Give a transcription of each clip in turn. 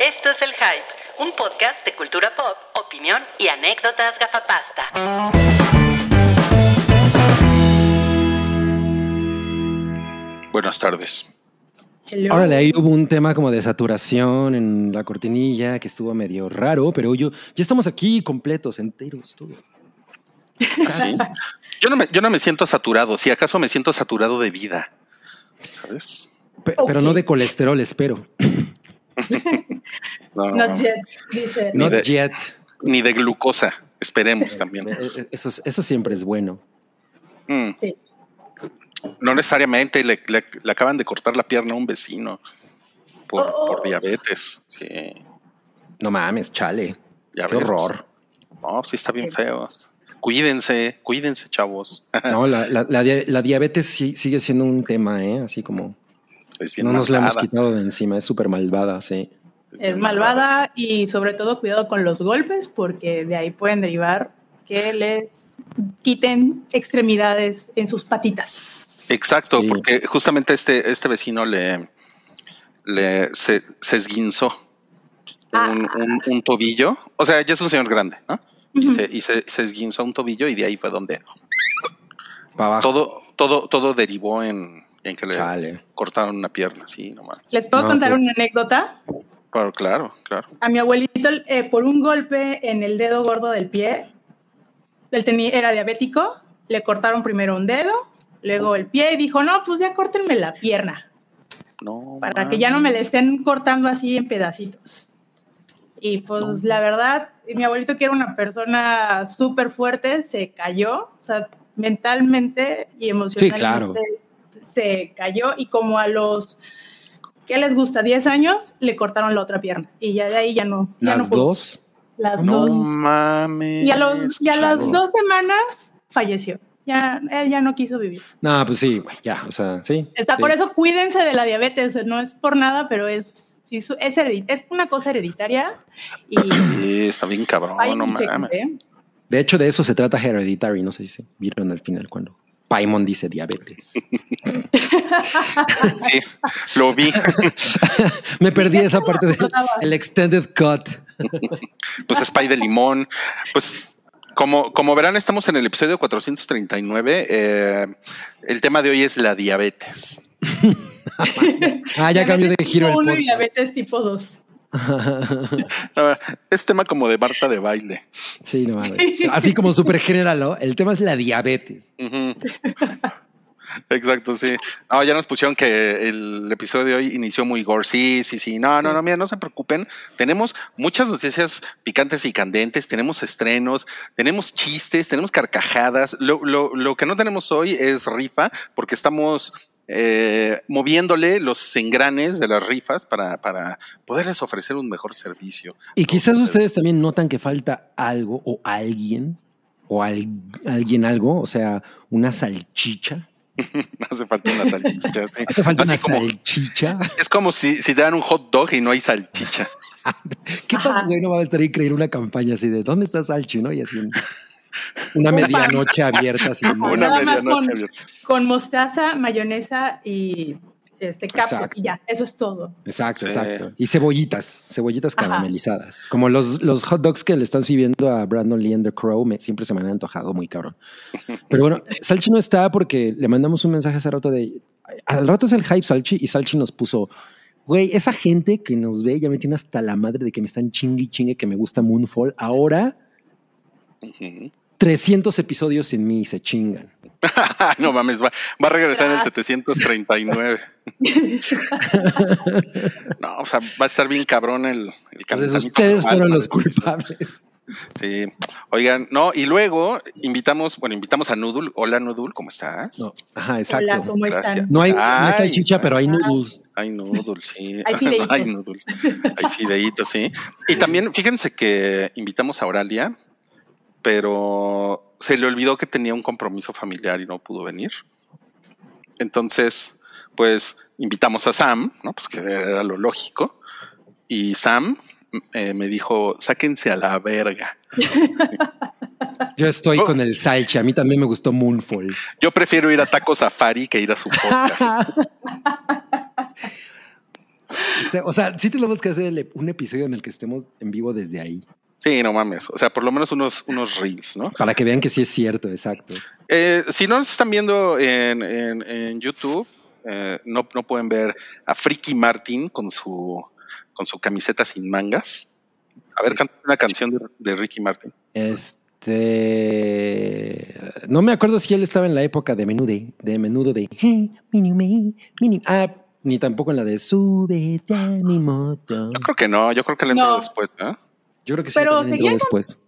Esto es El Hype, un podcast de cultura pop, opinión y anécdotas gafapasta. Buenas tardes. Hello. Órale, ahí hubo un tema como de saturación en la cortinilla que estuvo medio raro, pero yo ya estamos aquí completos, enteros, todo. ¿Sí? Yo no, me, yo no me siento saturado, si acaso me siento saturado de vida, ¿sabes? Pe- Pero no de colesterol, espero. No, no, Not no. yet, dice. Ni Not de- yet. Ni de glucosa, esperemos también. Eh, eh, Eso, es- eso siempre es bueno. Mm, Sí. no necesariamente le, le- le acaban de cortar la pierna a un vecino por, Oh. por diabetes. Sí, No mames, chale. ya Qué ves, horror. pues, no, sí está bien feo. Cuídense, cuídense, chavos. No, la, la- la dia- la diabetes sí- sigue siendo un tema, ¿eh? Así como Es bien no nos la hemos quitado de encima, es súper malvada, sí. Es malvada y sobre todo cuidado con los golpes porque de ahí pueden derivar que les quiten extremidades en sus patitas. Exacto, Sí. porque justamente este, este vecino le, le se, se esguinzó Ah. un, un- un tobillo. O sea, ya es un señor grande, ¿no? Y, se, y se, se esguinzó un tobillo y de ahí fue donde Para abajo. todo, todo, todo derivó en, en que le Chale. cortaron una pierna, sí, no mames. ¿Les puedo No, contar pues- una anécdota? Claro, claro, claro. A mi abuelito, eh, por un golpe en el dedo gordo del pie, él tenía, era diabético, le cortaron primero un dedo, luego el pie y dijo, no, pues ya córtenme la pierna. No, para que ya no me le estén cortando así en pedacitos. Y pues la verdad, mi abuelito que era una persona súper fuerte, se cayó, o sea, mentalmente y emocionalmente claro. Se cayó y como a los, ¿qué les gusta? 10 años, le cortaron la otra pierna y ya de ahí ya no. ya Las dos. Las No dos. mames. Y a, los, y a las dos semanas falleció. Ya, él ya no quiso vivir. No, pues sí, güey, ya, o sea, sí. Está sí. por eso cuídense de la diabetes, no es por nada, pero es es, es una cosa hereditaria y Sí, está bien cabrón, ay, no mames. ¿eh? De hecho, de eso se trata Hereditary. No sé si vieron al final cuando Paimon dice diabetes. Sí, lo vi. Me perdí esa parte del el extended cut. pues es pay de limón. Pues como, como verán, estamos en el episodio 439. eh, el tema de hoy es la diabetes. Ah, ya cambió de giro el tipo uno y diabetes tipo 2. Es tema como de Marta de baile. Sí, no mames. Así como súper general, ¿no? El tema es la diabetes. Exacto, sí. No, ya nos pusieron que el episodio de hoy inició muy gore. Sí, sí, sí. No, no, no, mira, no se preocupen. Tenemos muchas noticias picantes y candentes, tenemos estrenos, tenemos chistes, tenemos carcajadas. Lo, lo, lo que no tenemos hoy es rifa, porque estamos eh, moviéndole los engranes de las rifas para, para poderles ofrecer un mejor servicio. Y quizás ustedes también notan que falta algo o alguien o al- alguien algo, o sea, una salchicha. Hace falta una salchicha. sí. Hace falta Así una como- salchicha. Es como si, si te dan un hot dog y no hay salchicha. ¿Qué pasa, güey? No va a estar increíble una campaña así de ¿dónde está Salchi? ¿no? Y así una medianoche abierta. ¿no? Una Nada más medianoche con- abierta. Con mostaza, mayonesa y este Exacto. y ya, eso es todo. Exacto, Sí. exacto. Y cebollitas, cebollitas Ajá. caramelizadas. Como los, los hot dogs que le están sirviendo a Brandon Lee and the Crow, me- siempre se me han antojado muy cabrón. Pero bueno, Salchi no está porque le mandamos un mensaje hace rato de. Al rato es el hype Salchi y Salchi nos puso. Güey, esa gente que nos ve ya me tiene hasta la madre de que me están chingue y chingue que me gusta Moonfall. Ahora. 300 episodios sin mí y se chingan. no mames, va, va a regresar en el Ah. 739. no, o sea, va a estar bien cabrón el, el Entonces calentamiento ustedes fueron los culpables. Sí. Oigan, no, y luego invitamos, bueno, invitamos a Nudul. Hola, Nudul, ¿cómo estás? No, ajá, exacto. Hola, ¿cómo Gracias. están? No hay, no hay salchicha, pero hay noodles. Ay, Nudul, sí. Hay fideitos. Ay, Nudul. Hay fideitos, sí. Y también, fíjense que invitamos a Oralia, pero se le olvidó que tenía un compromiso familiar y no pudo venir. Entonces, pues invitamos a Sam, ¿no? Pues que era lo lógico. Y Sam eh, me dijo, sáquense a la verga. Yo estoy Oh. con el salchi. A mí también me gustó Moonfall. Yo prefiero ir a Taco Safari que ir a su podcast. Este, o sea, sí tenemos que hacer un episodio en el que estemos en vivo desde ahí. Sí, no mames. O sea, por lo menos unos, unos reels, ¿no? Para que vean que sí es cierto, exacto. Eh, si no nos están viendo en, en- en YouTube, eh, no, no pueden ver a Friki Martin con su, con su camiseta sin mangas. A ver, canta una canción de, de Ricky Martin. Este. No me acuerdo si él estaba en la época de menudo, de menudo de. Hey, mini, me, mini. Ah, ni tampoco en la de Súbete a mi moto. Yo creo que no, yo creo que le entró No. después, ¿no? Yo creo que sí, Pero seguían después.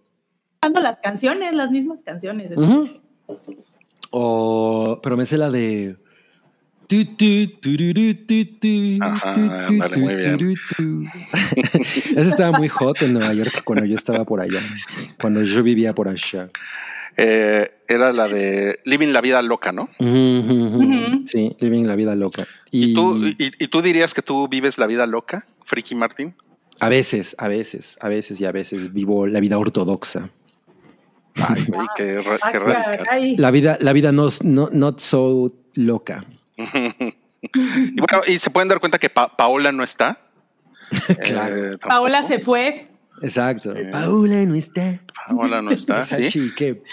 Cantando las canciones, las mismas canciones. O, pero me sé la de. Ajá, muy bien. Esa estaba muy hot en Nueva York cuando yo estaba por allá. Cuando yo vivía por allá. Eh, era la de Living la Vida Loca, ¿no? Sí, living la vida loca. ¿Y, Y, tú, y, y tú dirías que tú vives la vida loca, Friki Martin? A veces, a veces, a veces y a veces vivo la vida ortodoxa. Ay, güey, qué, ra- Ah, qué radical. La vida, la vida no, no not so loca. y bueno, y se pueden dar cuenta que Pa- Paola no está. Claro. Eh. Paola se fue. Exacto. Paola no está. Paola no está, ¿sí? ¿qué?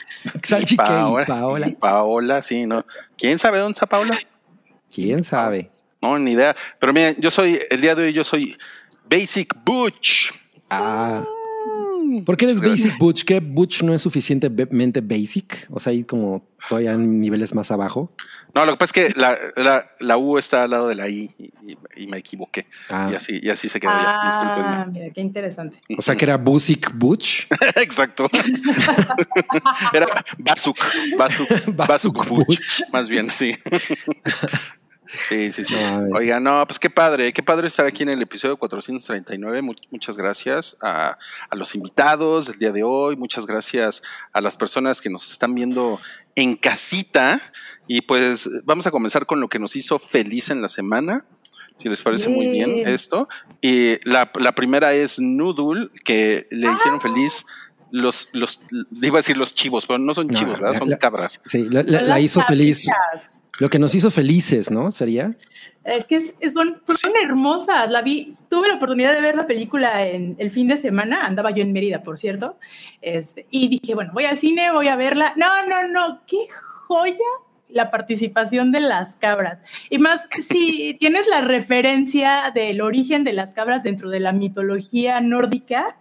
Paola, Paola. Paola, sí, ¿no? ¿Quién sabe dónde está Paola? ¿Quién sabe? No, ni idea. Pero miren, yo soy, el día de hoy yo soy Basic Butch. Ah. ¿Por qué eres basic Butch? ¿Qué Butch no es suficientemente basic? O sea, hay como todavía en niveles más abajo. No, lo que pasa es que la, la, la U está al lado de la I y, y- y me equivoqué. Ah. Y así, y así se quedó ya. Ah, Discúlpenme. mira, qué interesante. O sea, que era Busic Butch. Exacto. Era Basuk, Basuk, Basuk Basuk Butch. Butch. Más bien, sí. Sí, sí, sí. Oiga, no, pues qué padre, qué padre estar aquí en el episodio 439. Mu- muchas gracias a, a los invitados del día de hoy. Muchas gracias a las personas que nos están viendo en casita. Y pues vamos a comenzar con lo que nos hizo feliz en la semana. Si les parece muy bien esto. Y la, la primera es Noodle, que le hicieron feliz los, los, iba a decir los chivos, pero no son No, chivos, ¿verdad? la- Son la- cabras. Sí, la, hizo feliz. Lo que nos hizo felices, ¿no? Sería. Es que es- son, son hermosas. La vi, tuve la oportunidad de ver la película en el fin de semana. Andaba yo en Mérida, por cierto. Este, y dije, bueno, voy al cine, voy a verla. No, no, no, qué joya la participación de las cabras. Y más si tienes la referencia del origen de las cabras dentro de la mitología nórdica.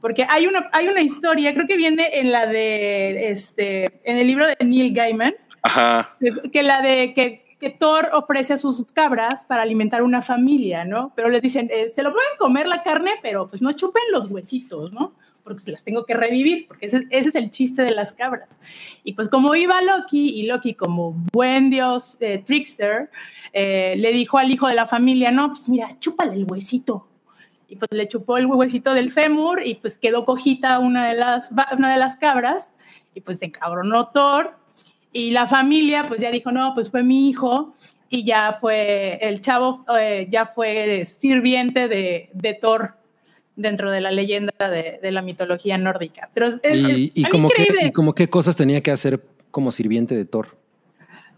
Porque hay una, hay una historia, creo que viene en la de este, en el libro de Neil Gaiman, Ajá. que- la de que, que Thor ofrece a sus cabras para alimentar una familia, ¿no? Pero les dicen, eh, se lo pueden comer la carne, pero pues no chupen los huesitos, ¿no? Porque se las tengo que revivir, porque ese, ese es el chiste de las cabras. Y pues como iba Loki, y Loki como buen dios eh, trickster, eh, le dijo al hijo de la familia, no, pues mira, chúpale el huesito. Y pues le chupó el huesito del fémur y pues quedó cojita una de las, una de las cabras y pues se encabronó Thor y la familia pues ya dijo, no, pues fue mi hijo y ya fue, el chavo eh, ya fue sirviente de, de Thor dentro de la leyenda de, de la mitología nórdica. Pero es, es- Y, y es como que, y como qué cosas tenía que hacer como sirviente de Thor.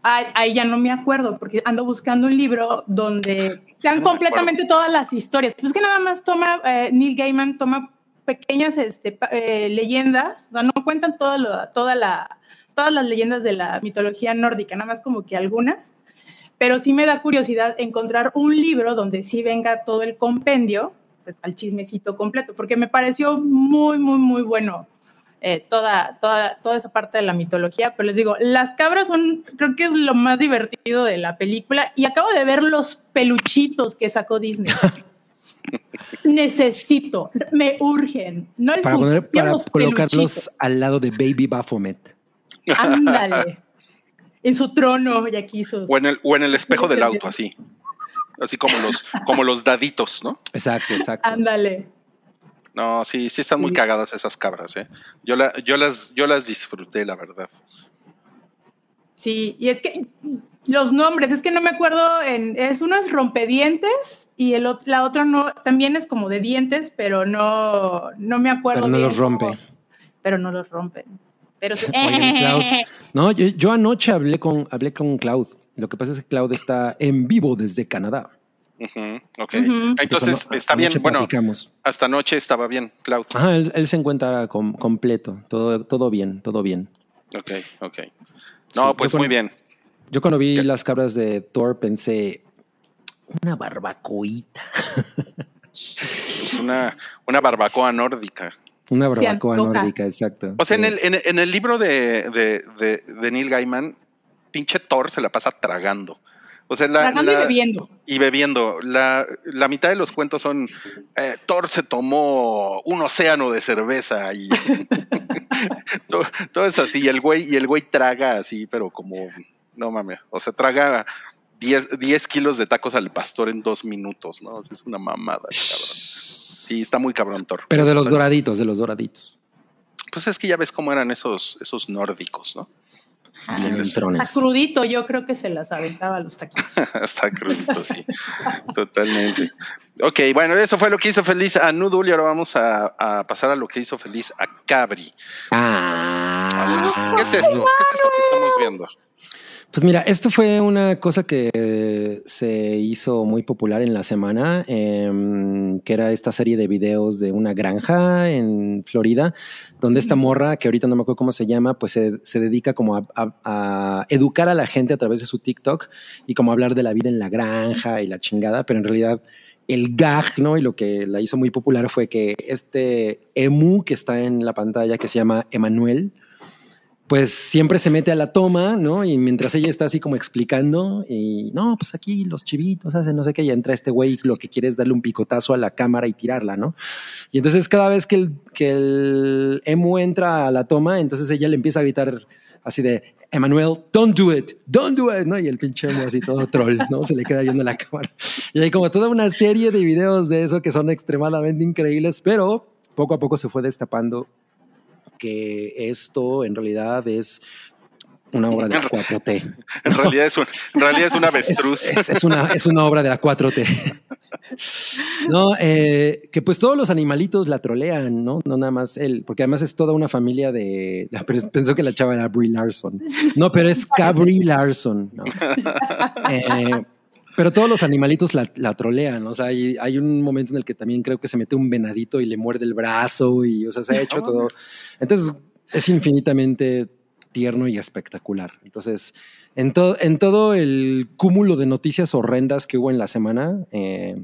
Ahí ya no me acuerdo porque ando buscando un libro donde sean No me completamente todas las historias. Pues que nada más toma, eh, Neil Gaiman toma pequeñas este, eh, leyendas, o sea, no cuentan todo lo- toda la, todas las leyendas de la mitología nórdica, nada más como que algunas. Pero sí me da curiosidad encontrar un libro donde sí venga todo el compendio, pues al chismecito completo, porque me pareció muy, muy, muy bueno eh, toda, toda, toda esa parte de la mitología, pero les digo, las cabras son, creo que es lo más divertido de la película y acabo de ver los peluchitos que sacó Disney. Necesito, me urgen. No el Para, poner, para los colocarlos peluchitos. al lado de Baby Baphomet. Ándale. En su trono y aquí sus... O en el, o en el espejo del auto, así. Así como los, como los daditos, ¿no? Exacto, exacto. Ándale. No, sí, sí están muy Sí. cagadas esas cabras, ¿eh? Yo, la, yo, las, yo las disfruté, la verdad. Sí, y es que los nombres, es que no me acuerdo, en, es uno es rompedientes y el, la otra no, también es como de dientes, pero no, no me acuerdo. Pero no bien los rompe. pero no los rompen. Pero sí- Oye, Cloud. No, yo, yo anoche hablé con, hablé con Cloud. Lo que pasa es que Cloud está en vivo desde Canadá. Entonces, está bien. Bueno, platicamos. hasta anoche estaba bien, Cloud. Ajá, él, él se encuentra com- completo, todo, todo bien, todo bien. Ok, ok. No, Sí, pues muy bien. Yo cuando vi ¿Qué? las cabras de Thor pensé, una barbacoita, una, una barbacoa nórdica. Una Se barbacoa nórdica, exacto. O sea, en el, en, en el libro de, de, de, de Neil Gaiman, pinche Thor se la pasa tragando. O sea, la, Tragando y bebiendo. y bebiendo. La, la mitad de los cuentos son eh, Thor se tomó un océano de cerveza y todo, todo es así. Y el güey, y el güey traga así, pero como no mames. O sea, traga 10, 10 kilos de tacos al pastor en dos minutos, ¿no? O sea, es una mamada, cabrón. Sí, está muy cabrón Thor. Pero de los doraditos, de los doraditos. Pues es que ya ves cómo eran esos, esos nórdicos, ¿no? Ajá. Sí, les- Está crudito, yo creo que se las aventaba a los taquitos. Está crudito, sí. Totalmente. Ok, bueno, eso fue lo que hizo feliz a Noodle y ahora vamos a, a pasar a lo que hizo feliz a Cabri. Ah. ¿Qué es esto? ¿Qué es esto que estamos viendo? Pues mira, esto fue una cosa que se hizo muy popular en la semana, em, que era esta serie de videos de una granja en Florida, donde esta morra, que ahorita no me acuerdo cómo se llama, pues se, se dedica como a, a- a educar a la gente a través de su TikTok y como hablar de la vida en la granja y la chingada, pero en realidad el gag, ¿no? Y lo que la hizo muy popular fue que este emu que está en la pantalla, que se llama Emanuel, pues siempre se mete a la toma, ¿no? Y mientras ella está así como explicando, y no, pues aquí los chivitos hacen no sé qué, y entra este güey, y lo que quiere es darle un picotazo a la cámara y tirarla, ¿no? Y entonces cada vez que el, que emu entra a la toma, entonces ella le empieza a gritar así de, Emanuel, don't do it, don't do it, ¿no? Y el pinche emu así todo troll, ¿no? Se le queda viendo la cámara. Y hay como toda una serie de videos de eso que son extremadamente increíbles, pero poco a poco se fue destapando que esto en realidad es una obra de la 4T. En realidad es, un- en realidad es un avestruz. Es, es- es una, es una obra de la 4T. No, eh, que pues todos los animalitos la trolean, ¿no? No nada más él, porque además es toda una familia de. Pensó que la chava era Brie Larson. No, pero es Cabri Larson. ¿no? Eh, pero todos los animalitos la, la trolean, o sea, hay, hay un momento en el que también creo que se mete un venadito y le muerde el brazo y, o sea, se ha hecho todo. Entonces, es infinitamente tierno y espectacular. Entonces, en, to- en todo el cúmulo de noticias horrendas que hubo en la semana, eh,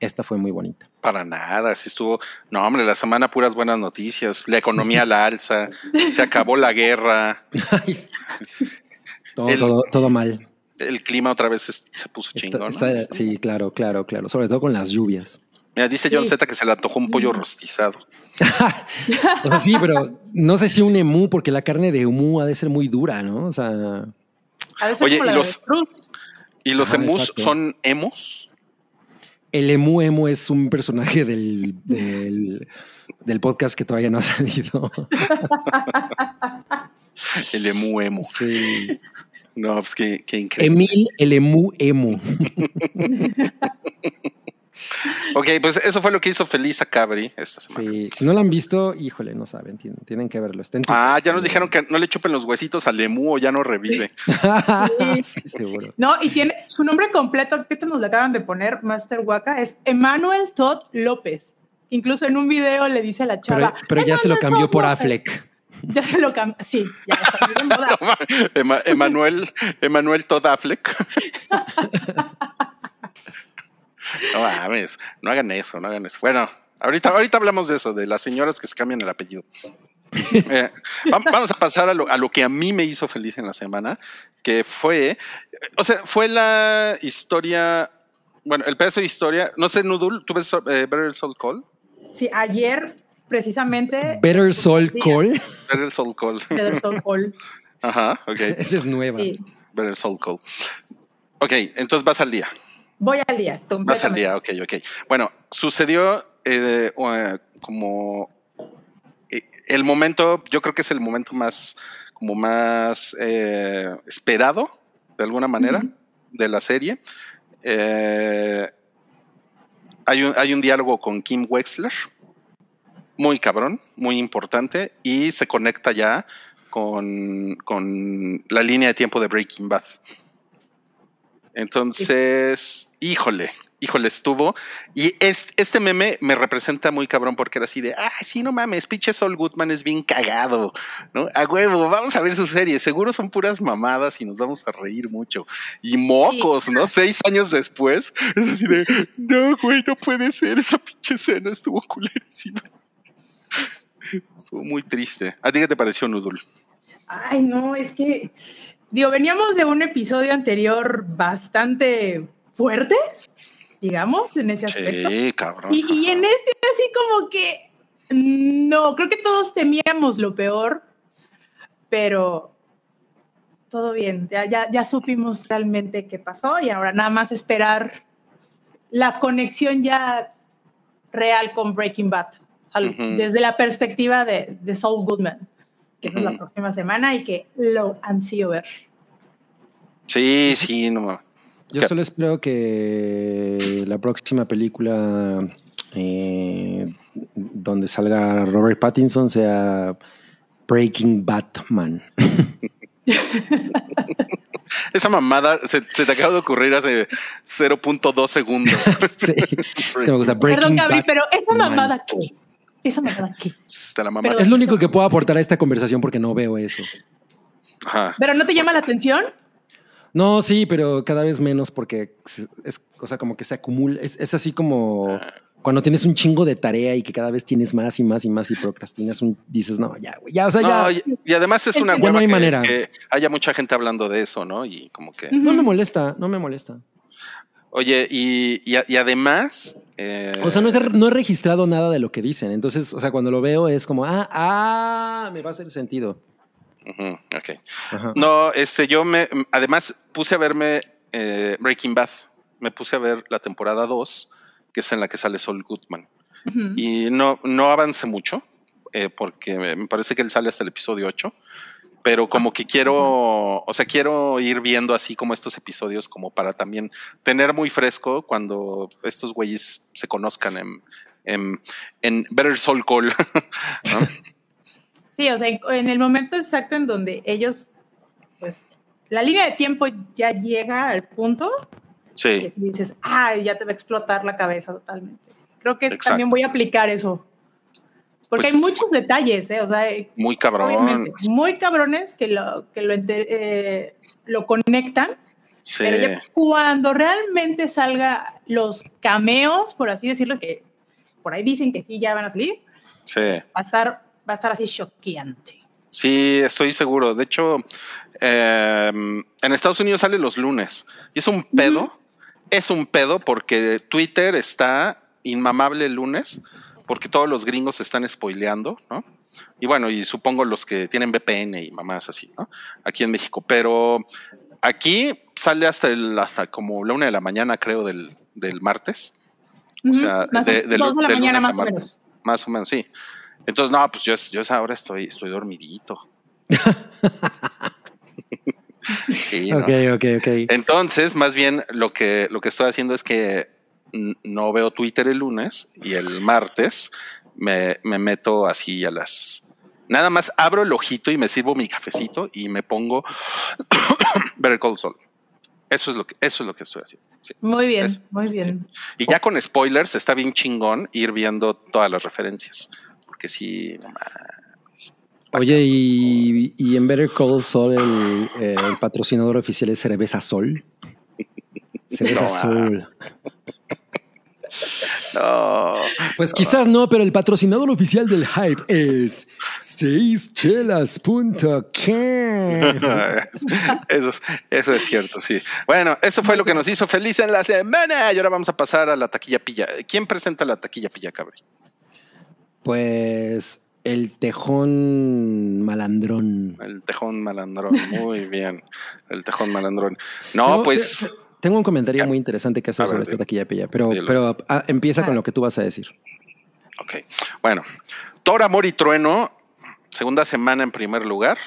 esta fue muy bonita. Para nada, sí estuvo. No, hombre, la semana puras buenas noticias. La economía a la alza, se acabó la guerra, todo, El- todo, todo mal. El clima otra vez es- se puso Está- chingón. ¿no? está- sí, claro, claro, claro. Sobre todo con las lluvias. Mira, dice John Sí. Z que se le antojó un pollo rostizado. O sea, sí, pero no sé si un emú, porque la carne de emú ha de ser muy dura, ¿no? O sea, A veces Oye, como y los- avestruz. ¿Y los Ajá, emus exacto. son emos? el emu emo es un personaje del, del, del podcast que todavía no ha salido. El emu emo. Sí. No, pues qué, qué increíble. Emil, el emu emo. Ok, pues eso fue lo que hizo feliz a Cabri esta semana. Sí. Si no lo han visto, híjole, no saben, tienen, tienen que verlo. Está en Ah, ya nos dijeron que no le chupen los huesitos al emu o ya no revive. sí, seguro. No, y tiene su nombre completo, que nos lo acaban de poner, Master Waka, es Emmanuel Todd López. Incluso en un video le dice a la chava. pero ya se lo "Emmanuel cambió por López". Affleck. Ya se lo cambió. Sí, ya está moda. Ema- Emanuel, Emanuel Todd Affleck. No mames, no hagan eso, no hagan eso. Bueno, ahorita, ahorita hablamos de eso, de las señoras que se cambian el apellido. Eh, va- vamos a pasar a lo, a lo que a mí me hizo feliz en la semana, que fue, o sea, fue la historia, bueno, el pedazo de historia, no sé, Nudul, ¿tú ves eh, Better Soul Call? Sí, ayer precisamente. Better Soul. Call. Better Soul Call. Better Soul Call. Ajá, ok. Esa es nueva. Sí. Better Soul Call. Ok, entonces vas al día. Voy al día. Vas al día, ok, ok. Bueno, sucedió eh, eh, como eh, el momento, yo creo que es el momento más, como más eh, esperado, de alguna manera, de la serie. Eh, hay, un, hay un diálogo con Kim Wexler, muy cabrón, muy importante, y se conecta ya con, con la línea de tiempo de Breaking Bad. Entonces, híjole, híjole, estuvo. Y es, este meme me representa muy cabrón porque era así de, ah, sí, no mames, pinche Sol Goodman es bien cagado, ¿no? A huevo, vamos a ver su serie, seguro son puras mamadas y nos vamos a reír mucho. Y mocos, ¿no? Seis años después, es así de, no, güey, no puede ser, esa pinche escena estuvo culerísima. Estuvo muy triste. ¿A ti qué te pareció, Nudul? Ay, no, es que, digo, veníamos de un episodio anterior bastante fuerte, digamos, en ese aspecto. Sí, cabrón. Y, y en este así como que, no, creo que todos temíamos lo peor, pero todo bien, ya, ya, ya supimos realmente qué pasó y ahora nada más esperar la conexión ya real con Breaking Bad, al- desde la perspectiva de, de Saul Goodman, que esa es la próxima semana y que lo ansío ver. Sí, sí, no mames. Yo ¿Qué? solo espero que la próxima película eh, donde salga Robert Pattinson sea Breaking Batman. Esa mamada se, se te acaba de ocurrir hace 0.2 segundos. sí, me gusta. Breaking Perdón, Gaby, Batman. pero esa mamada qué? ¿Esa? Te la mamaste. Es lo único que puedo aportar a esta conversación porque no veo eso. Ajá. ¿Pero no te llama la atención? No, sí, pero cada vez menos porque es, o sea, como que se acumula. Es, es así como cuando tienes un chingo de tarea y que cada vez tienes más y más y más y procrastinas, un, dices, no, ya, güey, ya, o sea, No, ya. y, y además es una no hueva hay que, manera. que haya mucha gente hablando de eso, ¿no? Y como que. No me molesta, no me molesta. Oye, y, y, y además, eh, O sea, no, es- no he registrado nada de lo que dicen. Entonces, o sea, cuando lo veo es como, ah, ah, me va a hacer sentido. ujú, ok. Ajá. No, este, yo me, además puse a verme eh, Breaking Bad, me puse a ver la temporada 2, que es en la que sale Sol Goodman. Y no, no avancé mucho, eh, porque me me parece que él sale hasta el episodio 8, pero como que quiero, o sea, quiero ir viendo así como estos episodios, como para también tener muy fresco cuando estos güeyes se conozcan en, en, en Better Soul Call. ¿no? Sí, o sea, en, el momento exacto en donde ellos, pues, la línea de tiempo ya llega al punto Sí, que dices, ah, ya te va a explotar la cabeza totalmente. Creo que Exacto, también voy a aplicar eso. Porque Pues- hay muchos detalles, ¿eh? O sea, muy cabrón. muy cabrones que lo, que lo, eh, lo conectan, Sí, pero ya cuando realmente salga los cameos, por así decirlo, que por ahí dicen que sí, ya van a salir, sí. va a estar, va a estar así choqueante. Sí, estoy seguro. De hecho, eh, en Estados Unidos sale los lunes y es un pedo. Es un pedo porque Twitter está inmamable el lunes porque todos los gringos se están spoileando, ¿no? Y bueno, y supongo los que tienen VPN y mamás así, ¿no? Aquí en México. Pero aquí sale hasta el, hasta como la una de la mañana, creo, del, del martes. O sea, más de, o- de, dos de la mañana lunes a más o martes. menos. Más o menos, sí. Entonces, no, pues yo, yo a esa hora estoy, estoy dormidito. sí, ¿no? Ok, ok, ok. Entonces, más bien lo que, lo que estoy haciendo es que no veo Twitter el lunes y el martes me, me meto así a las... Nada más abro el ojito y me sirvo mi cafecito y me pongo Better Call Saul. Eso es lo que, eso es lo que estoy haciendo. sí. Muy bien, Eso, muy bien. Y ya con spoilers está bien chingón ir viendo todas las referencias. Porque sí, no mames. Oye, y, y en Better Call Saul, el, el patrocinador oficial es Cerveza Sol. Cerveza No, Sol. No. Pues quizás no, pero el patrocinador oficial del hype es seischelas.com. Eso es, eso es cierto, sí. Bueno, eso fue lo que nos hizo feliz en la semana. Y ahora vamos a pasar a la taquilla pilla. ¿Quién presenta la taquilla pilla, Cabri? Pues el tejón malandrón. El tejón malandrón. Muy bien. El tejón malandrón. No, pues. te- Tengo un comentario Ya. muy interesante que hacer ver, sobre esta taquilla pilla, pero, Dilo. pero ah, empieza con lo que tú vas a decir. Ok. Bueno, Thor, Amor y Trueno, segunda semana en primer lugar.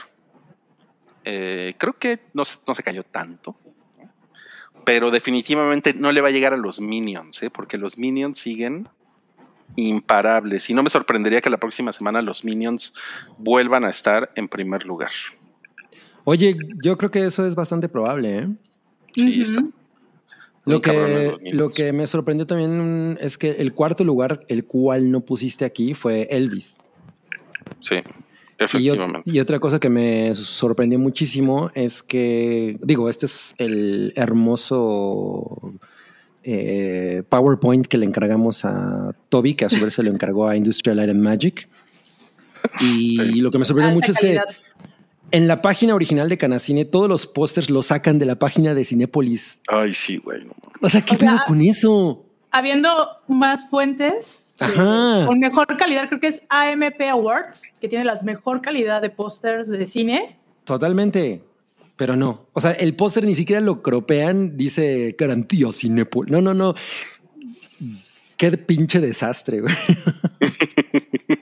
Eh, creo que no, se- no se cayó tanto. Pero definitivamente no le va a llegar a los Minions, ¿eh? porque los Minions siguen imparables. Y no me sorprendería que la próxima semana los Minions vuelvan a estar en primer lugar. Oye, yo creo que eso es bastante probable, ¿eh? Sí, está. Lo que, lo que me sorprendió también es que el cuarto lugar, el cual no pusiste aquí, fue Elvis. Sí, efectivamente. y otra cosa que me sorprendió muchísimo es que, digo, este es el hermoso eh, PowerPoint que le encargamos a Toby, que a su vez se lo encargó a Industrial Light and Magic. Y Sí. lo que me sorprendió Alta mucho es que. En la página original de Canacine todos los pósters los sacan de la página de Cinépolis. Ay, sí, güey. no mames. O sea, ¿qué O sea, pedo con eso? Habiendo más fuentes eh, Ajá. con mejor calidad, creo que es AMP Awards, que tiene la mejor calidad de pósters de cine. Totalmente. Pero no. O sea, el póster ni siquiera lo cropean, dice garantía Cinépolis. No, no, no. Qué pinche desastre, güey.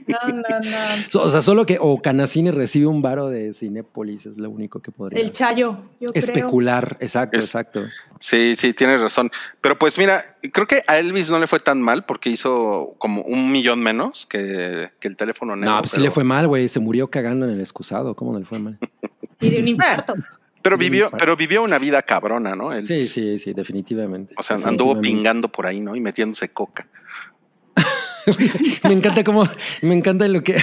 No, no, no. So- O sea, solo que o Canacine recibe un varo de Cinépolis es lo único que podría El Chayo, yo creo. especular. Exacto, Es- exacto. Sí, sí, tienes razón. Pero pues mira, creo que a Elvis no le fue tan mal porque hizo como un millón menos que, que el teléfono negro. No, pues sí le fue mal, güey. Se murió cagando en el excusado. ¿Cómo no le fue mal? Y de un infarto. Pero vivió, pero vivió una vida cabrona, ¿no? Sí, sí, sí, definitivamente. O sea, anduvo pingando por ahí, ¿no? Y metiéndose coca. Me encanta cómo, me encanta lo que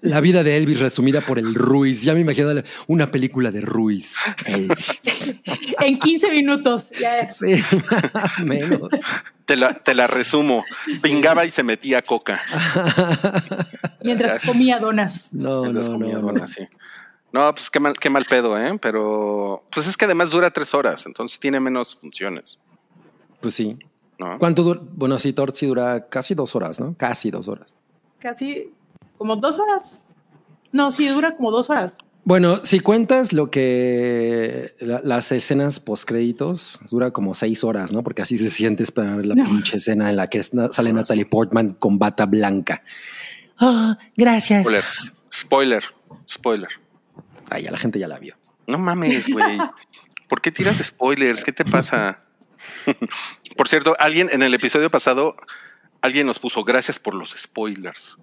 la vida de Elvis resumida por el Ruiz. Ya me imagino una película de Ruiz. Elvis. en 15 minutos. Ya es. Sí, menos. Te la, te la resumo. Pingaba y se metía coca. Mientras Gracias. comía donas. No, Mientras no, comía no. dona, sí. No, pues qué mal, qué mal pedo, ¿eh? Pero pues es que además dura tres horas, entonces tiene menos funciones, Pues sí. ¿No? ¿Cuánto dura? Bueno, sí, Thor sí dura casi dos horas, ¿no? Casi dos horas. Casi como dos horas. No, sí, dura como dos horas. Bueno, si cuentas lo que la- las escenas postcréditos, dura como seis horas, ¿no? Porque así se siente esperar la No. pinche escena en la que sale Natalie Portman con bata blanca. Oh, gracias. Spoiler, spoiler, spoiler. Ay, ya la gente ya la vio. No mames, güey. ¿Por qué tiras spoilers? ¿Qué te pasa? Por cierto, alguien en el episodio pasado, alguien nos puso gracias por los spoilers.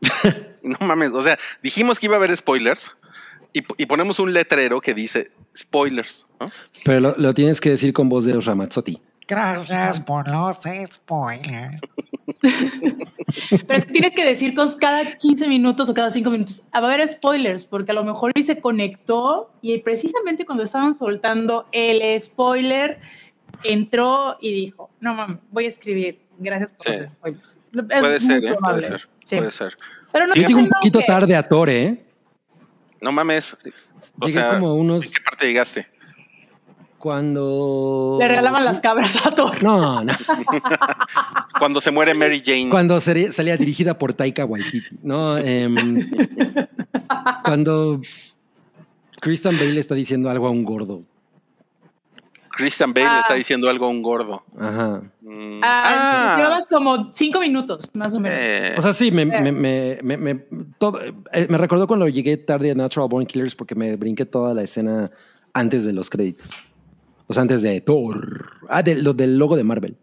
no mames, o sea, dijimos que iba a haber spoilers y, y ponemos un letrero que dice spoilers. ¿no? Pero lo, lo tienes que decir con voz de Ramazzotti. Gracias por los spoilers. Pero es que tienes que decir con cada 15 minutos o cada 5 minutos, "Ah, va a haber spoilers, porque a lo mejor se conectó y precisamente cuando estaban soltando el spoiler, entró y dijo, no mames, voy a escribir, gracias por Sí. los spoilers. Es Puede ser, ¿eh? Puede ser. Sí. Puede ser. Pero no Sí, Yo llego un poquito que- tarde a Tore, ¿eh? No mames. O Llegué sea, como unos- ¿en qué parte llegaste? Cuando... Le regalaban las cabras a Thor. No, no. Cuando se muere Mary Jane. Cuando salía dirigida por Taika Waititi. No, em, cuando Christian Bale está diciendo algo a un gordo. Christian Bale Ah. le está diciendo algo a un gordo. Ajá. Mm. Ah, llevabas como 5 minutos, más o menos. Eh, O sea, sí, me, me, me, me, me- todo, eh, me recordó cuando llegué tarde a Natural Born Killers porque me brinqué toda la escena antes de los créditos. O sea, antes de Thor. Ah, de, lo del logo de Marvel.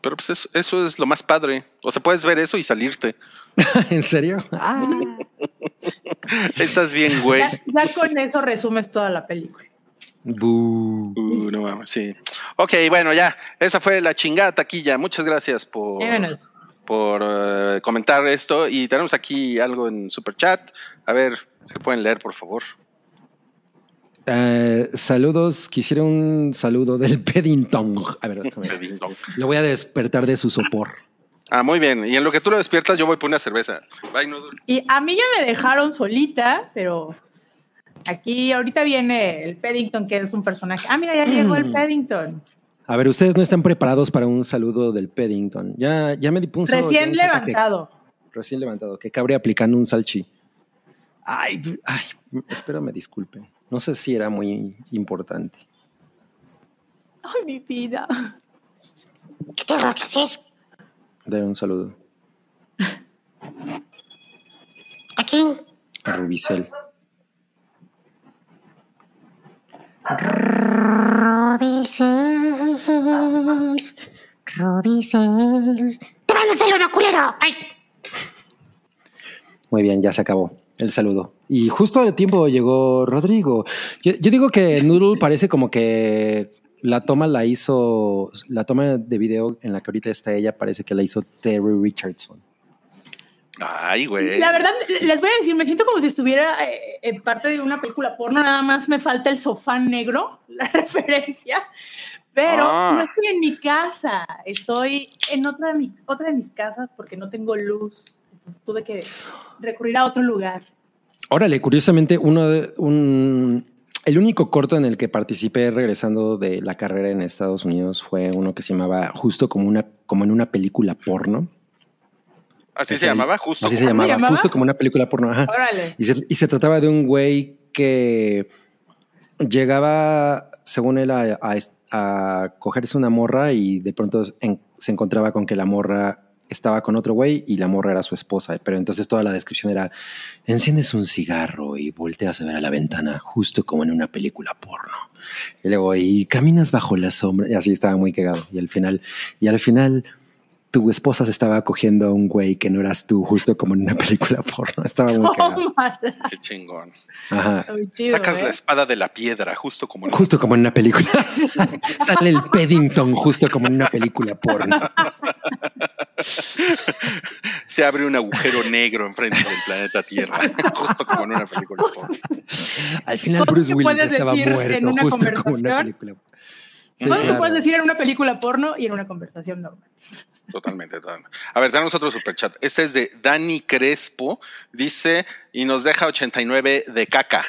pero pues eso, eso es lo más padre. O sea, puedes ver eso y salirte. ¿En serio? Ah. Estás bien, güey. Ya, ya con eso resumes toda la película. Boo. Uh, no mames, sí. Ok, bueno, ya. Esa fue la chingada taquilla. Muchas gracias por, por eh, comentar esto. Y tenemos aquí algo en super chat. A ver, se pueden leer, por favor. Eh, saludos. Quisiera un saludo del Peddington. A ver. Lo voy a despertar de su sopor. Ah, muy bien. Y en lo que tú lo despiertas, yo voy por una cerveza. Bye. Y a mí ya me dejaron solita, pero aquí ahorita viene el Paddington, que es un personaje. Ah, mira, ya llegó el Paddington. A ver, ustedes no están preparados para un saludo del Peddington. Ya, ya me di punzo. Recién levantado. Recién levantado. Que cabre aplicando un salchi. Ay, ay, espero me disculpen. No sé si era muy importante. Ay, mi vida. ¿Qué tengo que hacer? Dar un saludo ¿A quién? a Rubicel. Robicel. Robicel. ¡Te mando un saludo, culero! ¡Ay! Muy bien, ya se acabó el saludo. Y justo al tiempo llegó Rodrigo. Yo, yo digo que Noodle parece como que La toma la hizo, la toma de video en la que ahorita está ella parece que la hizo Terry Richardson. Ay, güey. La verdad, les voy a decir, me siento como si estuviera eh, en parte de una película porno, nada más me falta el sofá negro, la referencia, pero Ah. no estoy en mi casa, estoy en otra de, mi- otra de mis casas porque no tengo luz, entonces tuve que recurrir a otro lugar. Órale, curiosamente, uno de, un, el único corto en el que participé regresando de la carrera en Estados Unidos fue uno que se llamaba justo como una, como en una película porno. Así se llamaba, justo. Así se como- llamaba, llamaba? justo como una película porno. Ajá. Órale. Y se, y se trataba de un güey que llegaba, según él, a, a- a cogerse una morra y de pronto en- se encontraba con que la morra estaba con otro güey y la morra era su esposa. Pero entonces toda la descripción era, enciendes un cigarro y volteas a ver a la ventana, justo como en una película porno. Y luego, y caminas bajo la sombra, y así estaba muy cagado. Y al final, y al final, tu esposa se estaba cogiendo a un güey que no eras tú, justo como en una película porno. Estaba muy cagado. Oh. Qué chingón. Ajá. Chido, Sacas ¿eh? la espada de la piedra, justo como en Justo como en una película. Sale el Paddington justo como en una película porno. se abre un agujero negro enfrente del planeta Tierra, justo como en una película. porno. Al final Bruce Willis estaba muerto justo como en una conversación. película. Sí, Cosas que claro. puedes decir en una película porno y en una conversación normal. Totalmente, totalmente. A ver, tenemos otro superchat. Este es de Dani Crespo. Dice, y nos deja 89 de caca.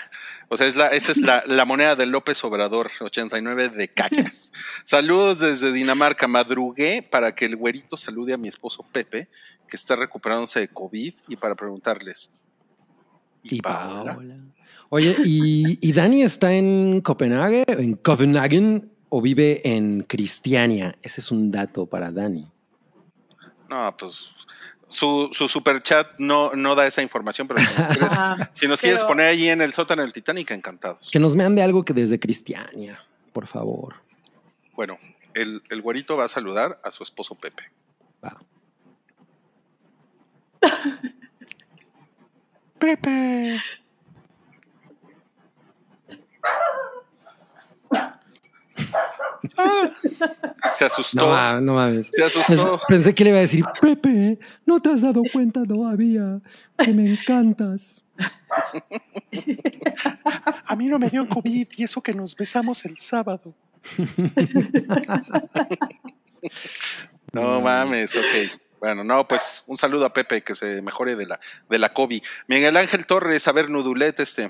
O sea, es la, esa es la, la moneda de López Obrador, 89 de cacas. Saludos desde Dinamarca. Madrugué para que el güerito salude a mi esposo Pepe, que está recuperándose de COVID, y para preguntarles. Y Paola. Oye, ¿y, y Dani está en Copenhague, en Copenhagen o vive en Cristiania? Ese es un dato para Dani. No, pues su, su super chat no, no da esa información, pero si nos quieres, Ajá. si nos quieres Pero- poner ahí en el sótano del Titanic, encantados. Que nos mande algo que desde Cristiania, por favor. Bueno, el, el güerito va a saludar a su esposo Pepe. Va. Pepe. Ah, se asustó. No mames. Se asustó. Pensé que le iba a decir, Pepe, ¿no te has dado cuenta todavía que me encantas? A mí no me dio COVID y eso que nos besamos el sábado. no mames, ok. Bueno, no, pues un saludo a Pepe que se mejore de la, de la COVID. Miguel Ángel Torres, a ver, Nudulet, este.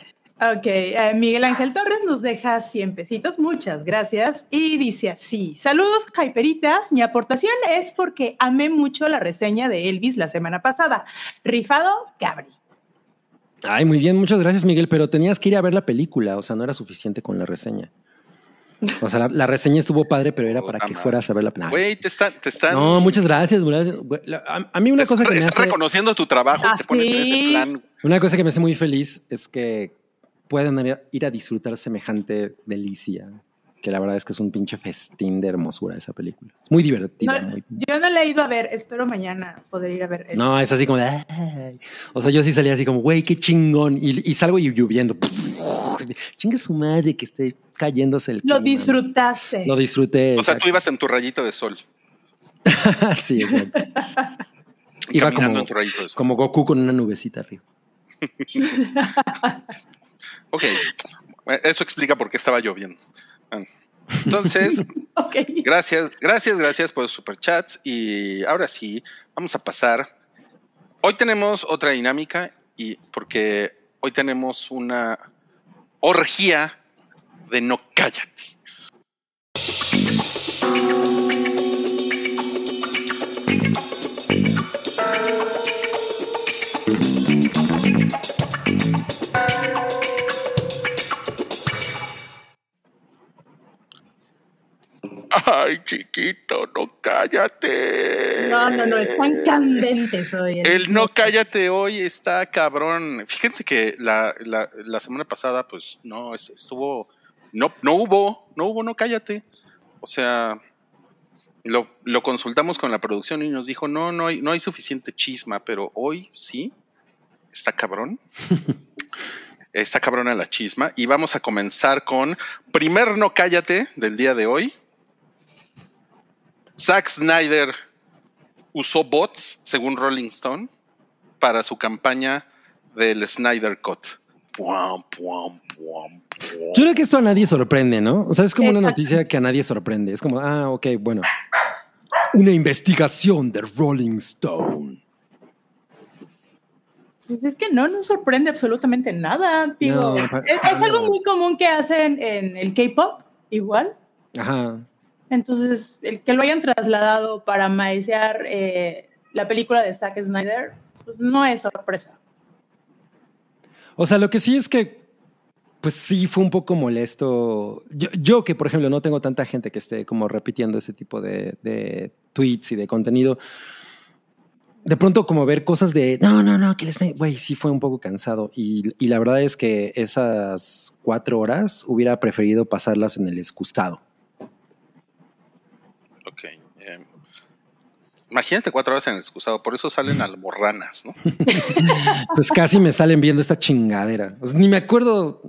Ok, eh, Miguel Ángel Torres nos deja 100 pesitos, muchas gracias. Y dice así, saludos Hyperitas, mi aportación es porque amé mucho la reseña de Elvis la semana pasada. Rifado, Gabri. Ay, muy bien, muchas gracias, Miguel, pero tenías que ir a ver la película, o sea, no era suficiente con la reseña. O sea, la, la reseña estuvo padre, pero era para que madre. fueras a ver la película. Güey, te están, te están, No, muchas gracias, gracias. A, a mí una te cosa que me están hace, reconociendo tu trabajo y te Ah, pones en ese sí. plan. una cosa que me hace muy feliz es que puedan ir a, disfrutar semejante delicia, que la verdad es que es un pinche festín de hermosura esa película. Es muy divertida. No, muy- yo no la he ido a ver, espero mañana poder ir a ver. No, es así como de. "Ay". O sea, yo sí salía así como, güey, qué chingón. Y, y salgo y lloviendo. Chingue su madre que esté cayéndose el. Lo clima. disfrutaste. Lo disfruté. O sea, tú ibas en tu rayito de sol, sí, exacto. Iba como, en tu rayito de sol. como Goku con una nubecita arriba. Ok, eso explica por qué estaba lloviendo. Entonces, gracias, gracias, gracias por los superchats. Y ahora sí, vamos a pasar. Hoy tenemos otra dinámica y porque hoy tenemos una orgía de no cállate. Ay, chiquito, no cállate. No, no, no, están candentes hoy. El no cállate hoy está cabrón. Fíjense que la, la, la semana pasada, pues no, es- estuvo, no, no hubo, no hubo no cállate. O sea, lo, lo consultamos con la producción y nos dijo, no, no hay, no hay suficiente chisma, pero hoy sí, está cabrón. Está cabrona la chisma. Y vamos a comenzar con primer no cállate del día de hoy. Zack Snyder usó bots, según Rolling Stone, para su campaña del Snyder Cut. Puam, puam, puam, puam. Yo creo que esto a nadie sorprende, ¿no? O sea, es como una noticia que a nadie sorprende. Es como, ah, ok, bueno. Una investigación de Rolling Stone. Pues es que no nos sorprende absolutamente nada. Digo, No, es, es algo no. muy común que hacen en el K-pop, igual. Ajá. Entonces, el que lo hayan trasladado para maesear eh, la película de Zack Snyder, pues no es sorpresa. O sea, lo que sí es que, pues sí fue un poco molesto. Yo, yo que, por ejemplo, no tengo tanta gente que esté como repitiendo ese tipo de, de tweets y de contenido. De pronto como ver cosas de, no, no, no, que les... Güey, sí fue un poco cansado. Y, y la verdad es que esas cuatro horas hubiera preferido pasarlas en el excusado. Ok. eh, imagínate cuatro horas en el excusado, por eso salen almorranas, ¿no? Pues casi me salen viendo esta chingadera. O sea, ni me acuerdo,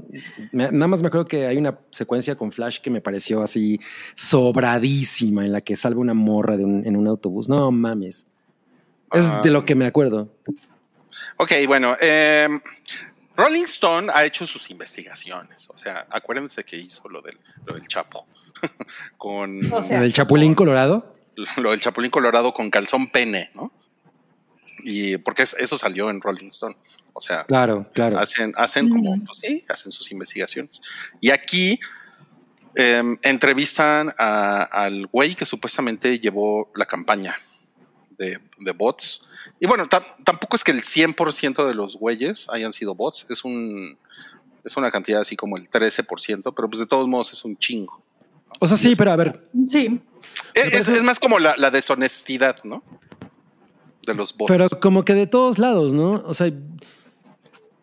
me- nada más me acuerdo que hay una secuencia con Flash que me pareció así sobradísima en la que salva una morra de un- en un autobús. No mames. Es Ah. de lo que me acuerdo. Ok, bueno, eh, Rolling Stone ha hecho sus investigaciones. O sea, acuérdense que hizo lo del, lo del Chapo. con O sea, ¿El Chapulín Colorado? lo del Chapulín Colorado con calzón pene, ¿no? Y porque es- eso salió en Rolling Stone. O sea, Claro, claro. hacen, hacen como, pues sí, hacen sus investigaciones. Y aquí em, entrevistan a- al güey que supuestamente llevó la campaña de, de bots. Y bueno, tam- tampoco es que el 100% de los güeyes hayan sido bots, es un es una cantidad así como el 13%, pero pues de todos modos es un chingo. O sea, sí, pero a ver, sí. Es, más como la, la deshonestidad, ¿no? De los bots. pero como que de todos lados, ¿no? O sea,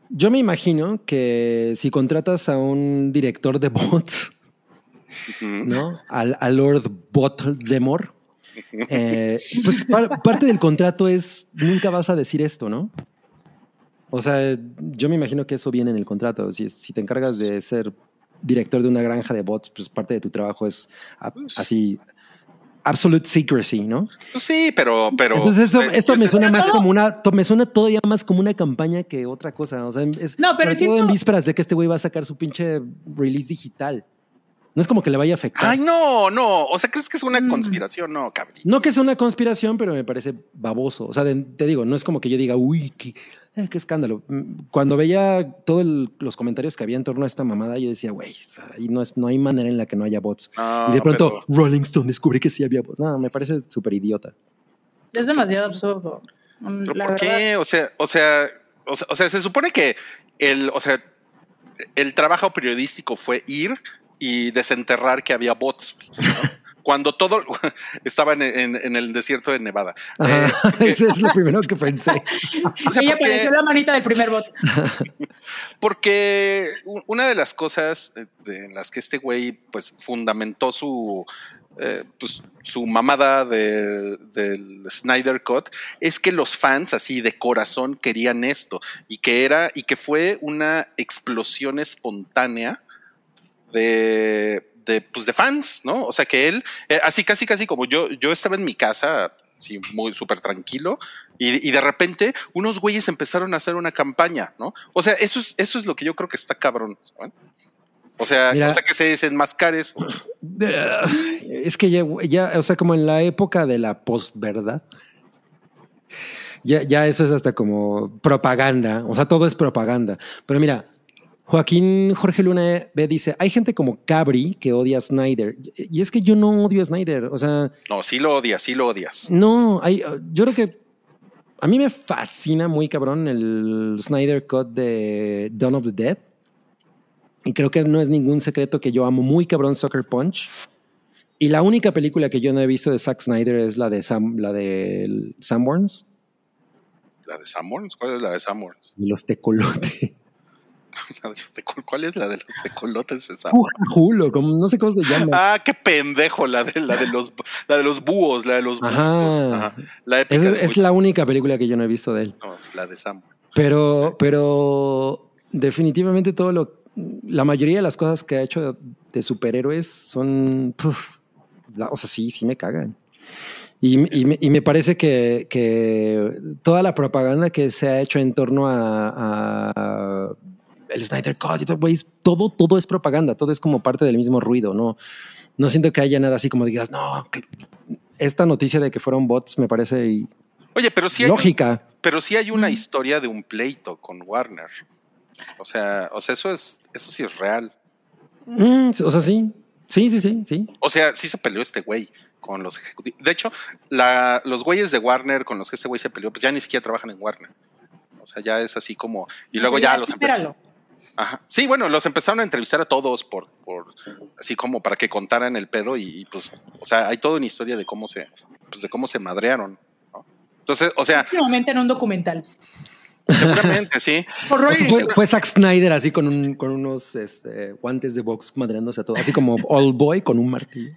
yo me imagino que si contratas a un director de bots. ¿no? Al, a Lord Voldemort. Eh, pues par- parte del contrato es nunca vas a decir esto, ¿no? O sea, yo me imagino que eso viene en el contrato. Si, si te encargas de ser director de una granja de bots, pues parte de tu trabajo es a- así absolute secrecy, ¿no? Pues sí, pero, pero. Entonces esto, eh, esto me suena es- más como una, to- me suena todavía más como una campaña que otra cosa. O sea, es No, pero sobre todo siento- en vísperas de que este güey va a sacar su pinche release digital. No es como que le vaya a afectar. Ay, no, no. O sea, ¿crees que es una Mm. conspiración? No, cabrón. No que sea una conspiración, pero me parece baboso. O sea, de- te digo, no es como que yo diga, uy, qué, eh, qué escándalo. Mm, Cuando veía todos los comentarios que había en torno a esta mamada, yo decía, güey, o sea, ahí no, es, no hay manera en la que no haya bots. No, y de pronto, Ah, pero- Rolling Stone descubre que sí había bots. No, me parece súper idiota. Es demasiado absurdo. Mm, ¿Pero La por verdad. qué? O sea, o sea, o sea, o sea, se supone que el, o sea, el trabajo periodístico fue ir y desenterrar que había bots. ¿no? Cuando todo estaba en, en- en el desierto de Nevada. Ajá, Eh, eso es lo primero que pensé. o sea, Ella porque- apareció la manita del primer bot. Porque una de las cosas eh, de- en las que este güey pues fundamentó su eh, pues, su mamada de- del Snyder Cut es que los fans así de corazón querían esto y que era y que fue una explosión espontánea de de, pues, de fans, ¿no? O sea que él, eh, así casi casi como yo, yo estaba en mi casa, así muy súper tranquilo, y, y de repente unos güeyes empezaron a hacer una campaña, ¿no? O sea, eso es, eso es lo que yo creo que está cabrón, ¿saben? O sea, Mira. o sea que se desenmascar eso. Es que ya, ya, o sea, como en la época de la posverdad, ya, ya eso es hasta como propaganda, o sea, todo es propaganda. Pero mira, Joaquín Jorge Luna B dice, hay gente como Cabri que odia a Snyder. Y es que yo no odio a Snyder, o sea, No, sí lo odias, sí lo odias. no, hay, yo creo que a mí me fascina muy cabrón el Snyder Cut de Dawn of the Dead. Y creo que no es ningún secreto que yo amo muy cabrón Sucker Punch. Y la única película que yo no he visto de Zack Snyder es la de Sam, la de Sanborns ¿La de Sanborns? ¿Cuál es la de Sanborns? y los tecolotes. La de los tecol- ¿Cuál es la de los tecolotes de Sanborns? Julo, como no sé cómo se llama. Ah, qué pendejo, la de, la de los la de los búhos, la de los búhos. Ajá. Ajá. La Es, la única película que yo no he visto de él. No, la de Sanborns. Pero, pero definitivamente todo lo, la mayoría de las cosas que ha hecho de superhéroes son, puf, la- o sea, sí, sí me cagan. Y, y me, y me parece que, que toda la propaganda que se ha hecho en torno a, a el Snyder Cut y todo, güey, todo, todo es propaganda, todo es como parte del mismo ruido, ¿no? No siento que haya nada así como digas, no, esta noticia de que fueron bots me parece y- Oye, pero sí hay, lógica. pero sí hay una Mm. historia de un pleito con Warner. O sea, o sea, eso es, eso sí es real. Mm, o sea, sí, sí, sí, sí, sí. O sea, sí se peleó este güey con los ejecutivos. De hecho, la, los güeyes de Warner con los que este güey se peleó, pues ya ni siquiera trabajan en Warner. O sea, ya es así como. Y luego ya los empezaron. Ajá. Sí, bueno, los empezaron a entrevistar a todos por, por así como para que contaran el pedo y, y, pues, o sea, hay toda una historia de cómo se, pues de cómo se madrearon. ¿no? Entonces, o sea, Próximamente en un documental. seguramente sí. Por O sea, fue, Zack Snyder así con, un, con unos este, guantes de box madreándose a todo, así como All Boy con un martillo.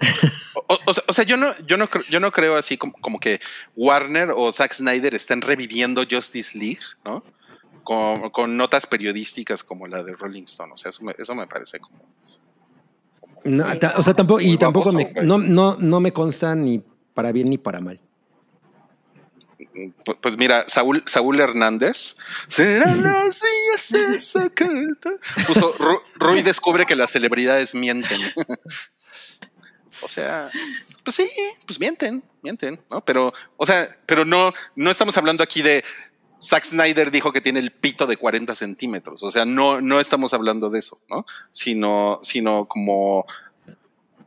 O, o- o sea- yo no, yo no, cre- yo no creo así como, como que Warner o Zack Snyder estén reviviendo Justice League, ¿no? Con, con notas periodísticas como la de Rolling Stone. O sea, eso me, eso me parece como. No, o sea, tampoco, y tampoco me, no, no, no me consta ni para bien ni para mal. Pu- Pues mira, Saúl, Saúl Hernández. Serán los días esa carta. Puso, Ru- Rui descubre que las celebridades mienten. o sea, pues sí, pues mienten, mienten, ¿no? Pero, o sea, pero no, no estamos hablando aquí de Zack Snyder dijo que tiene el pito de 40 centímetros. O sea, no, no estamos hablando de eso, ¿no? Sino, sino como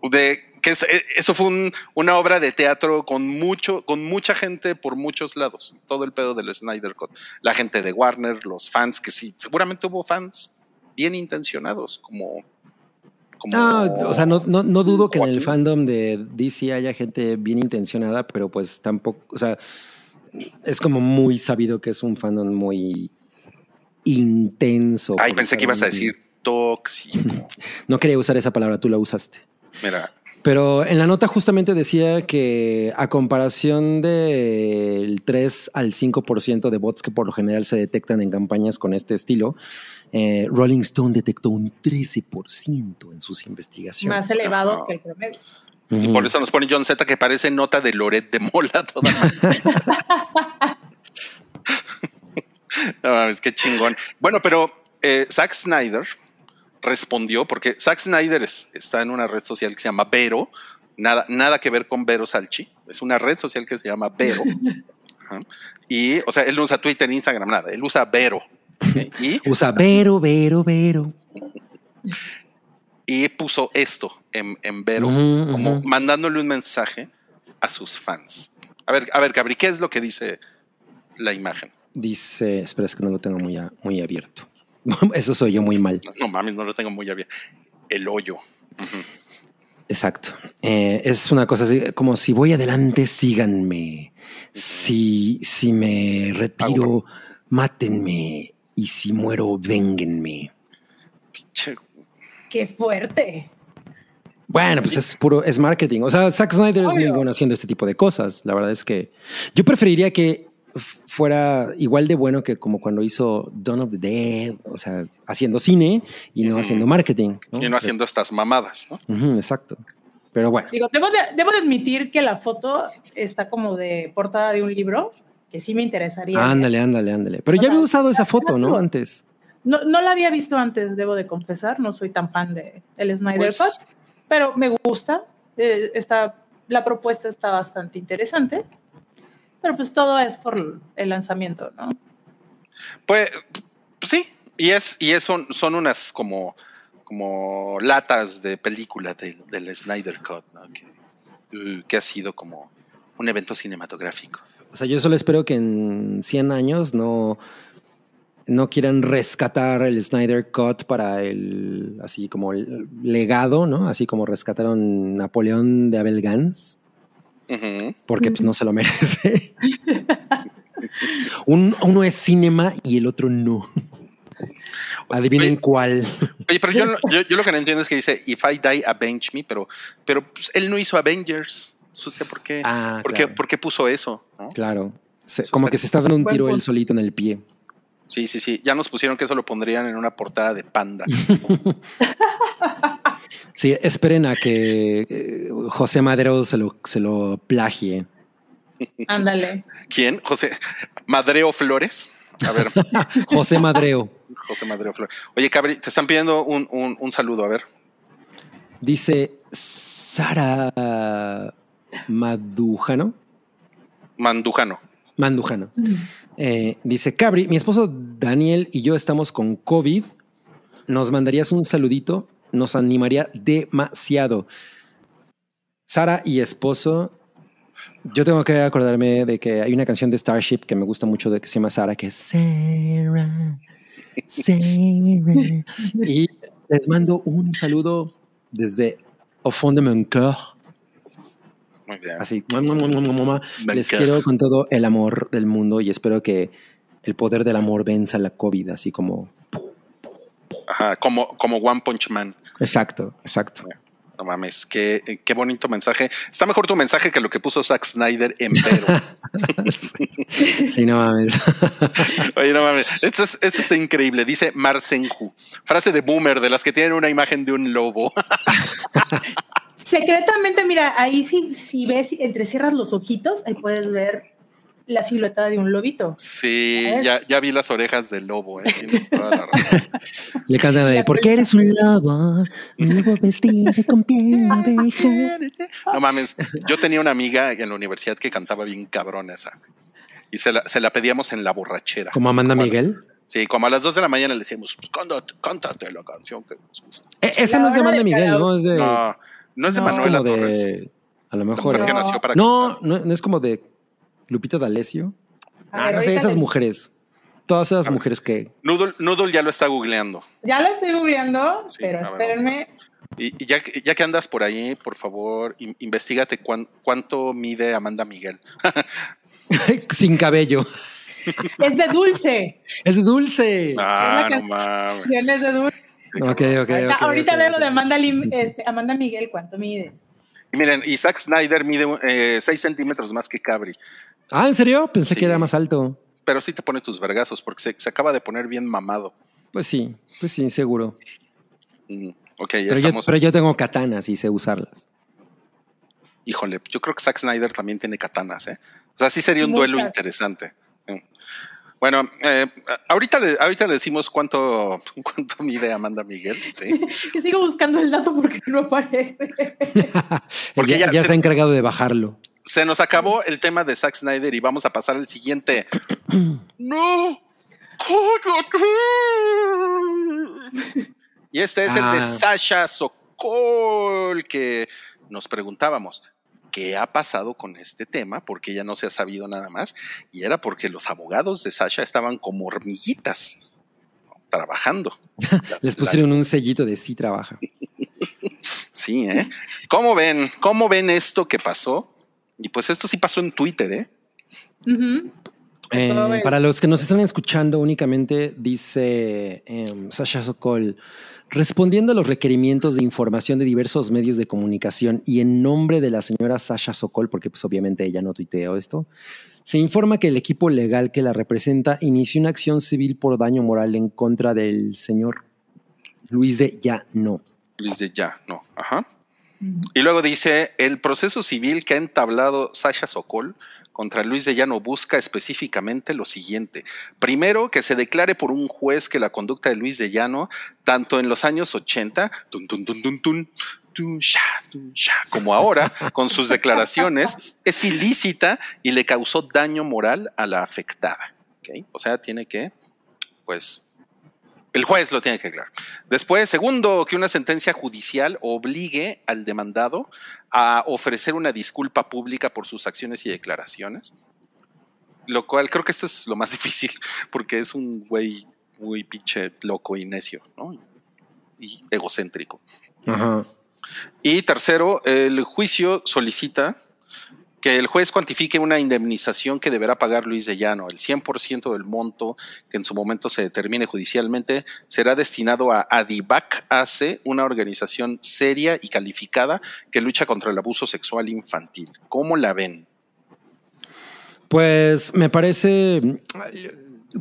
de que es- eh, eso fue un- una obra de teatro con mucho, con mucha gente por muchos lados. Todo el pedo del Snyder Cut. La gente de Warner, los fans, que sí, seguramente hubo fans bien intencionados, como. como No, o sea, no, no, no dudo que en el fandom de DC haya gente bien intencionada, pero pues tampoco, o sea, es como muy sabido que es un fandom muy intenso. Ay, pensé que ibas a decir tóxico. No quería usar esa palabra, tú la usaste. Mira, Pero en la nota justamente decía que a comparación del 3 al 5% de bots que por lo general se detectan en campañas con este estilo, eh, Rolling Stone detectó un 13% en sus investigaciones. Más elevado Ajá. que el promedio. Y por eso nos pone John Z que parece nota de Loret de Mola toda la- No mames, qué chingón. Bueno, pero eh, Zack Snyder respondió, porque Zack Snyder es- está en una red social que se llama Vero, nada, nada que ver con Vero Salchi, es una red social que se llama Vero. Ajá. Y, o sea, él no usa Twitter, Instagram, nada, él usa Vero. Y, Usa Vero, Vero, Vero. y puso esto en, en Vero, como mandándole un mensaje a sus fans. A ver, a ver, Cabri, ¿qué es lo que dice la imagen? Dice, espera, es que no lo tengo muy, a- muy abierto. Eso soy yo muy mal. No mames, no lo tengo muy bien. El hoyo. Exacto. Eh, es una cosa así, como si voy adelante, síganme. Si, si me retiro, mátenme. Y si muero, vénganme. Qué fuerte. Bueno, pues es puro, es marketing. O sea, Zack Snyder es muy bueno haciendo este tipo de cosas. La verdad es que yo preferiría que fuera igual de bueno que como cuando hizo Dawn of the Dead, o sea, haciendo cine y no haciendo marketing. Y no haciendo estas mamadas, ¿no? Exacto. Pero bueno. Digo, debo de, debo de admitir que la foto está como de portada de un libro, que sí me interesaría. Ándale, ándale, ándale. Pero O ya sea, había usado esa foto, ¿no? Antes. No, no la había visto antes, debo de confesar, no soy tan fan de el Snyder Pues- Cut, pero me gusta. eh, está, la propuesta está bastante interesante, pero pues todo es por el lanzamiento, ¿no? Pues, pues sí, y es, y es son, son unas como, como latas de película del, del Snyder Cut, ¿no? Que, que ha sido como un evento cinematográfico. O sea, yo solo espero que en 100 años no, no quieran rescatar el Snyder Cut para el, así como el legado, ¿no? Así como rescataron Napoleón de Abel Gans, porque pues no se lo merece. Un- uno es cinema y el otro no. Adivinen Oye, cuál. Oye, pero yo, yo, yo lo que no entiendo es que dice, if I die, avenge me, pero, pero pues, él no hizo Avengers. No sé por qué. Ah, ¿Por, claro. qué por qué puso eso? ¿no? Claro. Se- como que se está dando un tiro él solito en el pie. Sí, sí, sí. Ya nos pusieron que eso lo pondrían en una portada de panda. Sí, esperen a que eh, José Madero se lo, se lo plagie. Ándale. ¿Quién? José Madreo Flores. A ver, José Madreo. José Madreo Flores. Oye, Cabri, te están pidiendo un, un- un saludo. A ver. Dice Sara Madujano. Mandujano. Mandujano. Eh, dice Cabri, mi esposo Daniel y yo estamos con COVID. ¿Nos mandarías un saludito? Nos animaría demasiado. Sara y esposo. Yo tengo que acordarme de que hay una canción de Starship que me gusta mucho de que se llama Sara, que es Sarah, Sarah. Y les mando un saludo desde au fond de mon cœur. Muy bien. Así, les quiero con todo el amor del mundo y espero que el poder del amor venza la COVID, así como... Ajá, como, como One Punch Man. Exacto, exacto. No mames, qué, qué bonito mensaje. Está mejor tu mensaje que lo que puso Zack Snyder en Vero. Sí, no mames. Oye, no mames. Esto es, esto es increíble. Dice Marcenju. Frase de boomer de las que tienen una imagen de un lobo. Secretamente, mira, ahí si, si ves, entrecierras los ojitos, ahí puedes ver la silueta de un lobito. Sí, ya, ya vi las orejas del lobo. ¿eh? Tienes toda la razón. Le cantan de, ¿por qué eres un lobo? Un lobo vestido con piel de oveja". No mames. Yo tenía una amiga en la universidad que cantaba bien cabrón esa. Y se la, se la pedíamos en la borrachera. Como Amanda Miguel. Sí, como a las 2 de la mañana le decíamos, pues cántate, cántate la canción que nos gusta. Eh, esa La no es de Amanda de Miguel, ¿no? Es de... No, no es de No. es Manuela como Torres. de... A lo mejor... mujer que No. nació para No, no, no es como de Lupita D'Alessio. Ah, ver, no sé, esas mujeres. Todas esas A mujeres que... Noodle, Noodle ya lo está googleando. Ya lo estoy googleando, Sí, pero espérenme. Y, y ya, que- ya que andas por ahí, por favor, in- investigate cuán- cuánto mide Amanda Miguel. Sin cabello. Es de dulce. Es dulce. Ah, no mames. Tienes de dulce. Ok, ok, ahorita ok, ahorita veo lo de Amanda, Lim- este, Amanda Miguel, ¿cuánto mide? Y miren, y Zack Snyder mide 6 centímetros más que Cabri. Ah, ¿en serio? Pensé Sí. que era más alto. Pero sí te pone tus vergazos porque se, se acaba de poner bien mamado. Pues sí, pues sí, seguro. Mm, Ok, ya Pero yo, estamos. pero yo tengo katanas y sé usarlas. Híjole, yo creo que Zack Snyder también tiene katanas, ¿eh? O sea, sí sería un duelo interesante. Bueno, eh, ahorita, le, ahorita le decimos cuánto, cuánto mide Amanda Miguel, ¿sí? Que sigo buscando el dato porque no aparece. Porque ya, ya ya se- está encargado de bajarlo. Se nos acabó el tema de Zack Snyder y vamos a pasar al siguiente. ¡No! ¡Cállate! Y este es el de Ah. Sasha Sokol, que nos preguntábamos, ¿qué ha pasado con este tema? Porque ya no se ha sabido nada más. Y era porque los abogados de Sasha estaban como hormiguitas, ¿no? trabajando. Les La- pusieron un sellito de sí trabaja. Sí, ¿eh? ¿Cómo ven? ¿Cómo ven esto que pasó? Y pues esto sí pasó en Twitter, ¿eh? Eh, para los que nos están escuchando únicamente, dice em, Sasha Sokol, respondiendo a los requerimientos de información de diversos medios de comunicación y en nombre de la señora Sasha Sokol, porque pues obviamente ella no tuiteó esto, se informa que el equipo legal que la representa inició una acción civil por daño moral en contra del señor Luis de Llano. Luis de ya, no. Ajá. Y luego dice, el proceso civil que ha entablado Sasha Sokol contra Luis de Llano busca específicamente lo siguiente. Primero, que se declare por un juez que la conducta de Luis de Llano, tanto en los años 80, tun, tun, tun, tun, tun, tun, sha, tun, sha, como ahora, con sus declaraciones, es ilícita y le causó daño moral a la afectada. O sea, tiene que, pues, el juez lo tiene que aclarar. Después, segundo, que una sentencia judicial obligue al demandado a ofrecer una disculpa pública por sus acciones y declaraciones. Lo cual creo que esto es lo más difícil, porque es un güey muy pinche loco y necio, ¿no? Y egocéntrico. Ajá. Y tercero, el juicio solicita que el juez cuantifique una indemnización que deberá pagar Luis de Llano. El 100% del monto que en su momento se determine judicialmente será destinado a Adivac AC, una organización seria y calificada que lucha contra el abuso sexual infantil. ¿Cómo la ven? Pues me parece,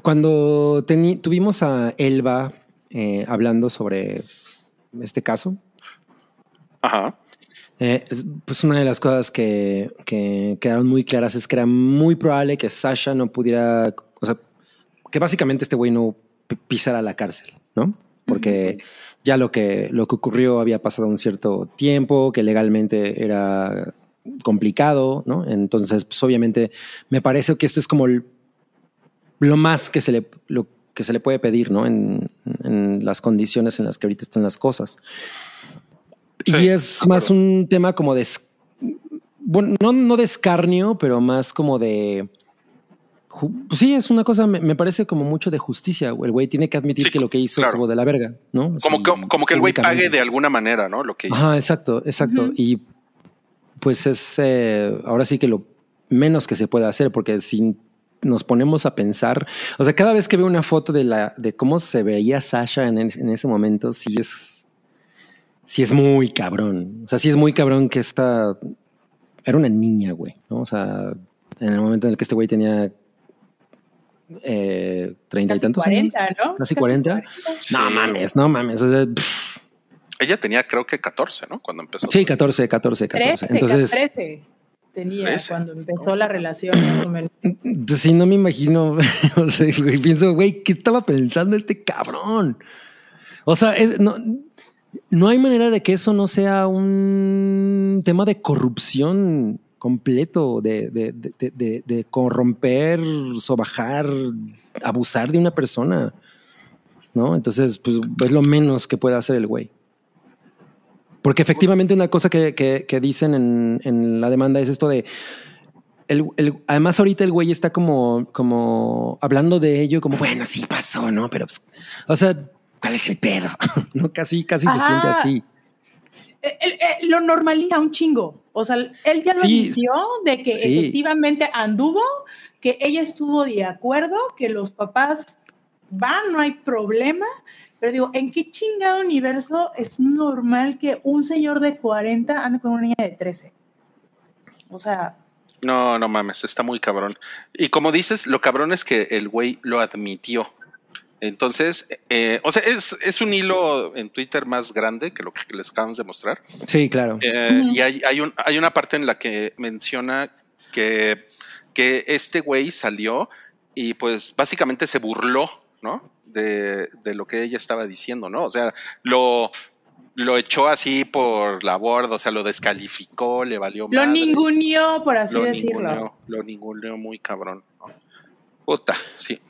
cuando tuvimos a Elba eh, hablando sobre este caso, Ajá. Eh, es- pues una de las cosas que, que quedaron muy claras es que era muy probable que Sasha no pudiera, o sea, que básicamente este güey no pisara la cárcel, ¿no? Porque ya lo que, lo que ocurrió había pasado un cierto tiempo, que legalmente era complicado, ¿no? Entonces, pues obviamente me parece que esto es como el- lo más que se le, lo que se le puede pedir, ¿no? En, en las condiciones en las que ahorita están las cosas. Sí, y es más un tema como de, bueno, no, no de escarnio, pero más como de... pues sí, es una cosa, me, me parece como mucho de justicia. El güey tiene que admitir Sí, que lo que hizo claro. estuvo de la verga, ¿no? Como, Sí, que- como que el güey pague de alguna manera, ¿no? Lo que hizo. Ajá, exacto, exacto. Ujú. Y pues es eh, ahora sí que lo menos que se puede hacer, porque si nos ponemos a pensar, o sea, cada vez que veo una foto de la de cómo se veía Sasha en, en ese momento, sí es, sí es muy cabrón. O sea, sí es muy cabrón que esta era una niña, güey, ¿no? O sea, en el momento en el que este güey tenía eh, treinta y Casi tantos 40, años. ¿no? Casi 40. Sí. No mames, no mames. O sea, Ella tenía creo que 14, ¿no? Cuando empezó. sí, 14, 14, 14. 13, Entonces, 13 tenía 13. cuando empezó la relación, más o menos. Sí, no me imagino. o sea, güey, pienso, güey, ¿qué estaba pensando este cabrón? O sea, es- no, no hay manera de que eso no sea un tema de corrupción completo, de, de, de, de- corromper, sobajar, abusar de una persona. ¿No? Entonces, pues es lo menos que puede hacer el güey. Porque efectivamente una cosa que, que- que dicen en, en la demanda es esto de el, el- además ahorita el güey está como, como hablando de ello, como, bueno, sí pasó, ¿no? Pero, pues, o sea, ¿cuál es el pedo? ¿No? Casi, casi se siente así. Él- él- él lo normaliza un chingo. O sea, él ya lo Sí. admitió de que Sí. efectivamente anduvo, que ella estuvo de acuerdo, que los papás van, no hay problema. Pero digo, ¿en qué chingado universo es normal que un señor de 40 ande con una niña de 13? O sea, No, no mames, está muy cabrón. Y como dices, lo cabrón es que el güey lo admitió. Entonces, eh, o sea, es, es un hilo en Twitter más grande que lo que les acabamos de mostrar. Sí, claro. Eh. Y hay, hay, un, hay una parte en la que menciona que, que este güey salió y pues básicamente se burló, ¿no? De, de lo que ella estaba diciendo, ¿no? O sea, lo, lo echó así por la borda, o sea, lo descalificó, le valió lo madre, ninguneó, por así lo decirlo. ninguneó, lo ninguneó muy cabrón. ¿no? Puta, sí.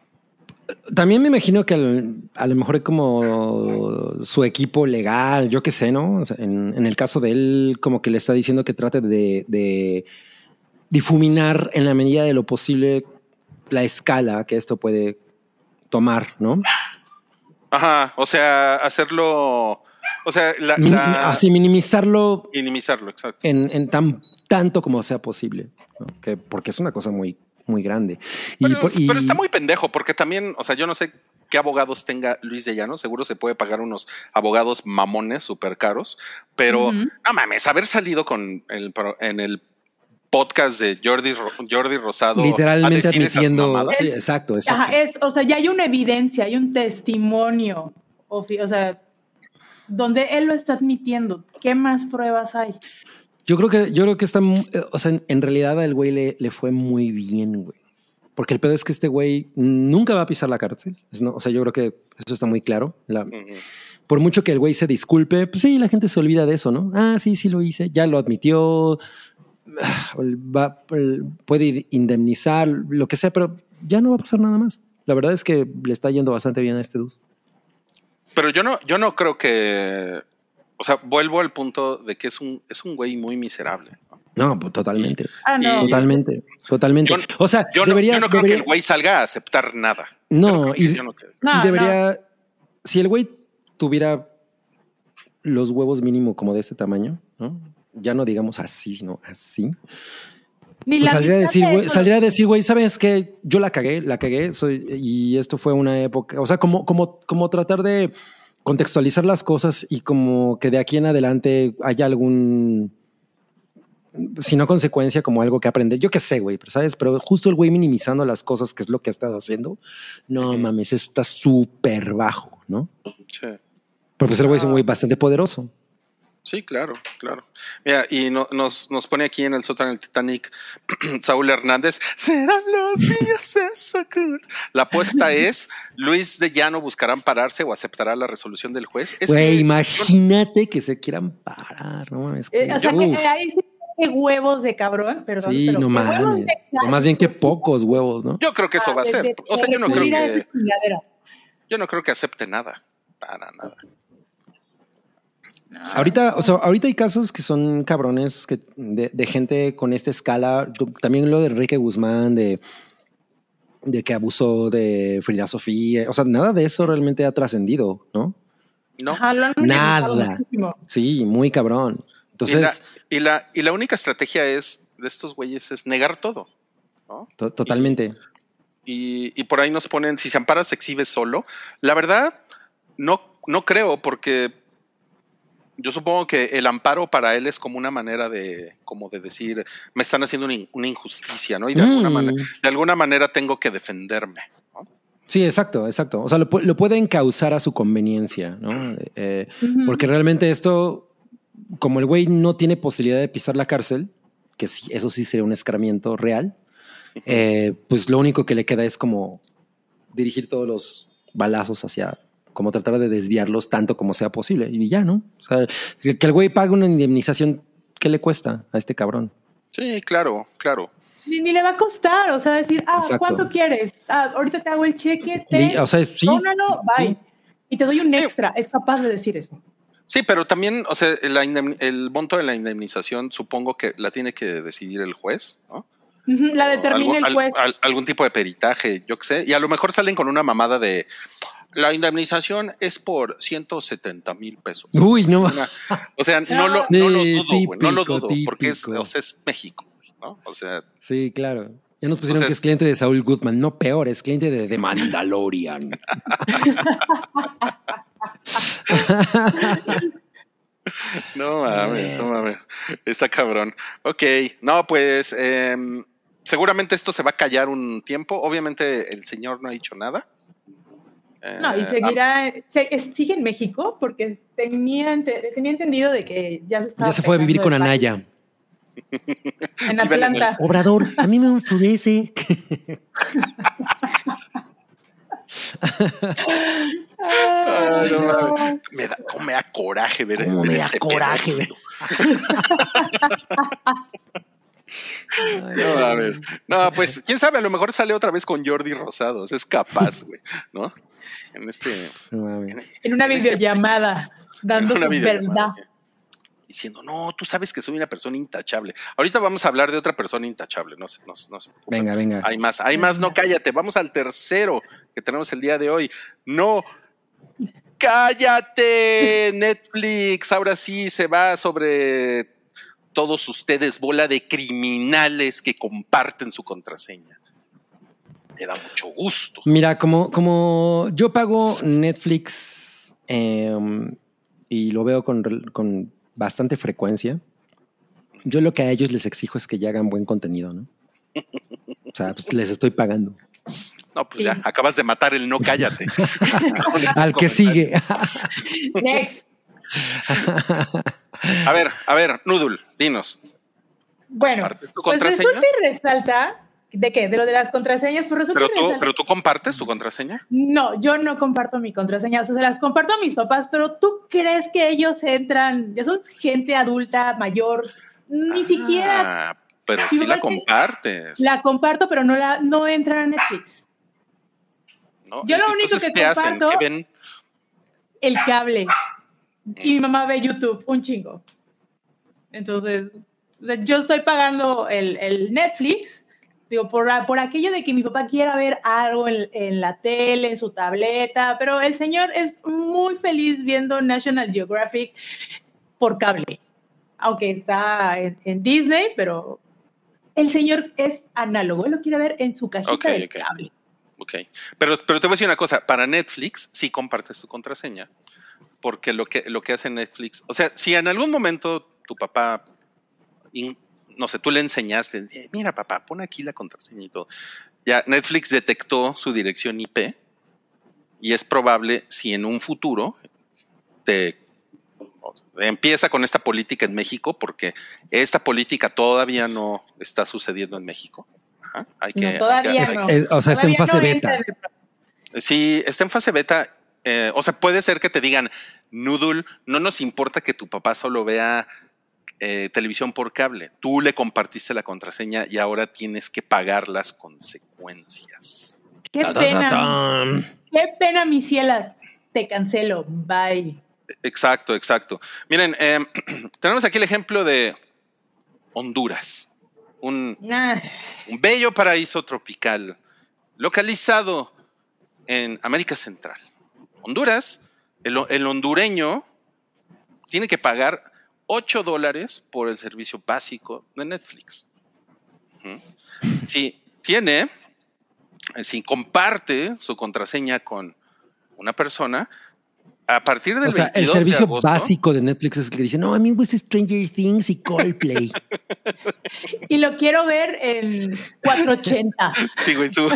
También me imagino que al- a lo mejor como su equipo legal, yo qué sé, ¿no? O sea, en, en el caso de él, como que le está diciendo que trate de, de difuminar en la medida de lo posible la escala que esto puede tomar, ¿no? Ajá, o sea, hacerlo, o sea, la, Min- la- Así minimizarlo minimizarlo, exacto. en, en tan tanto como sea posible, ¿no? que, porque es una cosa muy, muy grande. Y Pero, por- y- pero está muy pendejo, porque también, o sea, yo no sé qué abogados tenga Luis de Llano, seguro se puede pagar unos abogados mamones súper caros, pero no mames, haber salido con el, en el podcast de Jordi, Jordi Rosado a literalmente decir esas admitiendo. mamadas. Sí, exacto, exacto. Ajá, es, o sea, ya hay una evidencia, hay un testimonio, o sea, donde él lo está admitiendo. ¿Qué más pruebas hay? Yo creo que, yo creo que está, eh, o sea, en, realidad al güey le, le fue muy bien, güey. Porque el pedo es que este güey nunca va a pisar la cárcel. No- o sea, yo creo que eso está muy claro. La- por mucho que el güey se disculpe, pues sí, la gente se olvida de eso, ¿no? Ah, sí, sí lo hice, ya lo admitió, va- puede indemnizar, lo que sea, pero ya no va a pasar nada más. La verdad es que le está yendo bastante bien a este dude. Pero yo no, yo no creo que, o sea, vuelvo al punto de que es un, es un güey muy miserable. ¿no? No, pues, totalmente, Ah, no. Y- totalmente, totalmente. Yo- o sea, Yo no, debería, yo no creo debería- que el güey salga a aceptar nada. No, y- yo no creo. Y debería, si el güey tuviera los huevos mínimo como de este tamaño, ¿no? Ya no digamos así, sino así. Ni Pues la saldría a decir, saldría a decir, güey, ¿sabes qué? Yo la cagué, la cagué, soy, y esto fue una época, o sea, como, como, como tratar de contextualizar las cosas y como que de aquí en adelante haya algún, sino consecuencia como algo que aprender. Yo qué sé, güey, pero sabes, pero justo el güey minimizando las cosas, que es lo que ha estado haciendo, no mames, eso está súper bajo, ¿no? Sí. Pero pues el güey es un güey bastante poderoso. Sí, claro, claro. Mira, y no- nos, nos pone aquí en el sótano del Titanic Saúl Hernández. Serán los días good. La apuesta es: Luis de Llano buscará ampararse o aceptará la resolución del juez. Es Güey, que- imagínate que se quieran parar, ¿no? Es que, Eh, o sea, que ahí sí huevos de cabrón, perdón. sí, pero no mames. de más bien que pocos huevos, ¿no? Yo creo que eso Ah, va a de- ser. de- O sea, de yo no creo que yo no creo que acepte nada. Para nada. Ahorita, o sea, ahorita hay casos que son cabrones que de, de gente con esta escala. También lo de Enrique Guzmán, de, de que abusó de Frida Sofía. O sea, nada de eso realmente ha trascendido, ¿no? No. Nada. Sí, muy cabrón. y, la, Entonces, y, la, y la única estrategia es de estos güeyes es negar todo. ¿no? to- totalmente. y, y por ahí nos ponen, si se ampara se exhibe solo. La verdad, no, no creo, porque yo supongo que el amparo para él es como una manera de, como de decir, me están haciendo una, in- una injusticia, ¿no? Y de, alguna Mm. manera, de alguna manera tengo que defenderme. ¿no? Sí, exacto, exacto. O sea, lo, pu- lo pueden causar a su conveniencia, ¿no? Eh, porque realmente esto, como el güey no tiene posibilidad de pisar la cárcel, que sí, eso sí sería un escarmiento real, eh, pues lo único que le queda es como dirigir todos los balazos hacia, como tratar de desviarlos tanto como sea posible. Y ya, ¿no? O sea, que el güey pague una indemnización, ¿qué le cuesta a este cabrón? Sí, claro, claro. Ni, ni le va a costar, o sea, decir, ah, Exacto. ¿cuánto quieres? Ah, ahorita te hago el cheque, te... O sea, sí. no, no, no, bye. sí. Y te doy un Sí. extra, es capaz de decir eso. Sí, pero también, o sea, el monto de la indemnización supongo que la tiene que decidir el juez, ¿no? La determina Algún- el juez. al- al- algún tipo de peritaje, yo qué sé. Y a lo mejor salen con una mamada de la indemnización es por 170 mil pesos. Uy, no. Una- o sea, no lo, no lo Sí, dudo, güey, no lo típico, dudo, porque es, típico. o sea, es México, ¿no? O sea, Sí, claro. Ya nos pusieron Entonces- que es cliente de Saúl Goodman. No peor, es cliente de The Mandalorian. no mames, no mames. Está cabrón. Ok, no, pues em, seguramente esto se va a callar un tiempo. Obviamente el señor no ha dicho nada. No, y Eh, seguirá, se- sigue en México porque tenía, ente- tenía entendido de que ya se estaba ya se fue a vivir con Anaya. En Atlanta. Obrador, a mí me enfurece. Ay, no. Me da, cómo me da coraje ver, Cómo ver me da este coraje. No mames. No, pues quién sabe, a lo mejor sale otra vez con Jordi Rosados. Es capaz, güey, ¿no? En este. En una En este- videollamada, dando una su videollamada, verdad. Diciendo, no, tú sabes que soy una persona intachable. Ahorita vamos a hablar de otra persona intachable, no se, no, no se preocupen. Venga, venga. Hay más, hay más, no cállate. Vamos al tercero que tenemos el día de hoy. No, cállate, Netflix. Ahora sí se va sobre todos ustedes, bola de criminales que comparten su contraseña. Me da mucho gusto. Mira, como, como yo pago Netflix em, y lo veo con, con bastante frecuencia, yo lo que a ellos les exijo es que ya hagan buen contenido, ¿no? O sea, pues les estoy pagando. No, pues Sí. ya, acabas de matar el no cállate. Al que comentario. sigue. Next. A ver, a ver, Nudul, dinos. Bueno, pues resulta y resalta, ¿de qué? De lo de las contraseñas, pues resulta Pero tú, pero tú compartes tu contraseña. No, yo no comparto mi contraseña, o sea, se las comparto a mis papás, pero ¿tú crees que ellos entran, ya son gente adulta, mayor, ni siquiera Ah, pero Sí, la compartes. la comparto, pero no la no entran a Netflix? ¿no? yo lo único que ¿qué hacen? comparto- ¿Qué ven? El cable. Y mi mamá ve YouTube, un chingo. Entonces, yo estoy pagando el, el Netflix, digo, por, por aquello de que mi papá quiera ver algo en, en la tele, en su tableta, pero el señor es muy feliz viendo National Geographic por cable, aunque está en, en Disney, pero el señor es análogo, él lo quiere ver en su cajita Ok, de cable. Ok. Pero, pero te voy a decir una cosa, para Netflix sí compartes tu contraseña, porque lo que, lo que hace Netflix, o sea, si en algún momento tu papá in- no sé, tú le enseñaste, "Eh, mira papá, pon aquí la contraseña y todo. Ya Netflix detectó su dirección IP y es probable si en un futuro te empieza con esta política en México, porque esta política todavía no está sucediendo en México. Ajá, hay que, No, hay que- todavía hay no. que- o sea, está en fase no beta. Sí, está en fase beta. eh, o sea, puede ser que te digan, Noodle, no nos importa que tu papá solo vea eh, televisión por cable. Tú le compartiste la contraseña y ahora tienes que pagar las consecuencias. Qué Ta, ta, ta, pena. Qué pena, mi ciela. Te cancelo. Bye. Exacto, exacto. Miren, eh, tenemos aquí el ejemplo de Honduras, un, Nah. un bello paraíso tropical localizado en América Central. Honduras, el, el hondureño tiene que pagar 8 dólares por el servicio básico de Netflix. Si tiene, eh, si comparte su contraseña con una persona, a partir del O sea, el 22 de servicio agosto, básico de Netflix es el que dice, no, a mí me gusta Stranger Things y Coldplay. Y lo quiero ver en 480. Sí, güey, su,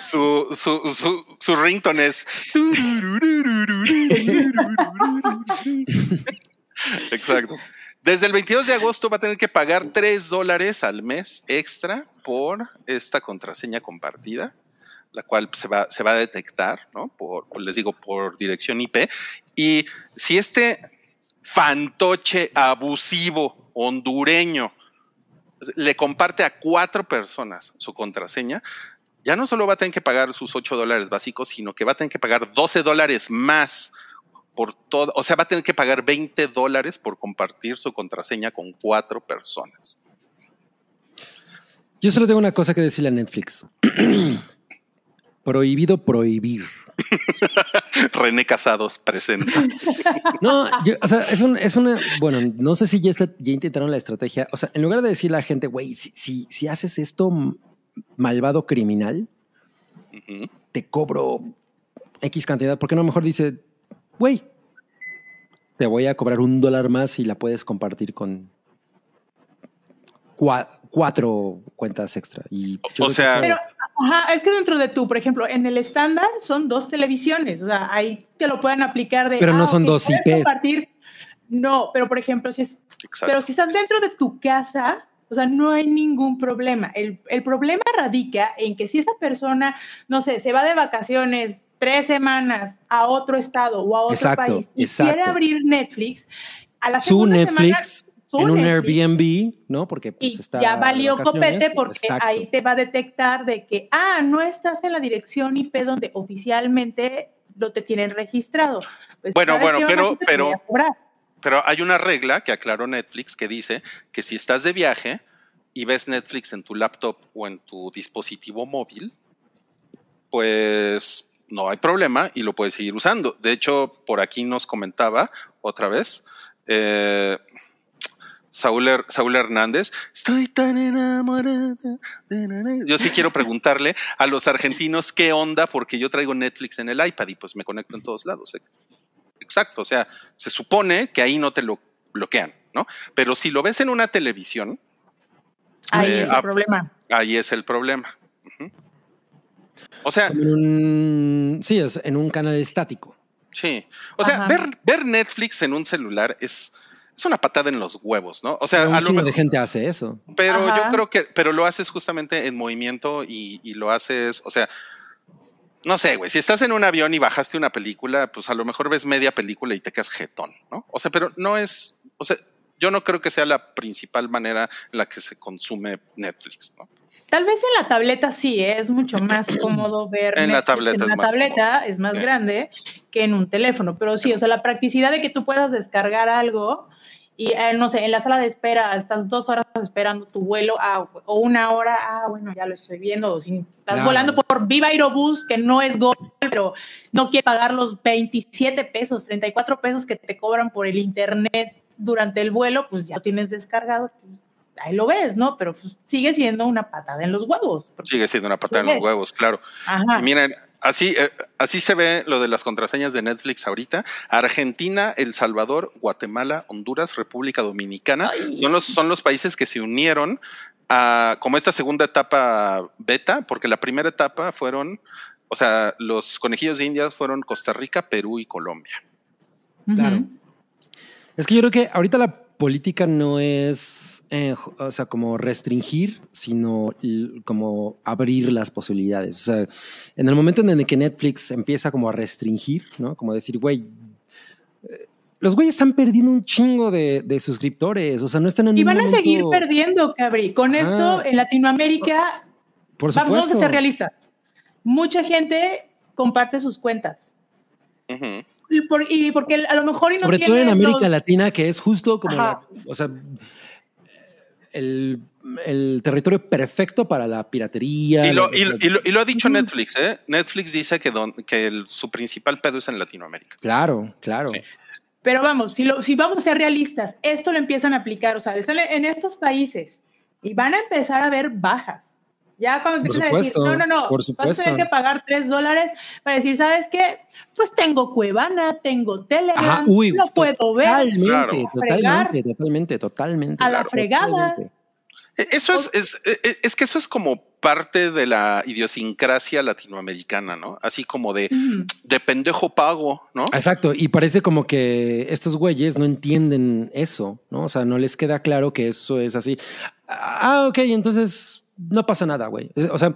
su, su, su, su ringtone es. Exacto. Desde el 22 de agosto va a tener que pagar 3 dólares al mes extra por esta contraseña compartida, la cual se va, se va a detectar, ¿no? Por, les digo, por dirección IP. Y si este fantoche abusivo hondureño le comparte a cuatro personas su contraseña, ya no solo va a tener que pagar sus 8 dólares básicos, sino que va a tener que pagar 12 dólares más por todo, o sea, va a tener que pagar 20 dólares por compartir su contraseña con cuatro personas. Yo solo tengo una cosa que decirle a Netflix. Prohibido prohibir. René Casados presenta. No, yo- o sea, es, un, es una. Bueno, no sé si ya, está- ya intentaron la estrategia. O sea, en lugar de decirle a la gente, güey, si, si, si haces esto, malvado criminal, te cobro X cantidad. ¿Por qué no mejor dice, güey, te voy a cobrar un dólar más y la puedes compartir con cua- cuatro cuentas extra? Y que sea, Pero, ajá, es que dentro de tu, por ejemplo, en el estándar son dos televisiones. O sea, ahí te lo pueden aplicar de. Pero no son ok, dos IP. compartir. No, pero por ejemplo, si es. Pero si estás dentro de tu casa, o sea, no hay ningún problema. El, el problema radica en que si esa persona, no sé, se va de vacaciones tres semanas a otro estado o a otro Exacto, país y exacto. quiere abrir Netflix, a la su segunda Netflix semana, su en un Netflix, Airbnb, ¿no? Porque pues, y está ya valió copete porque Exacto. ahí te va a detectar de que, ah, no estás en la dirección IP donde oficialmente lo te tienen registrado. Pues, Bueno, ¿sabes bueno, pero- pero-. Pero hay una regla que aclaró Netflix que dice que si estás de viaje y ves Netflix en tu laptop o en tu dispositivo móvil, pues no hay problema y lo puedes seguir usando. De hecho, por aquí nos comentaba otra vez eh, Saúl, Her- Saúl Hernández, estoy tan enamorada. de na, na". Yo sí quiero preguntarle a los argentinos qué onda, porque yo traigo Netflix en el iPad y pues me conecto en todos lados. Exacto, o sea, se supone que ahí no te lo bloquean, ¿no? Pero si lo ves en una televisión, Ahí Eh, es el ah, problema. ahí es el problema. O sea, en un, sí, es en un canal estático. sí. O sea, ver, ver Netflix en un celular es, es una patada en los huevos, ¿no? O sea, Pero a un lo chingo de mejor, gente hace eso. pero yo creo que, pero lo haces justamente en movimiento y, y lo haces, o sea, no sé, güey, si estás en un avión y bajaste una película, pues a lo mejor ves media película y te quedas jetón, ¿no? O sea, pero no es, o sea, yo no creo que sea la principal manera en la que se consume Netflix, ¿no? Tal vez en la tableta sí, ¿eh? es mucho más cómodo ver. En la tableta En es más tableta cómodo. es más Sí. grande que en un teléfono, pero sí, o sea, la practicidad de que tú puedas descargar algo y, eh, no sé, en la sala de espera estás dos horas esperando tu vuelo ah, o una hora, ah, bueno, ya lo estoy viendo, o si estás Claro. volando por Viva Aerobús, que no es Gol, pero no quiere pagar los 27 pesos, 34 pesos que te cobran por el internet durante el vuelo, pues ya lo tienes descargado, pues, ahí lo ves, ¿no? Pero pues, sigue siendo una patada en los huevos. Sigue siendo una patada en los huevos, claro. Ajá. Y miren, Así, eh, así se ve lo de las contraseñas de Netflix ahorita. Argentina, El Salvador, Guatemala, Honduras, República Dominicana son los, son los países que se unieron a como esta segunda etapa beta, porque la primera etapa fueron, o sea, los conejillos de Indias fueron Costa Rica, Perú y Colombia. Claro. Es que yo creo que ahorita la política no es, eh, o sea, como restringir, sino como abrir las posibilidades. O sea, en el momento en el que Netflix empieza como a restringir, ¿no? Como decir, güey, eh, los güeyes están perdiendo un chingo de, de suscriptores. O sea, no están en Y van a momento- seguir perdiendo, Cabri. Con Ajá. esto, en Latinoamérica, Por vamos, vamos a supuesto. ser realistas. Mucha gente comparte sus cuentas. Ujú. Y, por- y porque a lo mejor y no Sobre todo en América los- Latina, que es justo como, la- o sea, el, el territorio perfecto para la piratería. Y lo, la- y, la- y lo, y lo ha dicho. Netflix, ¿eh? Netflix dice que, don- que el- su principal pedo es en Latinoamérica. Claro, claro. Sí. Pero vamos, si, lo- si vamos a ser realistas, esto lo empiezan a aplicar, o sea, están en estos países y van a empezar a ver bajas. Ya cuando empiezan a decir, no, no, no, por vas a supuesto. tener que pagar tres dólares para decir, ¿sabes qué? Pues tengo Cuevana, tengo Telegram, Ajá, uy, lo puedo ver. totalmente, Claro. totalmente, totalmente, totalmente. A la fregada. totalmente. E- Eso es, es, e- es que eso es como parte de la idiosincrasia latinoamericana, ¿no? Así como de, de pendejo pago, ¿no? Exacto, y parece como que estos güeyes no entienden eso, ¿no? O sea, no les queda claro que eso es así. Ah, ok, entonces no pasa nada, güey. O sea,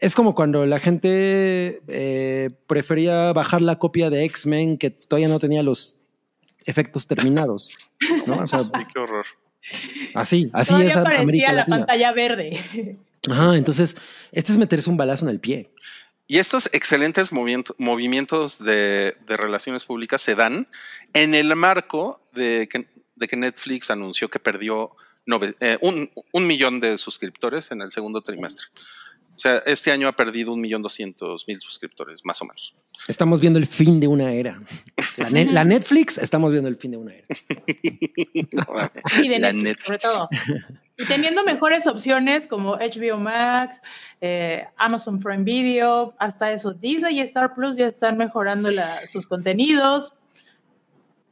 es como cuando la gente eh, prefería bajar la copia de X-Men que todavía no tenía los efectos terminados, ¿no? O sea, Sí, qué horror. así, así Todavía es parecía América la Latina. pantalla verde. Ajá, entonces, esto es meterse un balazo en el pie. Y estos excelentes movimiento- movimientos de, de relaciones públicas se dan en el marco de que, de que Netflix anunció que perdió nove- eh, un, un millón de suscriptores en el segundo trimestre. O sea, este año ha perdido un millón doscientos mil suscriptores, más o menos. Estamos viendo el fin de una era. La, ne- la Netflix, estamos viendo el fin de una era. y de La Netflix, Netflix. sobre todo. Y teniendo mejores opciones como HBO Max, eh, Amazon Prime Video, hasta eso, Disney y Star Plus ya están mejorando la- sus contenidos.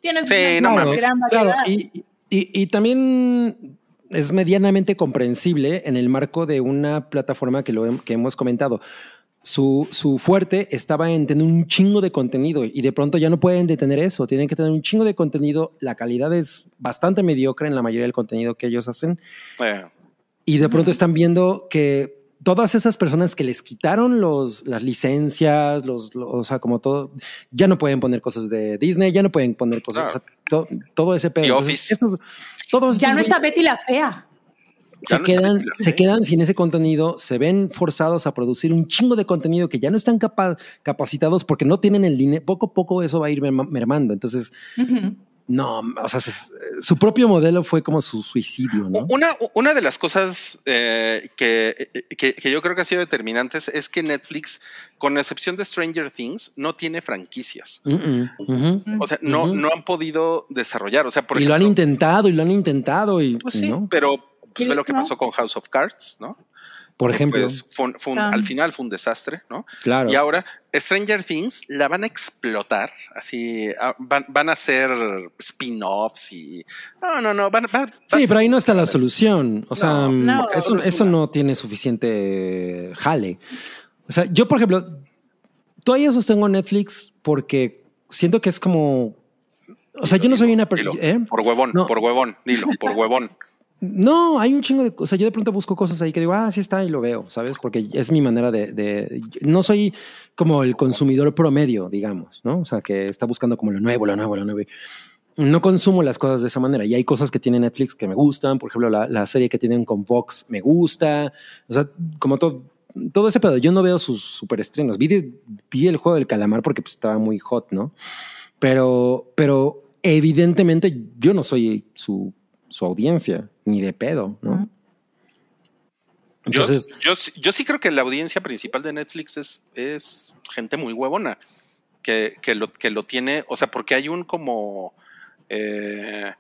Tienen Sí, una no gran variedad. Claro, y, y- y también es medianamente comprensible en el marco de una plataforma que, lo, que hemos comentado. Su, su fuerte estaba en tener un chingo de contenido y de pronto ya no pueden detener eso, tienen que tener un chingo de contenido, la calidad es bastante mediocre en la mayoría del contenido que ellos hacen. Eh, y de pronto están viendo que todas esas personas que les quitaron los, las licencias, los, los- o sea, como todo, ya no pueden poner cosas de Disney, ya no pueden poner cosas, Claro. o sea, to- todo ese pedo. The Entonces, Office. estos- todos Ya no está Betty la Fea. Se, no quedan, se quedan sin ese contenido, se ven forzados a producir un chingo de contenido que ya no están capa- capacitados porque no tienen el dinero. Poco a poco eso va a ir merma- mermando. Entonces. No, o sea, se- su propio modelo fue como su suicidio, ¿no? Una, una de las cosas eh, que, que- que yo creo que ha sido determinantes es que Netflix, con excepción de Stranger Things, no tiene franquicias. Mm, mm. O sea, no, no han podido desarrollar. O sea, por y lo han intentado y lo han intentado y Pues sí, ¿no? pero pues, ve lo que pasó con House of Cards, ¿no? Por ejemplo, Pues fue un- fue un- Ah. al final fue un desastre, ¿no? claro. Y ahora Stranger Things la van a explotar, así ah, van, van a hacer spin-offs y no, no, no, van, Sí, pero ahí no está la solución. O sea, No, mm, no. eso, no tiene suficiente jale. O sea, yo, por ejemplo, todavía sostengo Netflix porque siento que es como. O sea, yo no soy una persona. por huevón, No. por huevón, dilo, por huevón. No, hay un chingo de. Sea, yo de pronto busco cosas ahí que digo, ah, sí está y lo veo, ¿sabes? Porque es mi manera de. no soy como el consumidor promedio, digamos, ¿no? O sea, que está buscando como lo nuevo, lo nuevo, lo nuevo. No consumo las cosas de esa manera. Y hay cosas que tiene Netflix que me gustan. Por ejemplo, la, la serie que tienen con Vox me gusta. O sea, como todo, todo ese pedo. Yo no veo sus superestrenos. Vi, vi el juego del calamar porque pues, estaba muy hot, ¿no? Pero, pero evidentemente yo no soy su, su audiencia, ni de pedo, ¿no? Yo, Entonces, yo, sí- yo sí creo que la audiencia principal de Netflix es, es gente muy huevona, que, que, lo, que lo tiene, o sea, porque hay un como... eh,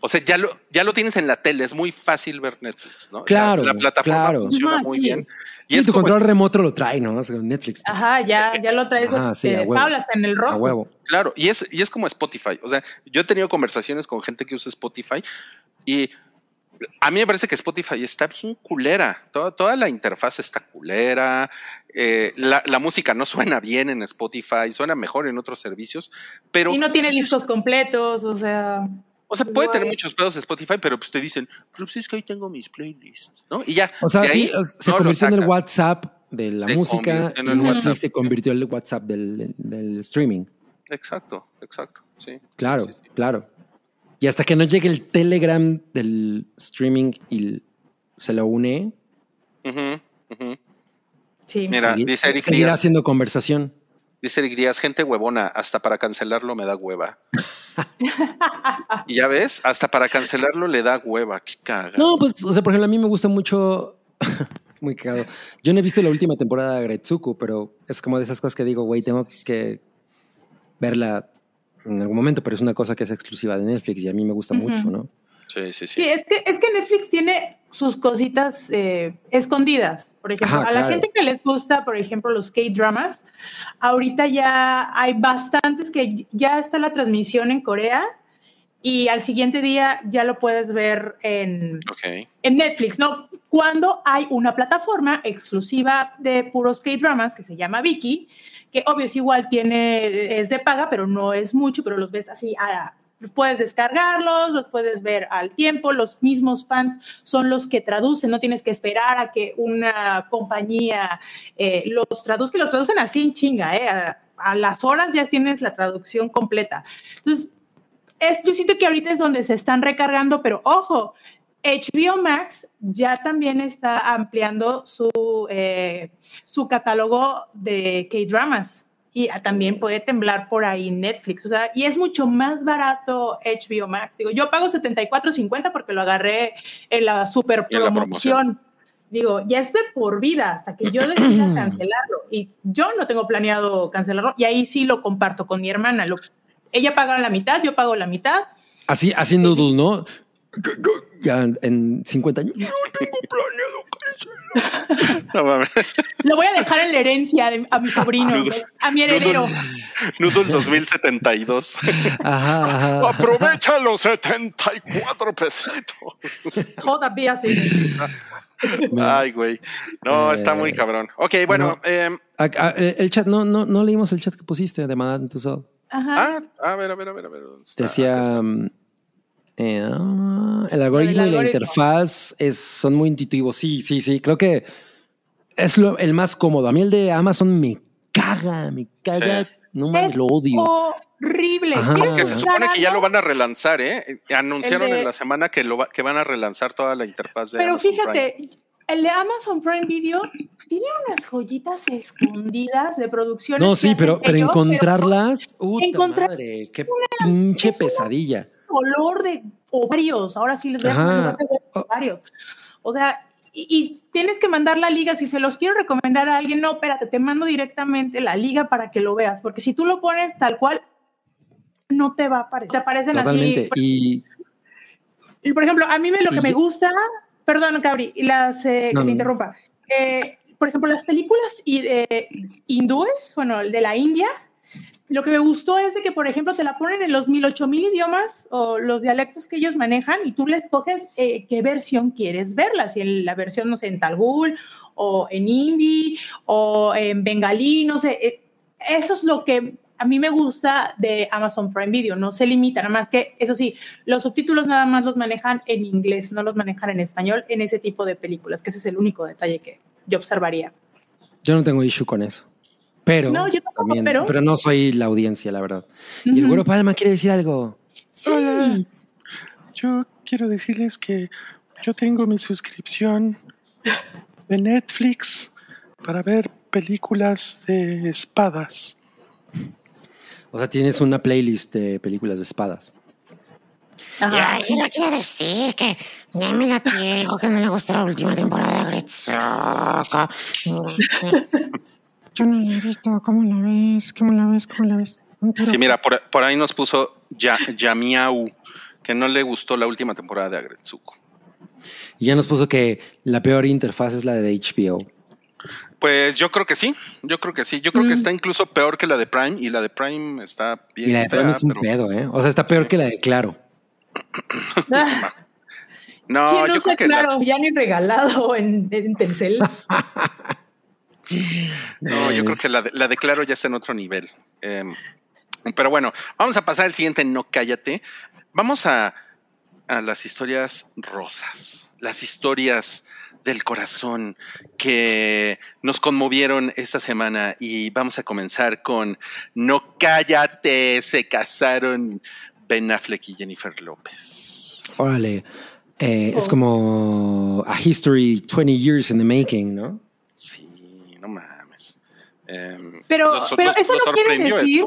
O sea, ya lo, ya lo tienes en la tele, es muy fácil ver Netflix, ¿no? La- Claro, La, plataforma claro. funciona muy sí. bien. Y Sí, es tu como control este- remoto lo trae, ¿no? Netflix. Ajá, ya, ya lo traes Ajá, sí, en el rojo. A huevo. Claro, y es, y es como Spotify. O sea, yo he tenido conversaciones con gente que usa Spotify y a mí me parece que Spotify está bien culera. Toda, toda la interfaz está culera. eh, la, la música no suena bien en Spotify, suena mejor en otros servicios, pero Y no tiene discos completos, o sea. O sea, puede tener muchos pedos Spotify, pero pues te dicen, pero pues es que ahí tengo mis playlists, ¿no? Y ya. O sea, de ahí sí, se no convirtió en el. WhatsApp de la Se música y el Netflix WhatsApp. se convirtió en el WhatsApp del, del streaming. Exacto, exacto. Sí. Claro, sí, sí, sí. claro. Y hasta que no llegue el Telegram del streaming y se lo une, Ujú, ujú. Sí. Mira, segui- dice Eric seguirá Díaz, haciendo conversación. Dice Eric Díaz, gente huevona, hasta para cancelarlo me da hueva. y ya ves, hasta para cancelarlo le da hueva, qué caga. No, pues, o sea, por ejemplo, a mí me gusta mucho. es muy cagado. Yo no he visto la última temporada de Gretsuko, pero es como de esas cosas que digo, güey, tengo que verla en algún momento, pero es una cosa que es exclusiva de Netflix y a mí me gusta mucho, ¿no? Sí, sí, Sí, sí. es que, es que Netflix tiene sus cositas eh, escondidas. Por ejemplo, Ajá, a la claro. gente que les gusta, por ejemplo, los K-dramas, ahorita ya hay bastantes que ya está la transmisión en Corea y al siguiente día ya lo puedes ver en, Ok. en Netflix, ¿no? Cuando hay una plataforma exclusiva de puros K-dramas que se llama Viki, que obvio es igual tiene, es de paga, pero no es mucho, pero los ves así, a- puedes descargarlos, los puedes ver al tiempo, los mismos fans son los que traducen, no tienes que esperar a que una compañía eh, los traduzca, los traducen así en chinga, ¿eh? A, las horas ya tienes la traducción completa. Entonces, es, yo siento que ahorita es donde se están recargando, pero ojo, HBO Max ya también está ampliando su, eh, su catálogo de K-dramas y también puede temblar por ahí Netflix, o sea, y es mucho más barato HBO Max. Digo, yo pago 74.50 porque lo agarré en la super la promoción. promoción. Digo, ya es de por vida hasta que yo decida cancelarlo y yo no tengo planeado cancelarlo y ahí sí lo comparto con mi hermana. Lo- ella paga la mitad, yo pago la mitad Así, así Noodle, ¿no? Ya en- en 50 años. No tengo planeado No mames. Lo voy a dejar en la herencia de- a mi sobrino, Noodle- a mi heredero. Noodle 2072. Ajá, ajá. Aprovecha los 74 pesitos. Todavía sí. Ay, güey. No, está muy Eh, cabrón. Ok, bueno. no. em, ah, el chat, no, no, no leímos el chat que pusiste de Madame Tussauds. Ajá. ah, a ver, a ver, a ver, a ver. Decía, eh, el algoritmo y la interfaz es, son muy intuitivos. Sí, sí, sí. Creo que es lo, el más cómodo. A mí el de Amazon me caga, me caga. Sí. No mames, Es lo odio. horrible. Ajá. ¿Quieres Que se supone que ya lo van a relanzar, ¿eh? Anunciaron El de- en la semana que, lo va- que van a relanzar toda la interfaz de Pero Amazon Prime. fíjate, el de Amazon Prime Video tiene unas joyitas escondidas de producción. No, sí, pero, pero encontrarlas, encontrar madre, qué pinche una- pesadilla. Color de ovarios. Ahora sí les voy a poner ovarios. O sea, y, y tienes que mandar la liga. Si se los quiero recomendar a alguien, no, espérate, te mando directamente la liga para que lo veas. Porque si tú lo pones tal cual, no te va a aparecer. Te aparecen Totalmente. así. Y Y, por ejemplo, a mí me, lo que Y me gusta, perdón, Cabri, y las, eh, No, que te interrumpa. Eh, por ejemplo, las películas eh, hindúes, bueno, el de la India, lo que me gustó es de que, por ejemplo, te la ponen en los mil, ocho mil idiomas o los dialectos que ellos manejan y tú les escoges eh, qué versión quieres verla, si en la versión, no sé, en Talgul o en hindi o en bengalí, no sé. eh, eso es lo que a mí me gusta de Amazon Prime Video, no se limita, nada más que, eso sí, los subtítulos nada más los manejan en inglés, no los manejan en español en ese tipo de películas, que ese es el único detalle que yo observaría. yo no tengo issue con eso. Pero, No, yo tampoco, también, pero- pero no soy la audiencia, la verdad. Y el güero Palma quiere decir algo. Sí. Hola. Yo quiero decirles que yo tengo mi suscripción de Netflix para ver películas de espadas. O sea, tienes una playlist de películas de espadas. Ya, yo no quiero decir que ya me la dijo que no le gustó la última temporada de Gretzosco. Yo no la he visto. ¿Cómo la ves? ¿Cómo la ves? ¿Cómo la ves? Sí, mira, por, por ahí nos puso ya, Yamiau, que no le gustó la última temporada de Agretsuko. Y ya nos puso que la peor interfaz es la de HBO. Pues yo creo que sí, yo creo que sí. Yo creo que Mm. está incluso peor que la de Prime y la de Prime está bien. Y la de fea, Prime es un pero- pedo, ¿eh? O sea, está peor Sí. que la de Claro. Ah, No, ¿Quién yo creo que la- claro? Ya ni regalado en, en Telcel. No, yo creo que la de, la de Claro ya está en otro nivel. Em, pero bueno, vamos a pasar al siguiente, no cállate. Vamos a, a las historias rosas, las historias del corazón que nos conmovieron esta semana y vamos a comenzar con No cállate, se casaron Ben Affleck y Jennifer López. Órale. Eh, Es como a history 20 years in the making, ¿no? Sí, no mames. Em, Pero, los- pero los- eso los no quiere decir.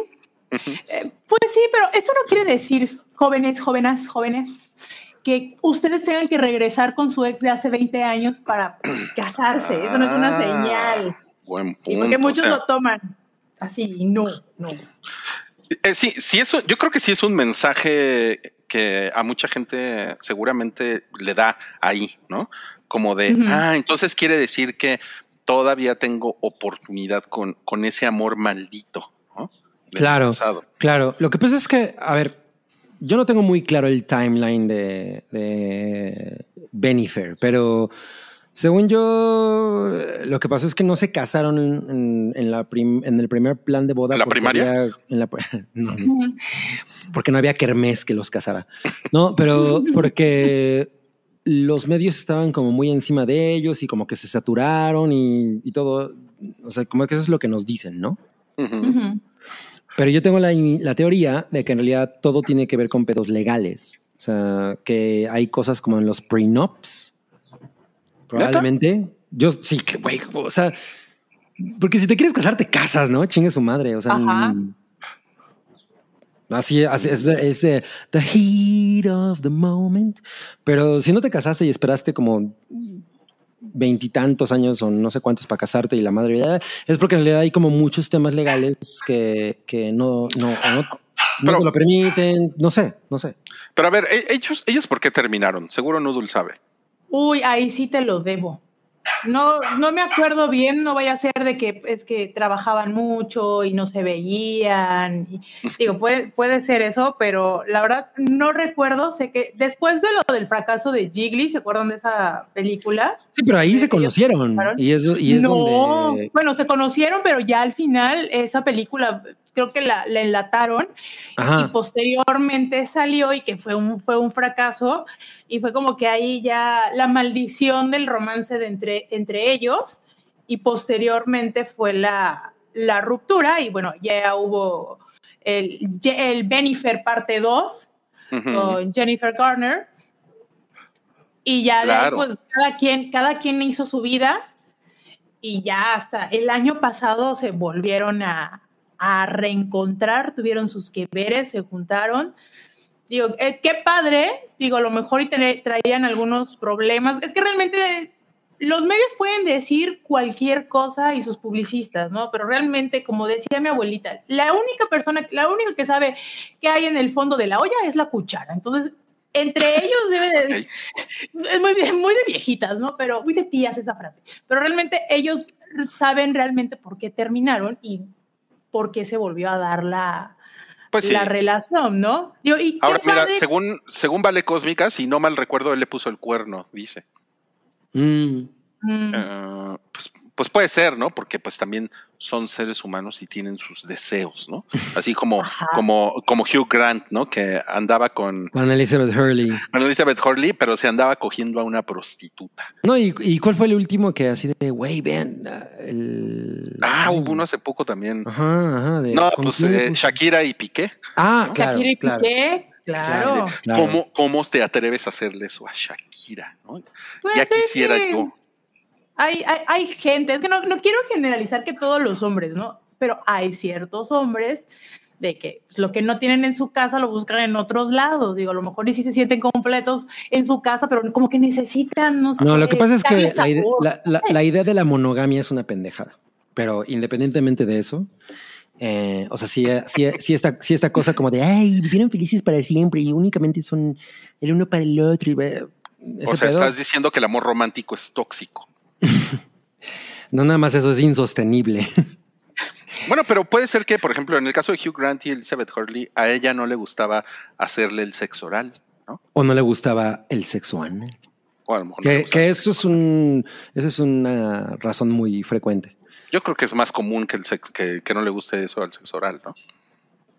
esto. Eh, pues sí, pero eso no quiere decir, jóvenes, jóvenes, jóvenes, que ustedes tengan que regresar con su ex de hace 20 años para casarse. Eso no es una Ah, señal. Buen punto. porque muchos o sea, lo toman así, y no, no. Eh, sí, sí, eso, yo creo que sí es un mensaje que a mucha gente seguramente le da ahí, ¿no? Como de, ah, entonces quiere decir que todavía tengo oportunidad con, con ese amor maldito, ¿no? Claro. pasado. Claro. Lo que pasa es que, a ver, yo no tengo muy claro el timeline de, de Benifer, pero según yo, lo que pasó es que no se casaron en, en- en la prim- en el primer plan de boda. ¿En la primaria? había- en la- no, porque no había kermés que los casara. No, pero porque los medios estaban como muy encima de ellos y como que se saturaron y, y todo. O sea, como que eso es lo que nos dicen, ¿no? Pero yo tengo la, la teoría de que en realidad todo tiene que ver con pedos legales. O sea, que hay cosas como en los prenups. Probablemente. Yo sí, que güey, o sea, porque si te quieres casar, te casas, ¿no? Chingue su madre. O sea, Ajá. mm, así, así es, es de the heat of the moment. Pero si no te casaste y esperaste como veintitantos años o no sé cuántos para casarte y la madre eh, es porque en realidad hay como muchos temas legales que, que no, no, no, no Pero- te lo permiten, no sé, no sé. Pero a ver, e- ellos, ellos ¿por qué terminaron? Seguro Noodle sabe. Uy, ahí sí te lo debo. No, no me acuerdo bien, no vaya a ser de que es que trabajaban mucho y no se veían. y- digo, puede, puede ser eso, pero la verdad no recuerdo. Sé que después de lo del fracaso de Jiggly, ¿se acuerdan de esa película? Sí, pero ahí se conocieron y eso y es no, donde bueno, se conocieron, pero ya al final esa película creo que la, la enlataron y Ajá, posteriormente salió y que fue un, fue un fracaso y fue como que ahí ya la maldición del romance de entre, entre ellos y posteriormente fue la, la ruptura y bueno, ya hubo el, el Benifer parte 2 Ujú. con Jennifer Garner y ya de ahí, Claro. pues cada quien, cada quien hizo su vida y ya hasta el año pasado se volvieron a, a reencontrar, tuvieron sus que veres, se juntaron. Digo, eh, qué padre, digo, a lo mejor y tra- traían algunos problemas. Es que realmente los medios pueden decir cualquier cosa y sus publicistas, ¿no? Pero realmente, como decía mi abuelita, la única persona, la única que sabe qué hay en el fondo de la olla es la cuchara. Entonces, entre ellos debe de... Ok. Es muy, muy de viejitas, ¿no? Pero muy de tías esa frase. Pero realmente ellos saben realmente por qué terminaron y por qué se volvió a dar la, Pues sí. la relación, ¿no? Digo, y qué Ahora, mira, padre- según, según Vale Cósmica, si no mal recuerdo, él le puso el cuerno, dice. Mm. Mm, Eh, pues, pues puede ser, ¿no? Porque pues también son seres humanos y tienen sus deseos, ¿no? Así como, Ajá. como, como Hugh Grant, ¿no? Que andaba con, con Elizabeth Hurley. con Elizabeth Hurley, pero se andaba cogiendo a una prostituta. No, ¿y, y cuál fue el último que así de, güey, vean, ah, el... Ah, hubo uno hace poco también. Ajá, ajá. de- No, ¿con pues eh? Shakira y Piqué. Ah, claro, Shakira y claro. Piqué, claro. ¿Cómo, ¿Cómo te atreves a hacerle eso a Shakira? ¿no? Pues ya es quisiera yo. Hay, hay, hay gente, es que no, no quiero generalizar que todos los hombres, ¿no? Pero hay ciertos hombres de que pues, lo que no tienen en su casa lo buscan en otros lados. Digo, a lo mejor y sí se sienten completos en su casa, pero como que necesitan, no sé. No, lo que pasa es que la, ide- sabor. la- la- la idea de la monogamia es una pendejada. Pero independientemente de eso, Eh, o sea, sí, sí, sí, esta, sí esta cosa como de, ay, vivieron felices para siempre y únicamente son el uno para el otro. Y, eh, O sea, pedo. estás diciendo que el amor romántico es tóxico. No, nada más eso es insostenible. Bueno, pero puede ser que, por ejemplo, en el caso de Hugh Grant y Elizabeth Hurley, a ella no le gustaba hacerle el sexo oral, ¿no? o no le gustaba el sexo anal. O a lo mejor no le Que, eso es un, eso es una razón muy frecuente. Yo creo que es más común que, el sex- que, que no le guste eso al sexo oral, ¿no?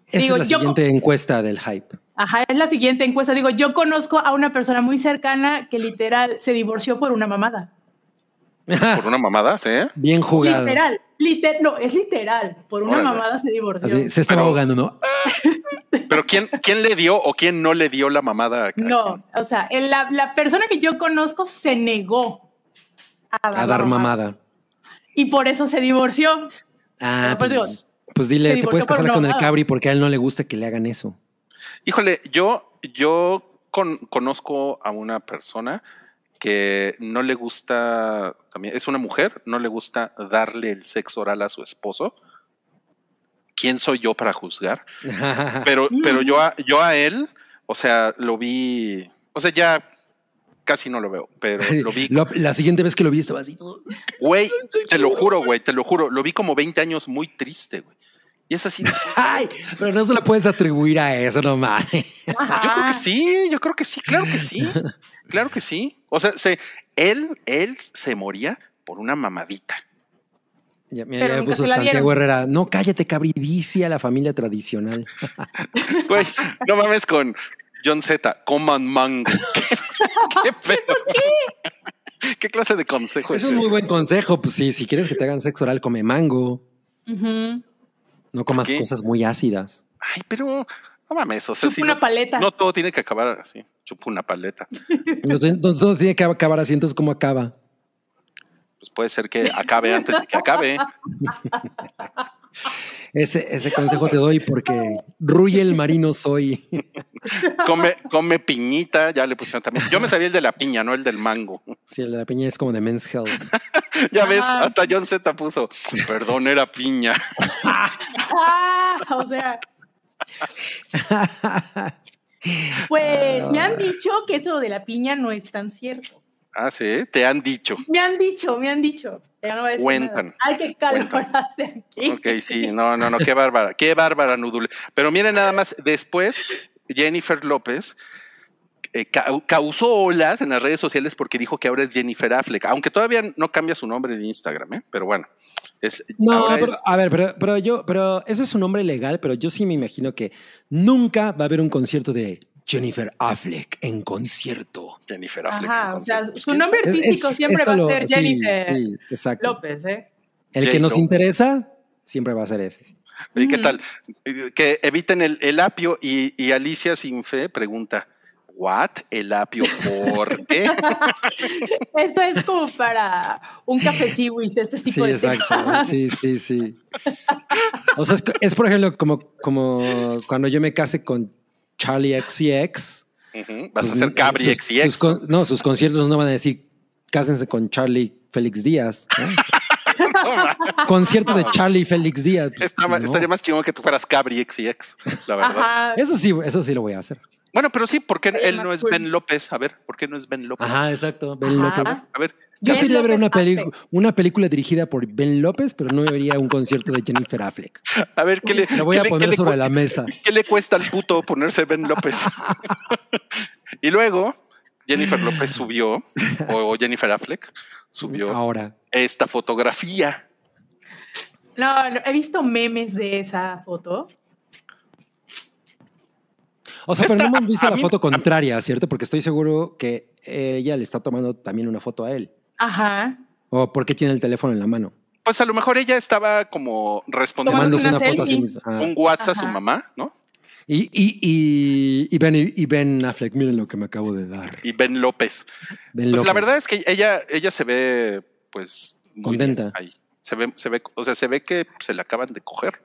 Esa Digo, es la yo- siguiente encuesta del hype. Ajá, es la siguiente encuesta. Digo, yo conozco a una persona muy cercana que literal se divorció por una mamada. Por una mamada, ¿sí? Bien jugado. Literal, liter, no, es literal. Por una Órale. mamada se divorció. Así, se estaba Pero- ahogando, ¿no? Pero ¿quién, ¿quién le dio o quién no le dio la mamada? a No, o sea, el- la, la persona que yo conozco se negó a dar, A la dar mamada. Y por eso se divorció. Ah, Pues digo, pues, pues dile, te puedes casar con el cabri porque a él no le gusta que le hagan eso. Híjole, yo, yo con- conozco a una persona que no le gusta, también es una mujer, no le gusta darle el sexo oral a su esposo. ¿Quién soy yo para juzgar? Pero, pero yo, a, yo a él, o sea, lo vi, o sea, ya casi no lo veo, pero lo vi, Lo- la siguiente vez que lo vi estaba así. todo- güey, te lo juro, güey, te lo juro, lo vi como 20 años muy triste, güey. Y es así, Ay, pero no se lo puedes atribuir a eso, no mames. Yo creo que sí, yo creo que sí, claro que sí. Claro que sí. O sea, se, él, él se moría por una mamadita. Ya, mira, Pero ya nunca puso Santiago. Herrera. No, cállate, cabri, dice a la familia tradicional. Güey, no mames con John Z, coman mango. ¿Qué, qué pedo? ¿Qué clase de consejo es, Es un muy buen consejo. Pues sí, si quieres que te hagan sexo oral, come mango. No comas qué? cosas muy ácidas. Ay, pero no mames, o sea, Chupa si una no, paleta. no todo tiene que acabar así. Chupa una paleta. No, todo tiene que acabar así, entonces ¿cómo acaba? Pues puede ser que acabe antes de que acabe. Ese, ese consejo te doy porque Ruy el marino soy. Come, come piñita, ya le pusieron también. Yo me sabía el de la piña, no el del mango. Si la piña es como de Men's Health. Ya ves, Ah. hasta John Z puso, perdón, era piña. Ah, o sea. Pues me han dicho que eso de la piña no es tan cierto. Ah, sí, te han dicho. Me han dicho, me han dicho. Ya no voy a decir Cuentan. nada. Hay que calmarse aquí. Ok, sí, no, no, no, qué bárbara, qué bárbara Nudule. Pero miren nada más, después Jennifer López eh, ca- causó olas en las redes sociales porque dijo que ahora es Jennifer Affleck, aunque todavía no cambia su nombre en Instagram, ¿eh? pero bueno, es, No, ahora pero, es- a ver, pero, pero yo, pero eso es un nombre legal, pero yo sí me imagino que nunca va a haber un concierto de Jennifer Affleck en concierto. Jennifer Affleck. Ajá, en o sea, concierto. Su ¿quién nombre artístico Es- siempre es va a ser sí, Jennifer sí, exacto. López, ¿eh? El que nos interesa siempre va a ser ese. Oye, ¿Qué tal? Eh, Que eviten el, el apio y, y Alicia Sin Fe pregunta, ¿what? ¿El apio por qué? Esto es como para un café Siwis, este tipo Sí, de exacto. temas. Sí, sí, sí. O sea, es, es, por ejemplo como, como cuando yo me case con Charlie XCX. Ujú, Vas a pues, hacer Cabri sus- X y sus no, sus conciertos no van a decir cásense con Charlie Félix Díaz. ¿no? Concierto de Charlie Félix Díaz. pues, Está ma- no. Estaría más chingón que tú fueras Cabri X y X, la verdad. Ajá. Eso sí, eso sí lo voy a hacer. Bueno, pero sí, ¿por qué él no es. Ben López? A ver, ¿por qué no es Ben López? Ajá, exacto. Ben Ajá. López. A ver, Yo Ben sería ver una, película dirigida por Ben López, pero no vería un concierto de Jennifer Affleck. a ver, ¿qué le, Lo voy qué a poner le sobre la mesa. ¿Qué le cuesta al puto ponerse Ben López? y luego, Jennifer López subió, o Jennifer Affleck subió Ahora. esta fotografía. No, no, he visto memes de esa foto. O sea, pero no hemos visto la mí- foto contraria, ¿cierto? Porque estoy seguro que ella le está tomando también una foto a él. Ajá. ¿O por qué tiene el teléfono en la mano? Pues a lo mejor ella estaba como respondiendo una una foto a sí misma. Ah. un WhatsApp a su mamá, ¿no? Y, y, y, y, ben, y Ben Affleck, miren lo que me acabo de dar. Y Ben López. Ben Pues la verdad es que ella, ella se ve, pues, muy Contenta. ahí. Se ve, se ve, o sea, se ve que se la acaban de coger.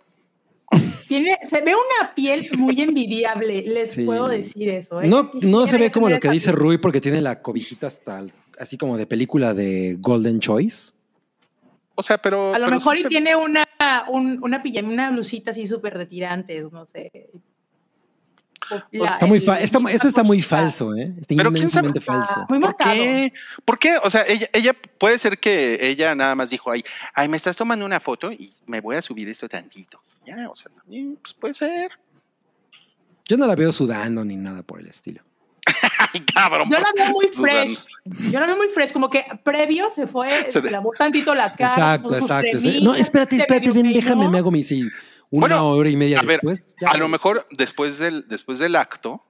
Tiene, se ve una piel muy envidiable, les Sí. puedo decir eso. ¿eh? No, no se ve como lo que dice piel. Rui porque tiene la cobijita hasta el- así como de película de Golden Choice. O sea, pero. A lo pero mejor sí y se- tiene una, un- una pijama, una blusita así súper de tirantes, no sé. O sea, está muy el- fa- está- esto está muy falso, ¿eh? Está Pero quién sabe- falso. Muy ¿Por marcado. qué? ¿Por qué? O sea, ella, ella puede ser que ella nada más dijo, ay, ay, me estás tomando una foto y me voy a subir esto tantito. Ya, o sea, también, pues puede ser. Yo no la veo sudando ni nada por el estilo. Ay, cabrón. Yo la veo muy Sudando. fresh. Yo la veo muy fresh, como que previo se fue, Se lavó tantito la cara. exacto, exacto. No, espérate, espérate, ven, déjame, me hago mi sí, una Bueno, hora y media a ver, después. ya. A lo mejor después del, después del acto,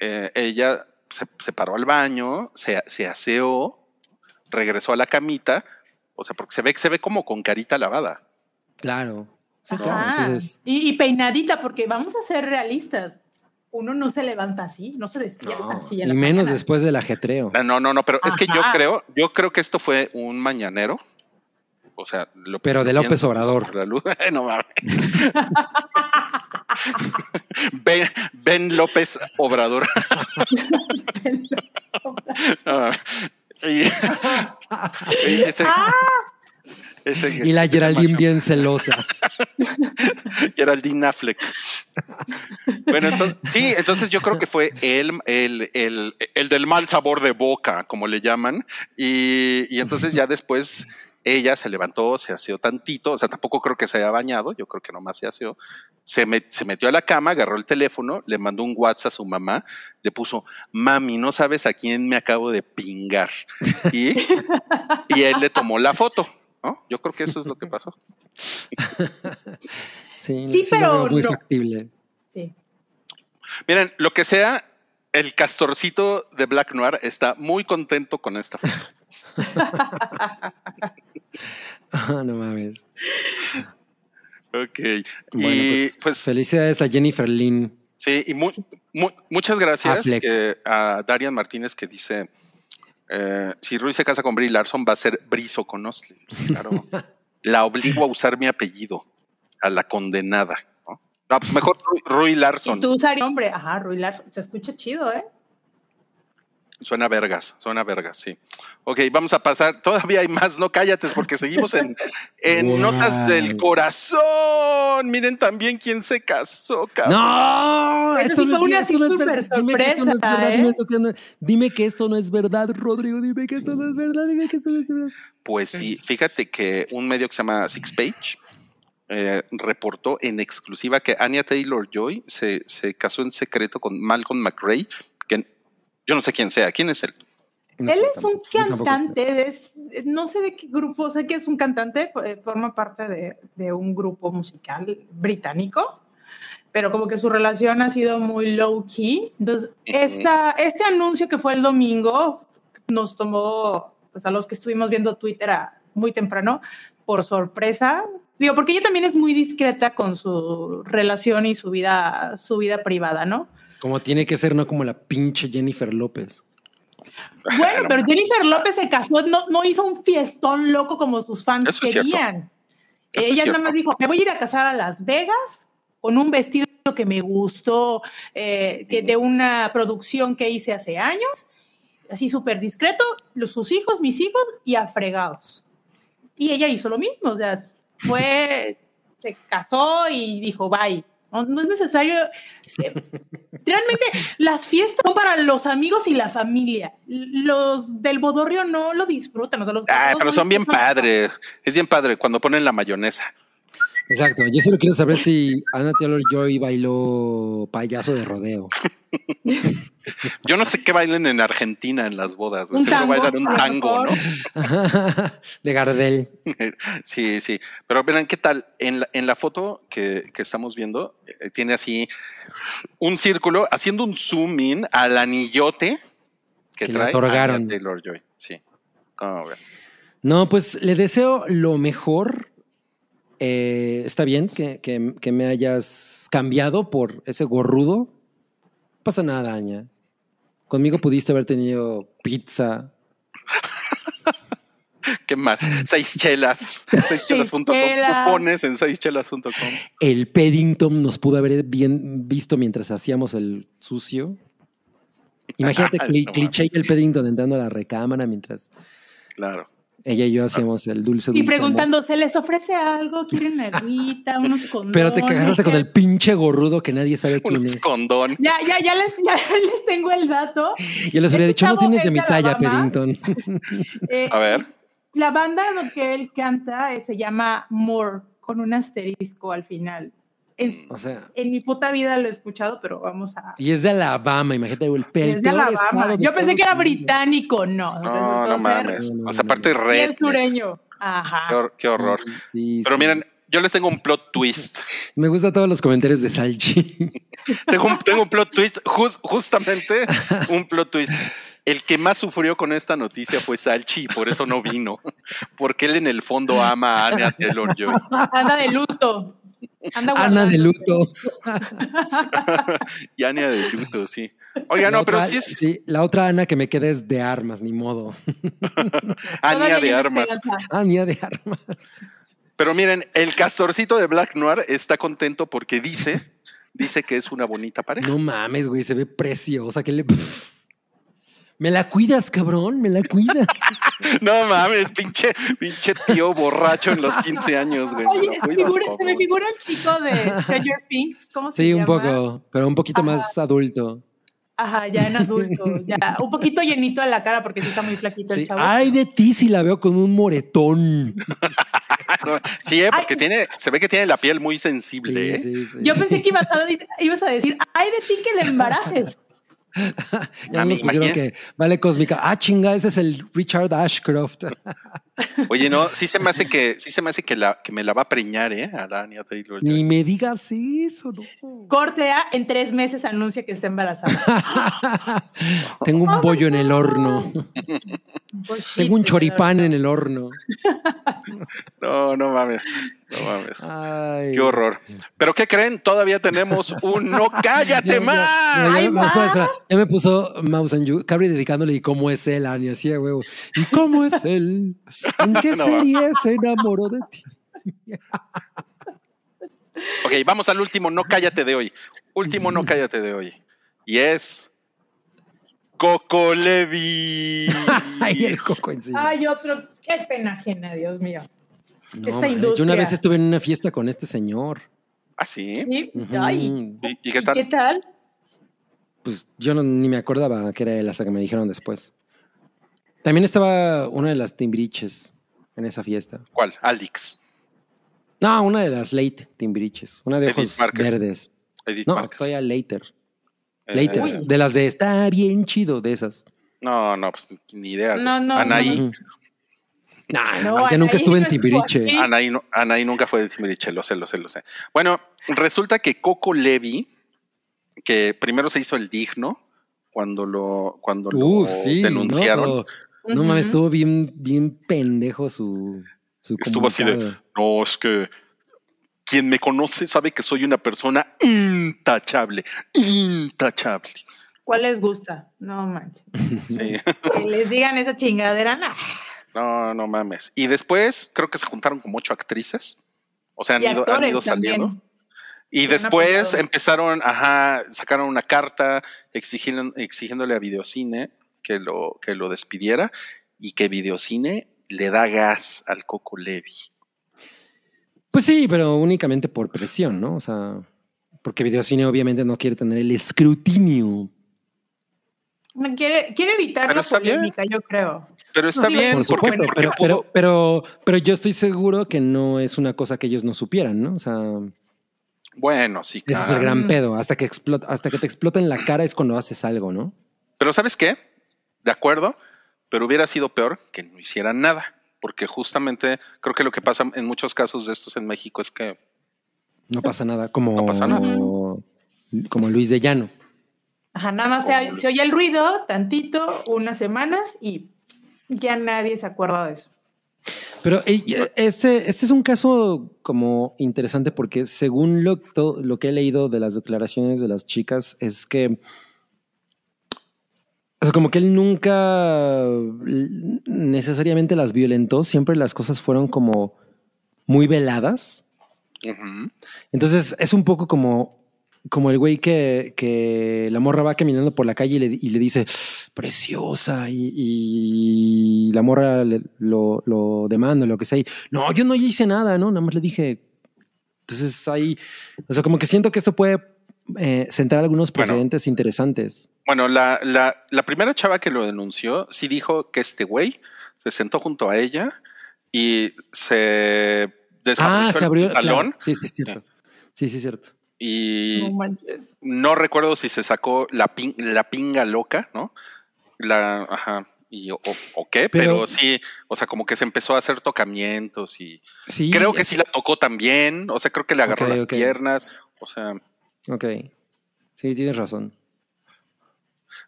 eh, ella se, se paró al baño, se, se aseó, regresó a la camita, o sea, porque se ve, se ve como con carita lavada. Claro. Sí, Ajá. claro. Entonces, y, y peinadita, porque vamos a ser realistas. Uno no se levanta así, no se despierta no, así. y en menos mañana. después del ajetreo. Ah, No, no, no, pero es que yo creo, yo creo que esto fue un mañanero. O sea, lo Pero de López Obrador. la luz. no mames. ben, Ben López Obrador. No mames. y, y ese, ese- Y la Geraldine bien celosa. Geraldine Affleck. Bueno, entonces, sí, entonces yo creo que fue el, el, el, el del mal sabor de boca, como le llaman. Y, y entonces ya después ella se levantó, se aseó tantito, o sea, tampoco creo que se haya bañado, yo creo que nomás se aseó. Se, met- se metió a la cama, agarró el teléfono, le mandó un WhatsApp a su mamá, le puso, mami, no sabes a quién me acabo de pingar. Y, y él le tomó la foto, ¿no? Yo creo que eso es lo que pasó. Sí, pero muy no. factible. Sí. Miren, lo que sea, el castorcito de Black Noir está muy contento con esta foto. No mames. Ok. Bueno, y pues, pues, felicidades a Jennifer Lynn. sí, y mu- mu- muchas gracias que- a Darian Martínez que dice, eh, si Rui se casa con Brie Larson va a ser Brizo con Ostley. Claro. La obligo a usar mi apellido, a la condenada. No, No, pues mejor Rui, Rui Larson. Y tú usarías hombre, ajá, Rui Larson. Se escucha chido, ¿eh? Suena vergas, suena vergas, sí. Ok, vamos a pasar. Todavía hay más, no cállate, porque seguimos en, en Wow. notas del corazón. Miren también quién se casó, cabrón. ¡No! Esto sí no fue es- una esto no es súper verdad. Dime que esto no es sorpresa, verdad, ¿eh? Dime que esto no es verdad, Rodrigo. Dime que esto no es verdad. Dime que esto no es verdad. Pues sí, fíjate que un medio que se llama Six Page eh, reportó en exclusiva que Anya Taylor Joy se, se casó en secreto con Malcolm McRae, que yo no sé quién sea. ¿Quién es él? No Él sé, es un tampoco. Cantante, es- no sé de qué grupo, sé que es un cantante, eh, forma parte de, de un grupo musical británico, pero como que su relación ha sido muy low key. Entonces, esta, este anuncio que fue el domingo nos tomó, pues a los que estuvimos viendo Twitter a- muy temprano, por sorpresa. Digo, porque ella también es muy discreta con su relación y su vida, su vida privada, ¿no? Como tiene que ser, no como la pinche Jennifer López. Bueno, No, pero Jennifer López se casó, no, no hizo un fiestón loco como sus fans Eso querían. Es Ella nada más dijo, me voy a ir a casar a Las Vegas con un vestido que me gustó, eh, que de una producción que hice hace años, así súper discreto, los, sus hijos, mis hijos, y afregados. Y ella hizo lo mismo, o sea, fue, se casó y dijo, bye. No, no es necesario. eh, Realmente las fiestas son para los amigos y la familia. Los del bodorrio no lo disfrutan. O sea, los Ah, pero no son bien padres. Es bien padre cuando ponen la mayonesa. Exacto. Yo solo quiero saber si Anna Taylor Joy bailó payaso de rodeo. Yo no sé qué bailen en Argentina en las bodas. güey. Seguro bailan un a tango, ¿no? de Gardel. Sí, sí. Pero verán qué tal. En la, en la foto que, que estamos viendo, eh, tiene así un círculo haciendo un zoom in al anillote que, Que le trae otorgaron. Anya Taylor Joy. Sí. ¿Cómo ven? No, pues le deseo lo mejor. Eh, está bien que, que- que me hayas cambiado por ese gorrudo. No pasa nada, Aña. Conmigo pudiste haber tenido pizza. ¿Qué más? Seis chelas. Seischelas.com. chelas. Cupones en seischelas.com. El Paddington nos pudo haber bien visto mientras hacíamos el sucio. Imagínate Ay, cli- no cliché y el Paddington entrando a la recámara mientras Claro. Ella y yo hacíamos el dulce dulce. Y preguntando, ¿se les ofrece algo? ¿Quieren una agüita? ¿Unos condones? Pero te cagaste con el pinche gorrudo que nadie sabe quién Un es. escondón. Ya, ya, ya les, ya les tengo el dato. Yo les hubiera Este dicho, no tienes es de mi talla. Peddington. Eh, A ver. La banda lo que él canta eh, se llama More, con un asterisco al final. Es- O sea, en mi puta vida lo he escuchado, pero vamos a... y es de Alabama, imagínate, el, Es de Alabama. Yo pensé que era británico, no. No, no ser mames. O sea, aparte red. sureño. Ajá. Qué, hor- qué horror. Sí, Pero sí. miren, yo les tengo un plot twist. Me gustan todos los comentarios de Salchi. Tengo un, tengo un plot twist, jus- justamente un plot twist. El que más sufrió con esta noticia fue Salchi y por eso no vino. Porque él en el fondo ama a Anya Taylor Joy. Anda de luto. Anda Ana de luto. Y Anya de luto, sí. Oiga, La no, pero sí es sí, la otra Ana que me queda es de armas, ni modo. Todavía de armas. esperanza. Ania de armas. Pero miren, el castorcito de Black Noir está contento porque dice, dice que es una bonita pareja. No mames, güey, se ve preciosa. que le... Me la cuidas, cabrón, me la cuidas. No mames, pinche, pinche tío borracho en los 15 años, güey. Me Oye, cuidas, figura- se me figura el chico de Stranger Things. ¿Cómo se Sí, un llama? poco, pero un poquito más adulto. Ajá, ya en adulto. Ya un poquito llenito de la cara porque sí está muy flaquito Sí. el chavo. Ay, de ti si la veo con un moretón. No, Sí, eh, porque Ay. tiene, se ve que tiene la piel muy sensible, Sí, ¿eh? sí, sí. Yo pensé que ibas a, ibas a decir, ay de ti que le embaraces. Ya A mí, nos pusieron imagina- que vale cósmica. Ah, chinga, ese es el Richard Ashcroft. Oye, no, sí se me hace que, sí se me hace que la, que me la va a preñar, ¿eh? A la Anya Taylor. Ni me digas eso, no. Corte A, en tres meses anuncia que está embarazada. Tengo un bollo en el horno. Tengo un choripán en el horno. No, no mames. No mames. Ay. Qué horror. Pero ¿qué creen? Todavía tenemos un no cállate Ya, ya, más. ya, ya. Ya me puso Mouse and You, Cabri dedicándole y cómo es él, Ania, así a huevo. ¿Y cómo es él? ¿En qué No. serie se enamoró de ti? Ok, vamos al último no cállate de hoy. Último no cállate de hoy. Y es Coco Levi. Ay, el coco encima. Ay, otro. Qué pena ajena, Dios mío. No, esta madre, yo una vez estuve en una fiesta con este señor. ¿Ah, sí? Sí. Ay, ¿Y, y qué ¿y tal? ¿qué tal? Pues yo no- ni me acordaba que era él hasta que me dijeron después. También estaba una de las Timbiriches en esa fiesta. ¿Cuál? Alix. No, una de las late Timbiriches. Una de ojos verdes. Edith No, Márquez. todavía later. Eh, Later. eh, De las de está bien chido, de esas. no, no, pues ni idea. No, no, Anaí. Nah, No, yo nunca estuve en no Timbiriche. Anaí, no- Anaí nunca fue de Timbiriche, lo sé, lo sé, lo sé. Bueno, resulta que Coco Levi, que primero se hizo el digno cuando lo, cuando lo Uf, sí. denunciaron, No, no mames, estuvo bien, bien pendejo su, su estuvo así de, no, es que quien me conoce sabe que soy una persona intachable, intachable. ¿Cuál les gusta? No manches. Sí. Que les digan esa chingadera. nah. No, no mames. Y después creo que se juntaron como ocho actrices. O sea, han Y ido, han ido saliendo. también. Y después empezaron, ajá, sacaron una carta exigiendo- exigiéndole a Videocine que lo, que lo despidiera y que Videocine le da gas al Coco Levi. Pues sí, pero únicamente por presión, ¿no? O sea, porque Videocine obviamente no quiere tener el escrutinio. No, quiere, quiere evitar Pero la está bien. polémica, yo creo. Pero está No, bien, Por supuesto, porque pero, pudo- pero, pero, pero yo estoy seguro que no es una cosa que ellos no supieran, ¿no? O sea, bueno, sí, ese es el claro. gran pedo. Hasta que, explota, hasta que te explota en la cara es cuando haces algo, ¿no? Pero ¿sabes qué? De acuerdo, pero hubiera sido peor que no hicieran nada. Porque justamente creo que lo que pasa en muchos casos de estos en México es que No pasa nada. Como, No pasa nada. como Luis de Llano. Ajá, nada más se, se oye el ruido, tantito, unas semanas y ya nadie se acuerda de eso. Pero eh, este, este es un caso como interesante porque según lo, lo que he leído de las declaraciones de las chicas es que o sea, como que él nunca necesariamente las violentó, siempre las cosas fueron como muy veladas. Entonces es un poco como como el güey que, que la morra va caminando por la calle y le, y le dice, preciosa, y, y la morra le- lo, lo demanda, lo que sea. y, no, yo no hice nada, ¿no? Nada más le dije. Entonces ahí, o sea, como que siento que esto puede eh, sentar algunos Bueno. precedentes interesantes. Bueno, la, la, la primera chava que lo denunció sí dijo que este güey se sentó junto a ella y se desabrochó Ah, se abrió. el pantalón claro. Sí, sí, es cierto. Sí, sí, es cierto. y No recuerdo si se sacó la, pin- la pinga loca, ¿no? La, ajá, y, o, o qué, pero, Pero- sí, o sea, como que se empezó a hacer tocamientos y Sí, creo que es- sí la tocó también, o sea, creo que le agarró las piernas, o sea, Ok. Sí, tienes razón.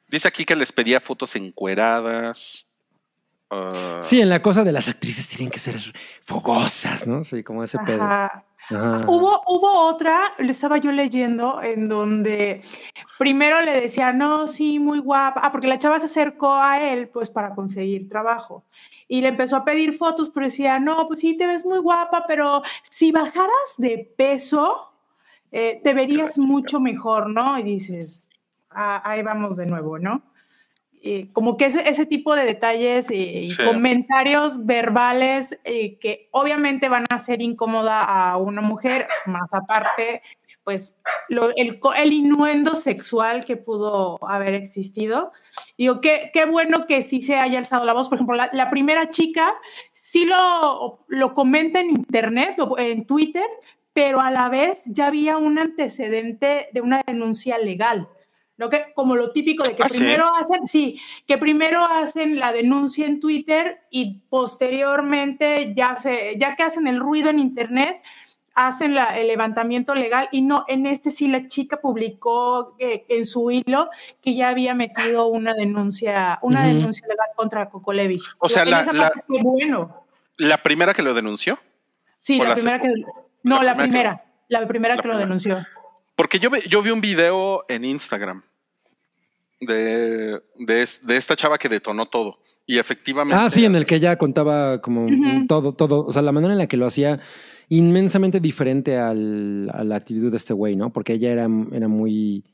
dice aquí que les pedía fotos encueradas. ah, Sí, en la cosa de las actrices tienen que ser fogosas, ¿no? Sí, como ese pedo. Hubo, hubo otra, lo estaba yo leyendo, en donde primero le decía, no, sí, muy guapa. Ah, porque la chava se acercó a él, pues, para conseguir trabajo. Y le empezó a pedir fotos, pero decía, no, pues sí, te ves muy guapa, pero si bajaras de peso, eh, te verías mucho mejor, ¿no? Y dices, "Ah, ahí vamos de nuevo, ¿no? Eh, como que ese, ese tipo de detalles y Sí. comentarios verbales eh, que obviamente van a hacer incómoda a una mujer, más aparte, pues lo- el, el innuendo sexual que pudo haber existido. Digo, qué, qué bueno que sí se haya alzado la voz. Por ejemplo, la, la primera chica sí lo, lo comenta en internet en Twitter, pero a la vez ya había un antecedente de una denuncia legal. ¿no? Que, como lo típico de que ¿Ah, sí? primero hacen, sí, que primero hacen la denuncia en Twitter y posteriormente ya, se, ya que hacen el ruido en internet, hacen la- el levantamiento legal y no, en este sí la chica publicó eh, en su hilo que ya había metido una denuncia, una denuncia legal contra Coco Levi. O sea, la- la- bueno. La primera que lo denunció. Sí, ¿O la la primera que. No, la la primera que-. La primera la que lo primera. denunció. Porque yo, yo vi un video en Instagram de, de, es- de esta chava que detonó todo. Y efectivamente. Ah, sí, en el que ella contaba como todo, todo, o sea, la manera en la que lo hacía inmensamente diferente al- a la actitud de este güey, ¿no? Porque ella era, era muy,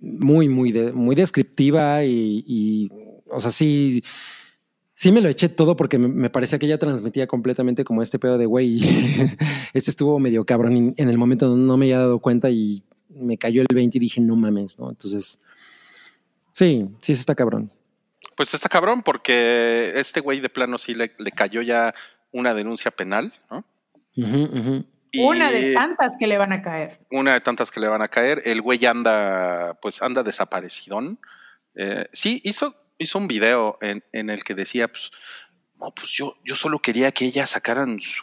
muy, muy, de- muy descriptiva y, y, o sea, sí, sí me lo eché todo porque me, parecía que ella transmitía completamente como este pedo de güey. Esto estuvo medio cabrón y en el momento no me había dado cuenta y me cayó el 20 y dije, no mames, ¿no? Entonces, sí, sí, está cabrón. Pues está cabrón, porque este güey de plano sí le, le cayó ya una denuncia penal, ¿no? Y Una de tantas que le van a caer. una de tantas que le van a caer. El güey anda, pues anda desaparecidón. Eh, sí, hizo, hizo un video en, en el que decía, pues, no, pues yo, yo solo quería que ellas sacaran su,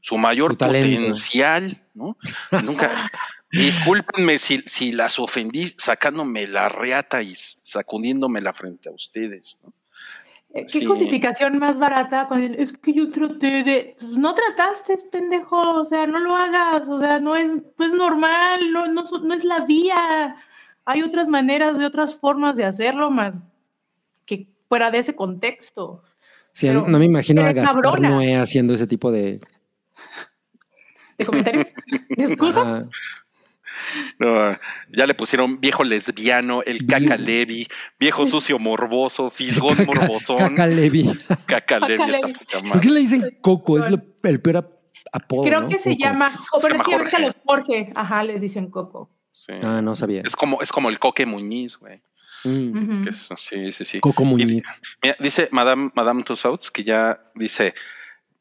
su mayor Su potencial, ¿no? Nunca. Discúlpenme si, si las ofendí sacándome la reata y s- sacudiéndomela frente a ustedes. ¿no? Eh, ¿Qué Sí. justificación más barata? Con el, es que yo traté de. Pues no trataste, pendejo. O sea, no lo hagas. O sea, no es, no es normal. No, no, no es la vía. Hay otras maneras, de otras formas de hacerlo más fuera de ese contexto. Sí, Pero- no me imagino a Gaspar cabrona. Noé haciendo ese tipo de. ¿De comentarios? ¿De excusas? Ajá. No, ya le pusieron viejo lesbiano, el caca levi, viejo sucio morboso, fisgón Caca- morbosón, Caca Levi. caca levi está Levi. poca ¿Por madre. qué le dicen Coco? Es lo- el peor ap- apodo. Creo ¿no? que se Coco. llama. O pero es que Jorge. los Jorge, ajá, les dicen Coco. Sí. Ah, no sabía. Es como, es como el coque Muñiz, güey. Mm. Que es- Sí, sí, sí. Coco Y- Muñiz. Mira, dice Madame, Madame Tussauds que ya dice,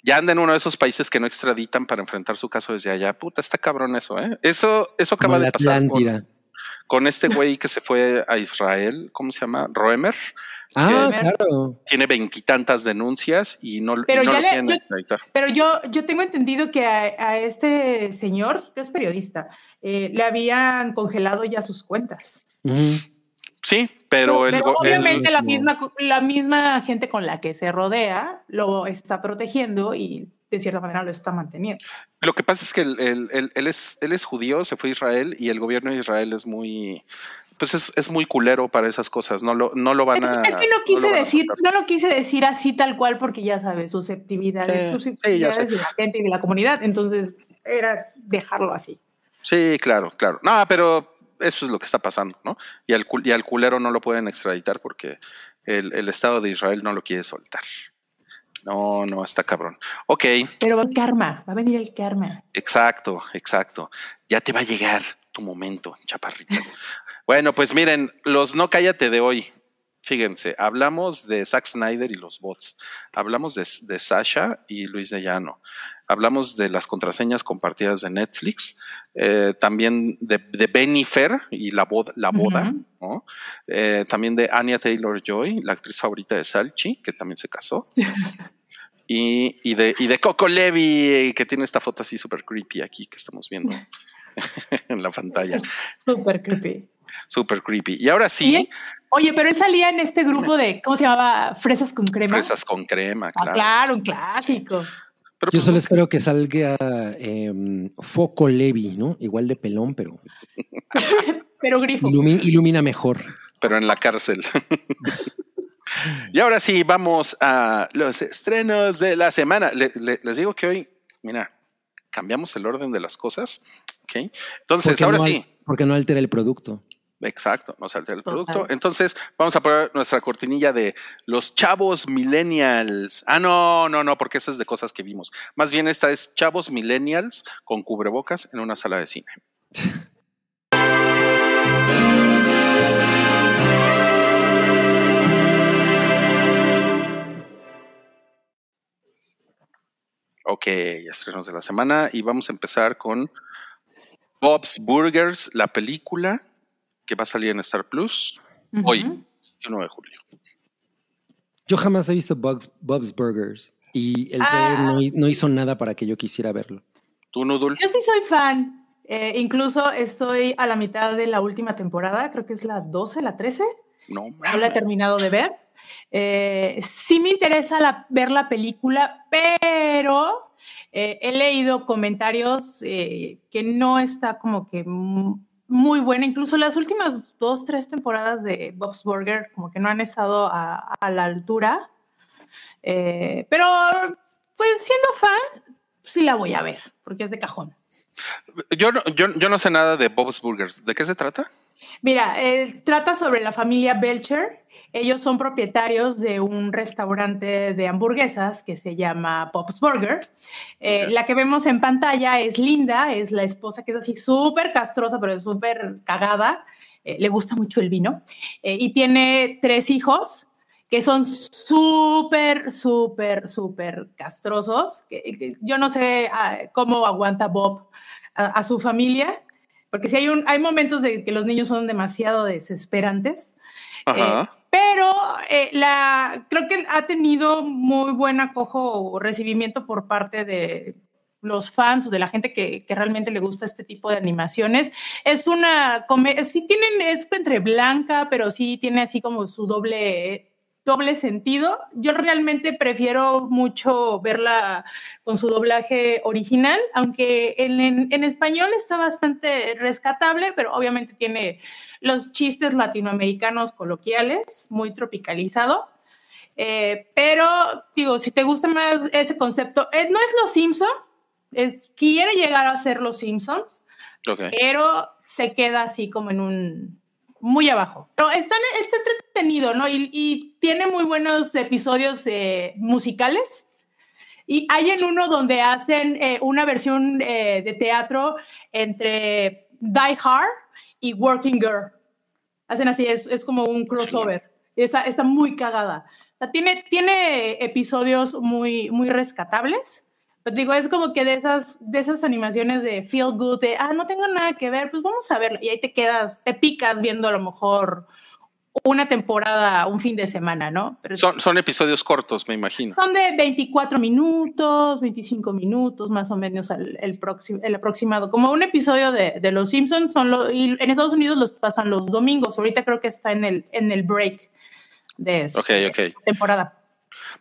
ya anda en uno de esos países que no extraditan para enfrentar su caso desde allá. Puta, está cabrón eso, ¿eh? Eso, eso acaba de pasar con, este güey que se fue a Israel, ¿cómo se llama? Roemer. Ah, claro. Tiene veintitantas denuncias y no, y no ya lo le- quieren yo- extraditar. Pero yo, yo tengo entendido que a, a este señor, que es periodista, eh, le habían congelado ya sus cuentas. Ujú. Sí, pero, el, el- obviamente la como- misma, la misma gente con la que se rodea lo está protegiendo y de cierta manera lo está manteniendo. lo que pasa es que el- el- el- él, es, él es judío, se fue a Israel y el gobierno de Israel es muy, pues es, es muy culero para esas cosas. No lo, no lo van a. es que no quise a decir, no lo quise decir así tal cual porque ya sabes, susceptibilidades, Eh, susceptibilidades sé. de la gente y de la comunidad. Entonces era dejarlo así. Sí, claro, claro. No, pero eso es lo que está pasando, ¿no? Y al, y al culero no lo pueden extraditar porque el, el Estado de Israel no lo quiere soltar. No, no, está cabrón. Ok, Pero va el karma, va a venir el karma. exacto, exacto. Ya te va a llegar tu momento, chaparrito. bueno, pues miren, los no cállate de hoy. Fíjense, hablamos de Zack Snyder y los bots. Hablamos de, de Sasha y Luis de Llano. Hablamos de las contraseñas compartidas de Netflix. eh, también de, de Benifer y la boda, la boda Ujú. ¿no? Eh, también de Anya Taylor Joy, la actriz favorita de Salchi, que también se casó. y, y de, y de Coco Levi, que tiene esta foto así súper creepy aquí que estamos viendo en la pantalla. Súper creepy. Súper creepy. Y ahora sí, Oye, Oye, pero él salía en este grupo de, ¿cómo se llamaba? Fresas con crema. fresas con crema, Ah, claro. claro, un clásico. Pero Yo pues, solo espero que salga em, Foco Levi, ¿no? Igual de pelón, pero Pero grifo. ilumi- ilumina mejor. pero en la cárcel. y ahora sí, vamos a los estrenos de la semana. Le- le- les digo que hoy, mira, cambiamos el orden de las cosas. ¿ok? Entonces, Porque ahora no al- sí. Porque no altera el producto. Exacto, nos salta el Total. producto. Entonces, vamos a poner nuestra cortinilla de los chavos millennials. Ah, no, no, no, porque esa es de cosas que vimos. Más bien, esta es chavos millennials con cubrebocas en una sala de cine. Ok, estrenos de la semana y vamos a empezar con Bob's Burgers, la película que va a salir en Star Plus Ujú. hoy, 21 de julio. Yo jamás he visto Bob's, Bob's Burgers y el Ah. trailer no, hi- no hizo nada para que yo quisiera verlo. ¿Tú, Nudul? Yo sí soy fan. Eh, incluso estoy a la mitad de la última temporada, creo que es la 12, la 13. No, No la he terminado de ver. Eh, sí me interesa la- ver la película, pero eh, he leído comentarios eh, que no está como que muy buena. Incluso las últimas dos, tres temporadas de Bob's Burger como que no han estado a, a la altura. Eh, pero pues siendo fan, sí la voy a ver, porque es de cajón. Yo, no- yo, yo no sé nada de Bob's Burgers. ¿De qué se trata? Mira, eh, trata sobre la familia Belcher. Ellos son propietarios de un restaurante de hamburguesas que se llama Bob's Burger. Eh, Ok. La que vemos en pantalla es Linda, es la esposa que es así súper castrosa, pero súper cagada. Eh, le gusta mucho el vino. Eh, y tiene tres hijos que son súper, súper, súper castrosos. Yo no sé ah, cómo aguanta Bob a, a su familia, porque sí hay, un, hay momentos de que los niños son demasiado desesperantes. Ajá. Eh, pero eh, la, creo que ha tenido muy buen acojo o recibimiento por parte de los fans o de la gente que, que realmente le gusta este tipo de animaciones. Es una sí tienen, es entre blanca, pero sí tiene así como su doble, doble sentido. Yo realmente prefiero mucho verla con su doblaje original, aunque en, en, en español está bastante rescatable, pero obviamente tiene los chistes latinoamericanos coloquiales, muy tropicalizado. Eh, pero digo, si te gusta más ese concepto, eh, no es Los Simpson, es, quiere llegar a ser Los Simpsons, pero se queda así como en un muy abajo. Pero está, está entretenido, ¿no? Y, y tiene muy buenos episodios eh, musicales. Y hay en uno donde hacen eh, una versión eh, de teatro entre Die Hard y Working Girl. Hacen así, es, es como un crossover. Está, está muy cagada. O sea, tiene, tiene episodios muy, muy rescatables. Pero digo, es como que de esas, de esas animaciones de feel good, de, ah, no tengo nada que ver, pues vamos a verla. Y ahí te quedas, te picas viendo a lo mejor una temporada, un fin de semana, ¿no? Pero Son, son episodios cortos, me imagino. son de 24 minutos, 25 minutos, más o menos el, el, próximo, el aproximado. Como un episodio de, de Los Simpsons, son lo, y en Estados Unidos los pasan los domingos. Ahorita creo que está en el, en el break de esta Ok, ok. temporada.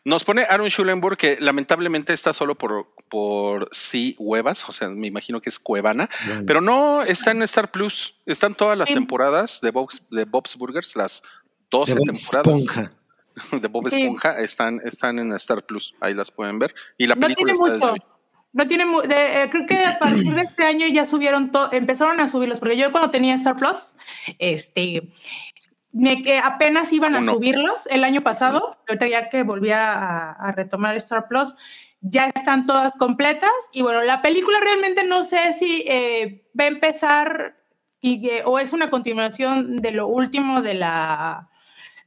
Nos pone Aaron Schulenburg que lamentablemente está solo por, por sí huevas, o sea, me imagino que es cuevana, pero no está en Star Plus. Están todas las Sí. temporadas de Bob's, de Bob's Burgers, las 12 De Bob temporadas Esponja. de Bob Sí. Esponja están, están en Star Plus. Ahí las pueden ver. Y la No película tiene está mucho. No tiene mu- de- eh, creo que a partir de este año ya subieron todo, empezaron a subirlos, porque yo cuando tenía Star Plus, este, me que apenas iban a subirlos el año pasado, ahorita ya que volví a, a retomar Star Plus, ya están todas completas. Y bueno, la película realmente no sé si eh, va a empezar y que- o es una continuación de lo último de la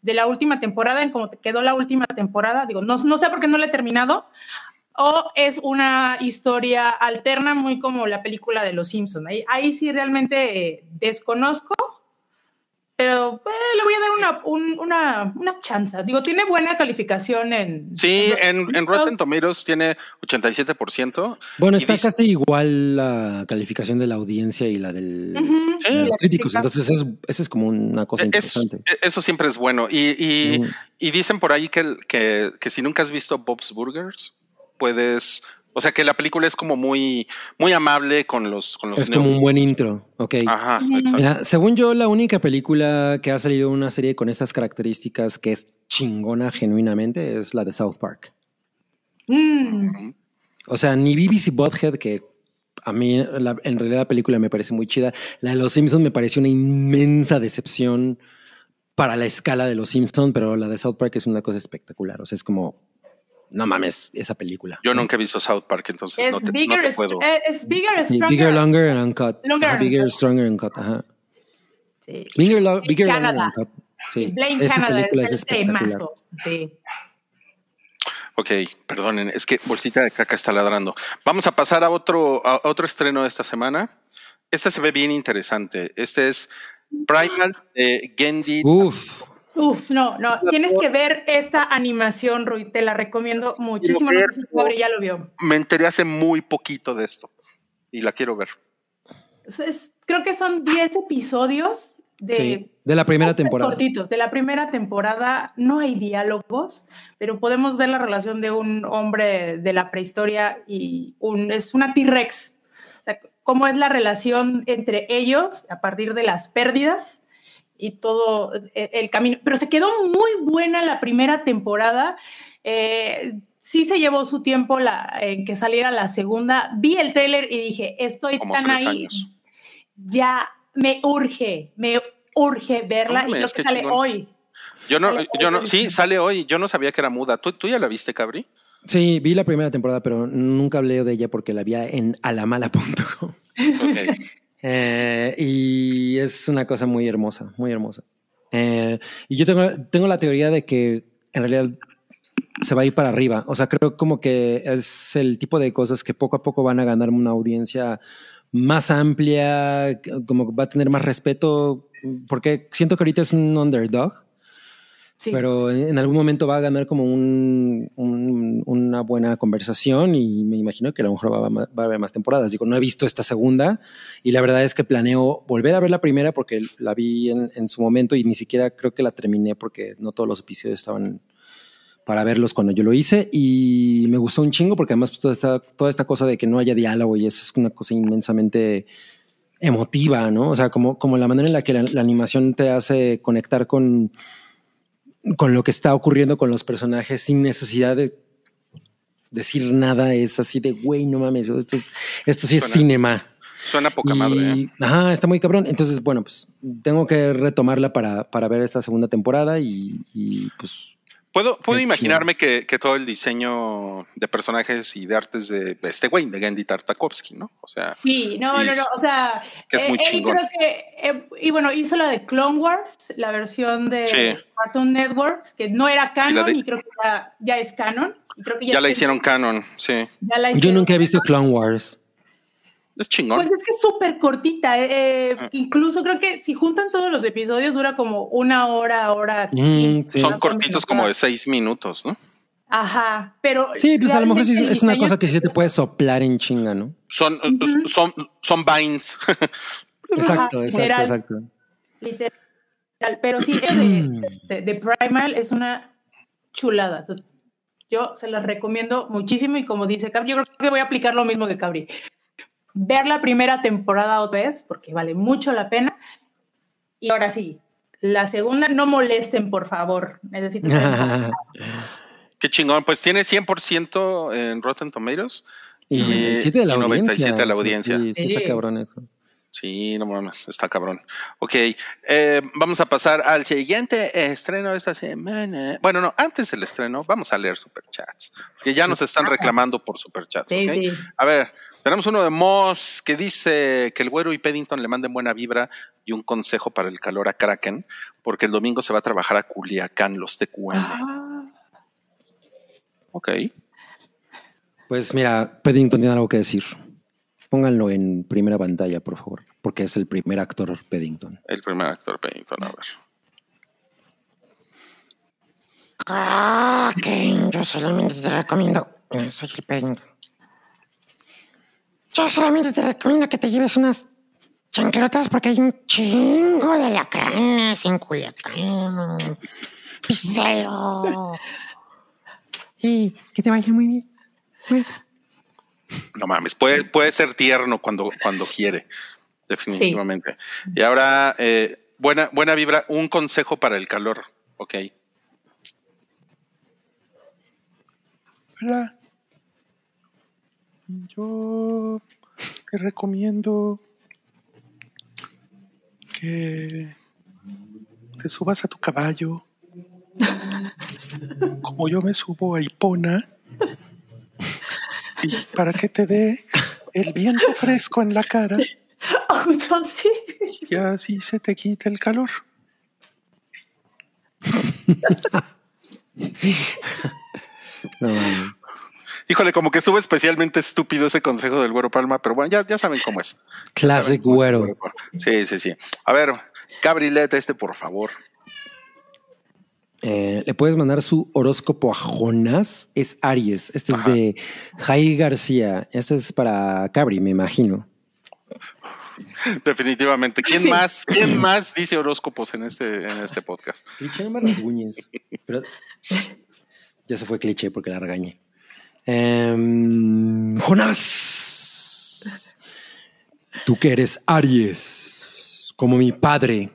de la última temporada, en cómo te quedó la última temporada, digo, no, no sé por qué no la he terminado, o es una historia alterna, muy como la película de Los Simpsons. Ahí, ahí sí realmente eh, desconozco, pero eh, le voy a dar una, un- una, una chance. Digo, tiene buena calificación en... Sí, en, en Tomatoes. Rotten Tomatoes tiene 87%. Bueno, está dice- casi igual la calificación de la audiencia y la del, Ujú, Sí. de los la críticos. Entonces, es, eso es como una cosa Es- interesante. eso siempre es bueno. Y, y, Mm. y dicen por ahí que, que, que si nunca has visto Bob's Burgers, puedes. O sea, que la película es como muy, muy amable con los, con los Es como un buen intro. Ok. Ajá. Mira, según yo, la única película que ha salido una serie con estas características que es chingona genuinamente es la de South Park. Mm, O sea, ni BBC Butthead, que a mí la- en realidad la película me parece muy chida. La de Los Simpsons me pareció una inmensa decepción para la escala de Los Simpsons, pero la de South Park es una cosa espectacular. O sea, es como, no mames, esa película. Yo nunca he visto South Park, entonces es, no te, no bigger, te es, puedo. eh, es bigger, Sí, stronger. bigger, longer and uncut. Longer Ajá, and bigger, uncut. stronger and cut. Ajá. Sí. Bigger, lo- bigger longer Canadá. and cut. Sí, Blame esa Canada película es, es el espectacular. Sí. Ok, perdonen, es que Bolsita de Caca está ladrando. Vamos a pasar a otro, a otro estreno de esta semana. Este se ve bien interesante. Este es Primal de Gendy. Uf, Uf, no, no, tienes que ver esta animación, Rui, te la recomiendo muchísimo. No sé si ya lo vio. Me enteré hace muy poquito de esto y la quiero ver. Es- es- creo que son 10 episodios de, sí, de la primera temporada. cortitos. De la primera temporada no hay diálogos, pero podemos ver la relación de un hombre de la prehistoria y un, es una T-Rex. O sea, cómo es la relación entre ellos a partir de las pérdidas y todo eh, el camino. Pero se quedó muy buena la primera temporada. Eh, sí se llevó su tiempo la, en que saliera la segunda. Vi el trailer y dije, estoy Como tan ahí. años. Ya me urge, me urge verla No y creo mames, que sale chingón. hoy. Yo no, Sale yo hoy. no, sí, sale hoy. Yo no sabía que era muda. ¿Tú, tú ya la viste, Cabri? Sí, vi la primera temporada, pero nunca hablé de ella porque la vi en alamala.com. Ok. Eh, y es una cosa muy hermosa, muy hermosa. Eh, y yo tengo, tengo la teoría de que en realidad se va a ir para arriba. O sea, creo como que es el tipo de cosas que poco a poco van a ganar una audiencia más amplia, como va a tener más respeto, porque siento que ahorita es un underdog. Sí. Pero en algún momento va a ganar como un, un- una buena conversación y me imagino que a lo mejor va a haber más temporadas. Digo, no he visto esta segunda y la verdad es que planeo volver a ver la primera porque la vi en, en su momento y ni siquiera creo que la terminé porque no todos los episodios estaban para verlos cuando yo lo hice y me gustó un chingo porque además pues, toda, esta, toda esta cosa de que no haya diálogo y eso es una cosa inmensamente emotiva, ¿no? O sea, como, como la manera en la que la, la animación te hace conectar con, con lo que está ocurriendo con los personajes sin necesidad de decir nada, es así de, güey, no mames, esto, es, esto sí es Suena- cinema. Suena poca Y- madre. ¿eh? Ajá, está muy cabrón. Entonces, bueno, pues tengo que retomarla para, para ver esta segunda temporada y, y, pues Puedo, puedo imaginarme que, que todo el diseño de personajes y de artes de este güey, de Gendy Tartakovsky, ¿no? O sea, Sí, no, Y- no, no, o sea, que es eh, muy él chingón. creo que, eh, y bueno, hizo la de Clone Wars, la versión de Sí. Cartoon Networks, que no era canon Y creo que ya, ya es canon. Y creo que ya la hicieron canon, sí. ya la yo nunca he visto. Clone Wars. Es chingón. Pues es que es súper cortita. eh, eh, Ah. incluso creo que si juntan todos los episodios dura como una hora, hora. Mm, 15, sí. Son cortitos como de seis minutos, ¿no? Ajá, pero. Sí, pues a lo mejor sí es una cosa que sí te puede soplar en chinga, ¿no? Son, Ujú. son, son vines. Exacto, Ajá, exacto, literal. exacto. Literal. Pero sí, de, de- de Primal es una chulada. Yo se las recomiendo muchísimo y como dice Cabri, yo creo que voy a aplicar lo mismo que Cabri. Ver la primera temporada otra vez, porque vale mucho la pena. Y ahora sí, la segunda, no molesten, por favor. Necesito Qué chingón. Pues tiene 100% en Rotten Tomatoes Y 97 de la y 97 audiencia. de la audiencia. Sí, sí, Sí. está cabrón eso. Sí, no mames, está cabrón. Ok, eh, vamos a pasar al siguiente estreno de esta semana. Bueno, no, antes del estreno, vamos a leer superchats, que ya nos están reclamando por superchats. Sí, ¿ok? sí. A ver, tenemos uno de Moss que dice que el güero y Paddington le manden buena vibra y un consejo para el calor a Kraken, porque el domingo se va a trabajar a Culiacán, los TQM. Ah, Ok. Pues mira, Paddington tiene algo que decir. Pónganlo en primera pantalla, por favor, porque es el primer actor Paddington. El primer actor Paddington, a ver. Kraken, yo solamente te recomiendo. eh, Soy el Paddington. Yo solamente te recomiendo que te lleves unas chanclotas porque hay un chingo de lacranes en Culiacán. Písalo. Y que te vaya muy bien. Bueno, No mames, puede, puede ser tierno cuando, cuando quiere, definitivamente. Y ahora, eh, buena, buena vibra, un consejo para el calor. Ok. Hola. Yo te recomiendo que te subas a tu caballo, como yo me subo a Hipona y para que te dé el viento fresco en la cara Entonces, y así se te quita el calor. No, mames. Híjole, como que estuvo especialmente estúpido ese consejo del Güero Palma, pero bueno, ya, ya saben cómo es. Classic güero. Sí, sí, sí. A ver, Gabrieleta, este por favor. Eh, Le puedes mandar su horóscopo a Jonás. Es Aries. Este Ajá. es de Jai García. Este es para Cabri, me imagino. Definitivamente. ¿Quién Sí. más? ¿Quién más dice horóscopos en este, en este podcast? Cliché, no me rasguñes. Pero ya se fue cliché porque la regañé. Em, Jonás. Tú que eres Aries, como mi padre.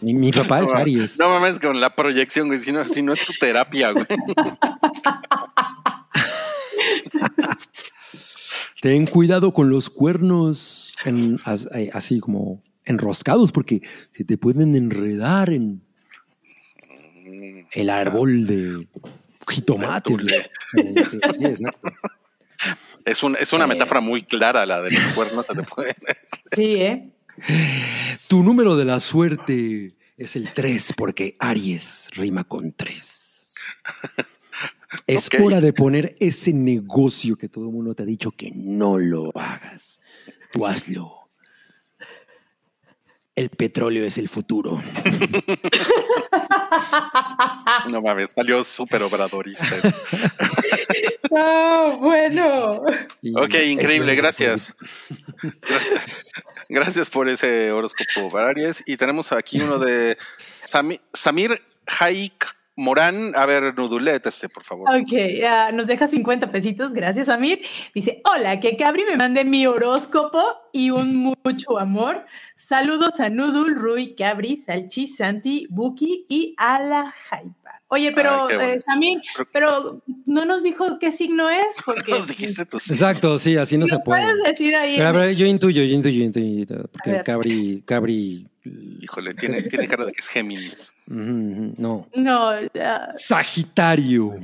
Mi, mi papá es Aries. No mames con la proyección, güey. Si no, si no es tu terapia, güey. Ten cuidado con los cuernos en- eh, así como enroscados porque se te pueden enredar en el árbol de jitomates. Eh, sí, exacto. Es, un, es una metáfora muy clara la de los cuernos. se te puede- sí, ¿eh? Tu número de la suerte es el 3 porque Aries rima con 3. Es hora de poner ese negocio que todo el mundo te ha dicho que no lo hagas. Tú hazlo. El petróleo es el futuro. No mames, salió súper obradorista. No, bueno. Ok, increíble, gracias. Gracias, gracias por ese horóscopo para Aries. Y tenemos aquí uno de Sami- Samir Haik Morán. A ver, Nudulet, este, por favor. Ok, ah, nos deja 50 pesitos, gracias Amir. Dice, hola, que Cabri me mande mi horóscopo y un mucho amor. Saludos a Nudul, Rui, Cabri, Salchi, Santi, Buki y a la Jaipa. Oye, pero Ay, qué bueno. eh, Samir, Pero- pero no nos dijo qué signo es, porque Nos dijiste tus. Exacto, sí, así no se ¿Lo puede. puedes decir ahí. Pero, ver, yo intuyo, yo intuyo, yo intuyo, porque. Cabri, Cabri, Híjole, tiene, tiene cara de que es Géminis. no. No, ah, Sagitario.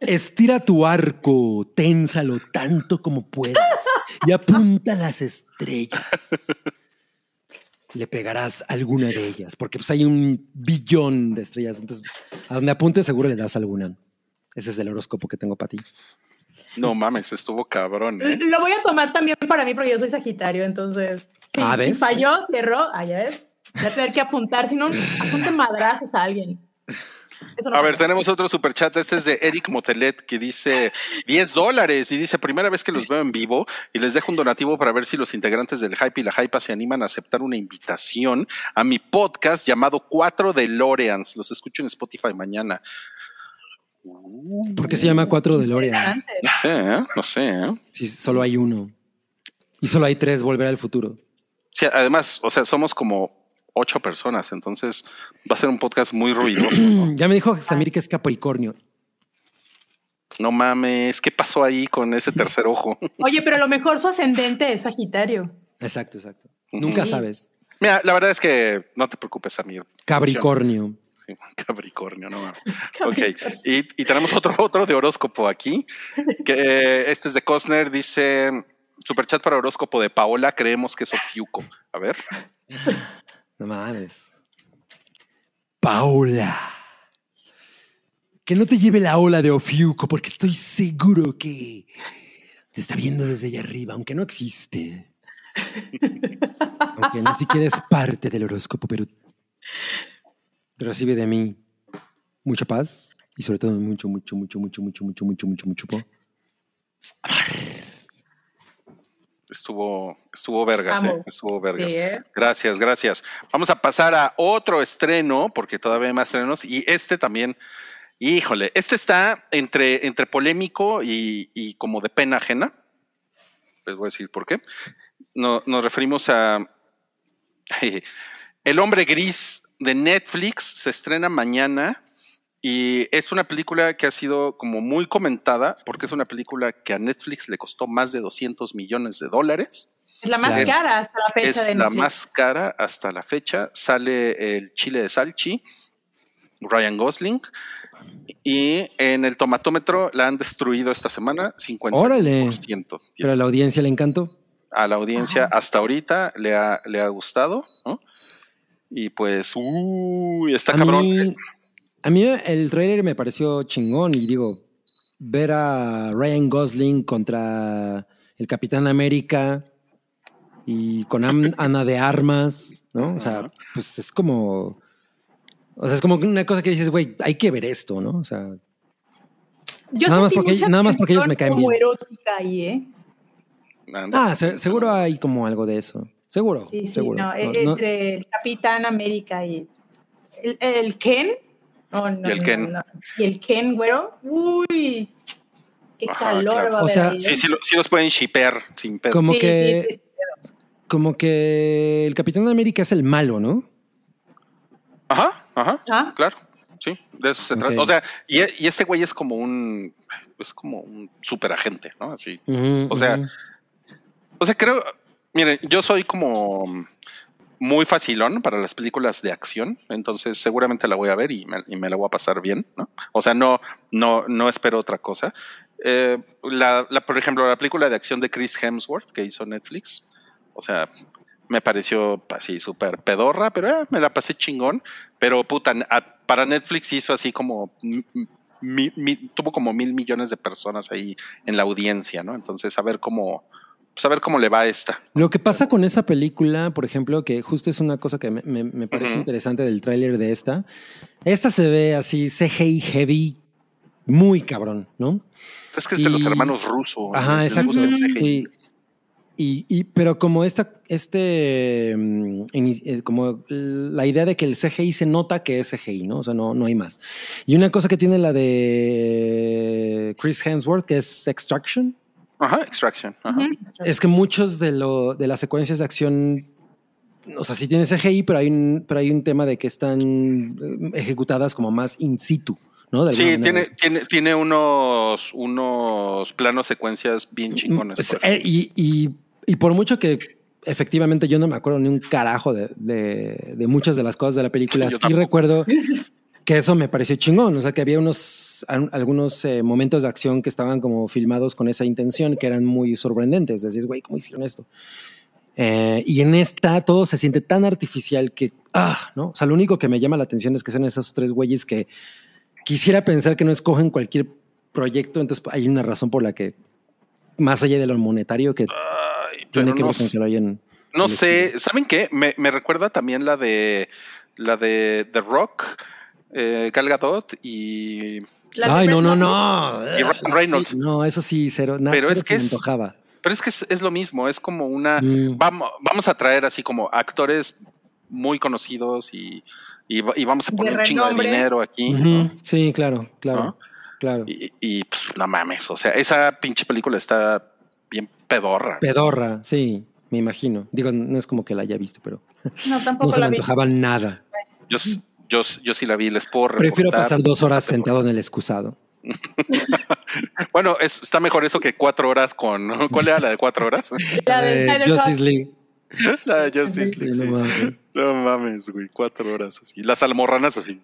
Estira tu arco, ténsalo tanto como puedas y apunta a las estrellas. Le pegarás alguna de ellas, porque pues hay un billón de estrellas. Entonces, pues, a donde apuntes seguro le das alguna. Ese es el horóscopo que tengo para ti. No mames, estuvo cabrón, ¿eh? lo voy a tomar también para mí porque yo soy Sagitario, entonces. Si, Ah, si falló, cerró, ah, ya ves. Voy a tener que apuntar, si no, apunte madrazos a alguien. No A ver, pasa. tenemos otro superchat. Este es de Eric Motelet que dice 10 dólares y dice: Primera vez que los veo en vivo y les dejo un donativo para ver si los integrantes del Hype y la Hypa se animan a aceptar una invitación a mi podcast llamado Cuatro de Loreans. Los escucho en Spotify mañana. ¿Por qué se llama Cuatro de Lorean? Interesante. No sé, ¿eh? no sé. ¿eh? Si solo hay uno. Y solo hay tres, volver al futuro. Sí, además, o sea, somos como ocho personas. Entonces va a ser un podcast muy ruidoso. ¿no? Ya me dijo Samir que es Capricornio. No mames, ¿qué pasó ahí con ese tercer ojo? Oye, pero a lo mejor su ascendente es Sagitario. Exacto, exacto. Nunca Sí. sabes. Mira, la verdad es que no te preocupes, Samir. Capricornio. Sí, Capricornio, no mames. Ok, y, y tenemos otro, otro de horóscopo aquí, que eh, este es de Cosner, dice, superchat para horóscopo de Paola, creemos que es Ofiuco. A ver, No mames. Paola. Que no te lleve la ola de Ofiuco, porque estoy seguro que te está viendo desde allá arriba, aunque no existe. aunque ni siquiera es parte del horóscopo, pero recibe de mí mucha paz y sobre todo mucho, mucho, mucho, mucho, mucho, mucho, mucho, mucho, mucho. po. estuvo, estuvo vergas, eh, estuvo vergas. Sí, ¿eh? Gracias, gracias. Vamos a pasar a otro estreno, porque todavía hay más estrenos, y este también, híjole, este está entre, entre polémico y, y como de pena ajena. Les voy a decir por qué. No- nos referimos a El hombre gris de Netflix, se estrena mañana. Y es una película que ha sido como muy comentada porque es una película que a Netflix le costó más de 200 millones de dólares. Es la más cara hasta la fecha Es de la Netflix. más cara hasta la fecha. Sale el chile de Salchi, Ryan Gosling. Y en el tomatómetro la han destruido esta semana, 50%. Órale. Pero a la audiencia le encantó. A la audiencia hasta ahorita le ha, le ha gustado, ¿no? Y pues, uy, está A cabrón. mí, a mí el trailer me pareció chingón y digo, ver a Ryan Gosling contra el Capitán América y con Ana de Armas, ¿no? O sea, pues es como, o sea, es como una cosa que dices, güey, hay que ver esto, ¿no? O sea, Yo Nada más porque- nada más porque ellos me caen como bien. erótica ahí, ¿eh? Ah, se- seguro hay como algo de eso. Seguro, Sí, sí, seguro. no, No, e- no- entre el Capitán América y el, el Ken. No, no, Y el no, Ken. no. Y el Ken, güero. Uy, qué Ajá, calor claro. va a O sea, ahí, ¿eh? Sí, sí, lo- sí los pueden shipear sin pedo. Como Sí, que, sí, sí. como que el Capitán América es el malo, ¿no? Ajá, ajá, Ah. claro. Sí, de eso se trata. O sea, y, y este güey es como un, es como un superagente, ¿no? Así. O sea. O sea, creo, miren, yo soy como muy facilón para las películas de acción, entonces seguramente la voy a ver y me, y me la voy a pasar bien, ¿no? O sea, no, no, no espero otra cosa. Eh, la, la, por ejemplo, la película de acción de Chris Hemsworth que hizo Netflix, o sea, me pareció así súper pedorra, pero eh, me la pasé chingón. Pero puta, para Netflix hizo así como tuvo como mil millones de personas ahí en la audiencia, ¿no? Entonces, a ver cómo, pues a ver cómo le va a esta. Lo que pasa con esa película, por ejemplo, que justo es una cosa que me, me- me parece interesante del tráiler de esta. Esta se ve así CGI heavy, muy cabrón, ¿no? Es que es de los hermanos rusos. Ajá, exacto. Sí. Y, y- pero como esta, este, mm, eh, como la idea de que el CGI se nota que es CGI, ¿no? O sea, no, no hay más. Y una cosa que tiene la de Chris Hemsworth, que es Extraction, Ajá, Extraction. Ajá. Es que muchos de, lo, de las secuencias de acción, o sea, sí tiene CGI, pero hay un, pero hay un tema de que están eh, ejecutadas como más in situ, ¿no? De Sí, tiene, tiene, tiene unos, unos planos secuencias bien chingones. Pues, por eh, y, y- y por mucho que efectivamente yo no me acuerdo ni un carajo de, de- de muchas de las cosas de la película, Yo sí tampoco. recuerdo que eso me pareció chingón. O sea, que había unos al- algunos eh, momentos de acción que estaban como filmados con esa intención que eran muy sorprendentes. Decías, güey, ¿cómo hicieron esto? Eh, y en esta todo se siente tan artificial que, ah, ¿no? O sea, lo único que me llama la atención es que sean esos tres güeyes que quisiera pensar que no escogen cualquier proyecto, entonces hay una razón por la que, más allá de lo monetario, que Ay, tiene que no, ver con que lo no sé, ¿saben qué? Me, me recuerda también la de la de The Rock, eh, Gal Gadot y Ay, no, no, no. Y Ryan Reynolds. Sí, no, eso sí, cero. Nada, Pero cero es que se me es- antojaba. Pero es que es, es lo mismo, es como una... Mm. Vamos, vamos a traer así como actores muy conocidos y, y, va- y vamos a poner un chingo de dinero aquí. ¿no? Sí, claro, claro, ¿No? claro. Y, y, pues, no mames, o sea, esa pinche película está bien pedorra. Pedorra, sí, me imagino. Digo, no es como que la haya visto, pero. No, No tampoco se me la vi. antojaba nada. Yo, yo, yo sí la vi, les puedo Prefiero reportar. pasar dos horas sentado en el excusado. Bueno, es- está mejor eso que cuatro horas con. ¿Cuál era la de cuatro horas? La de Eh, Justice. League. la de Justice League, sí. no mames. No mames, güey, cuatro horas así. Las almorranas así.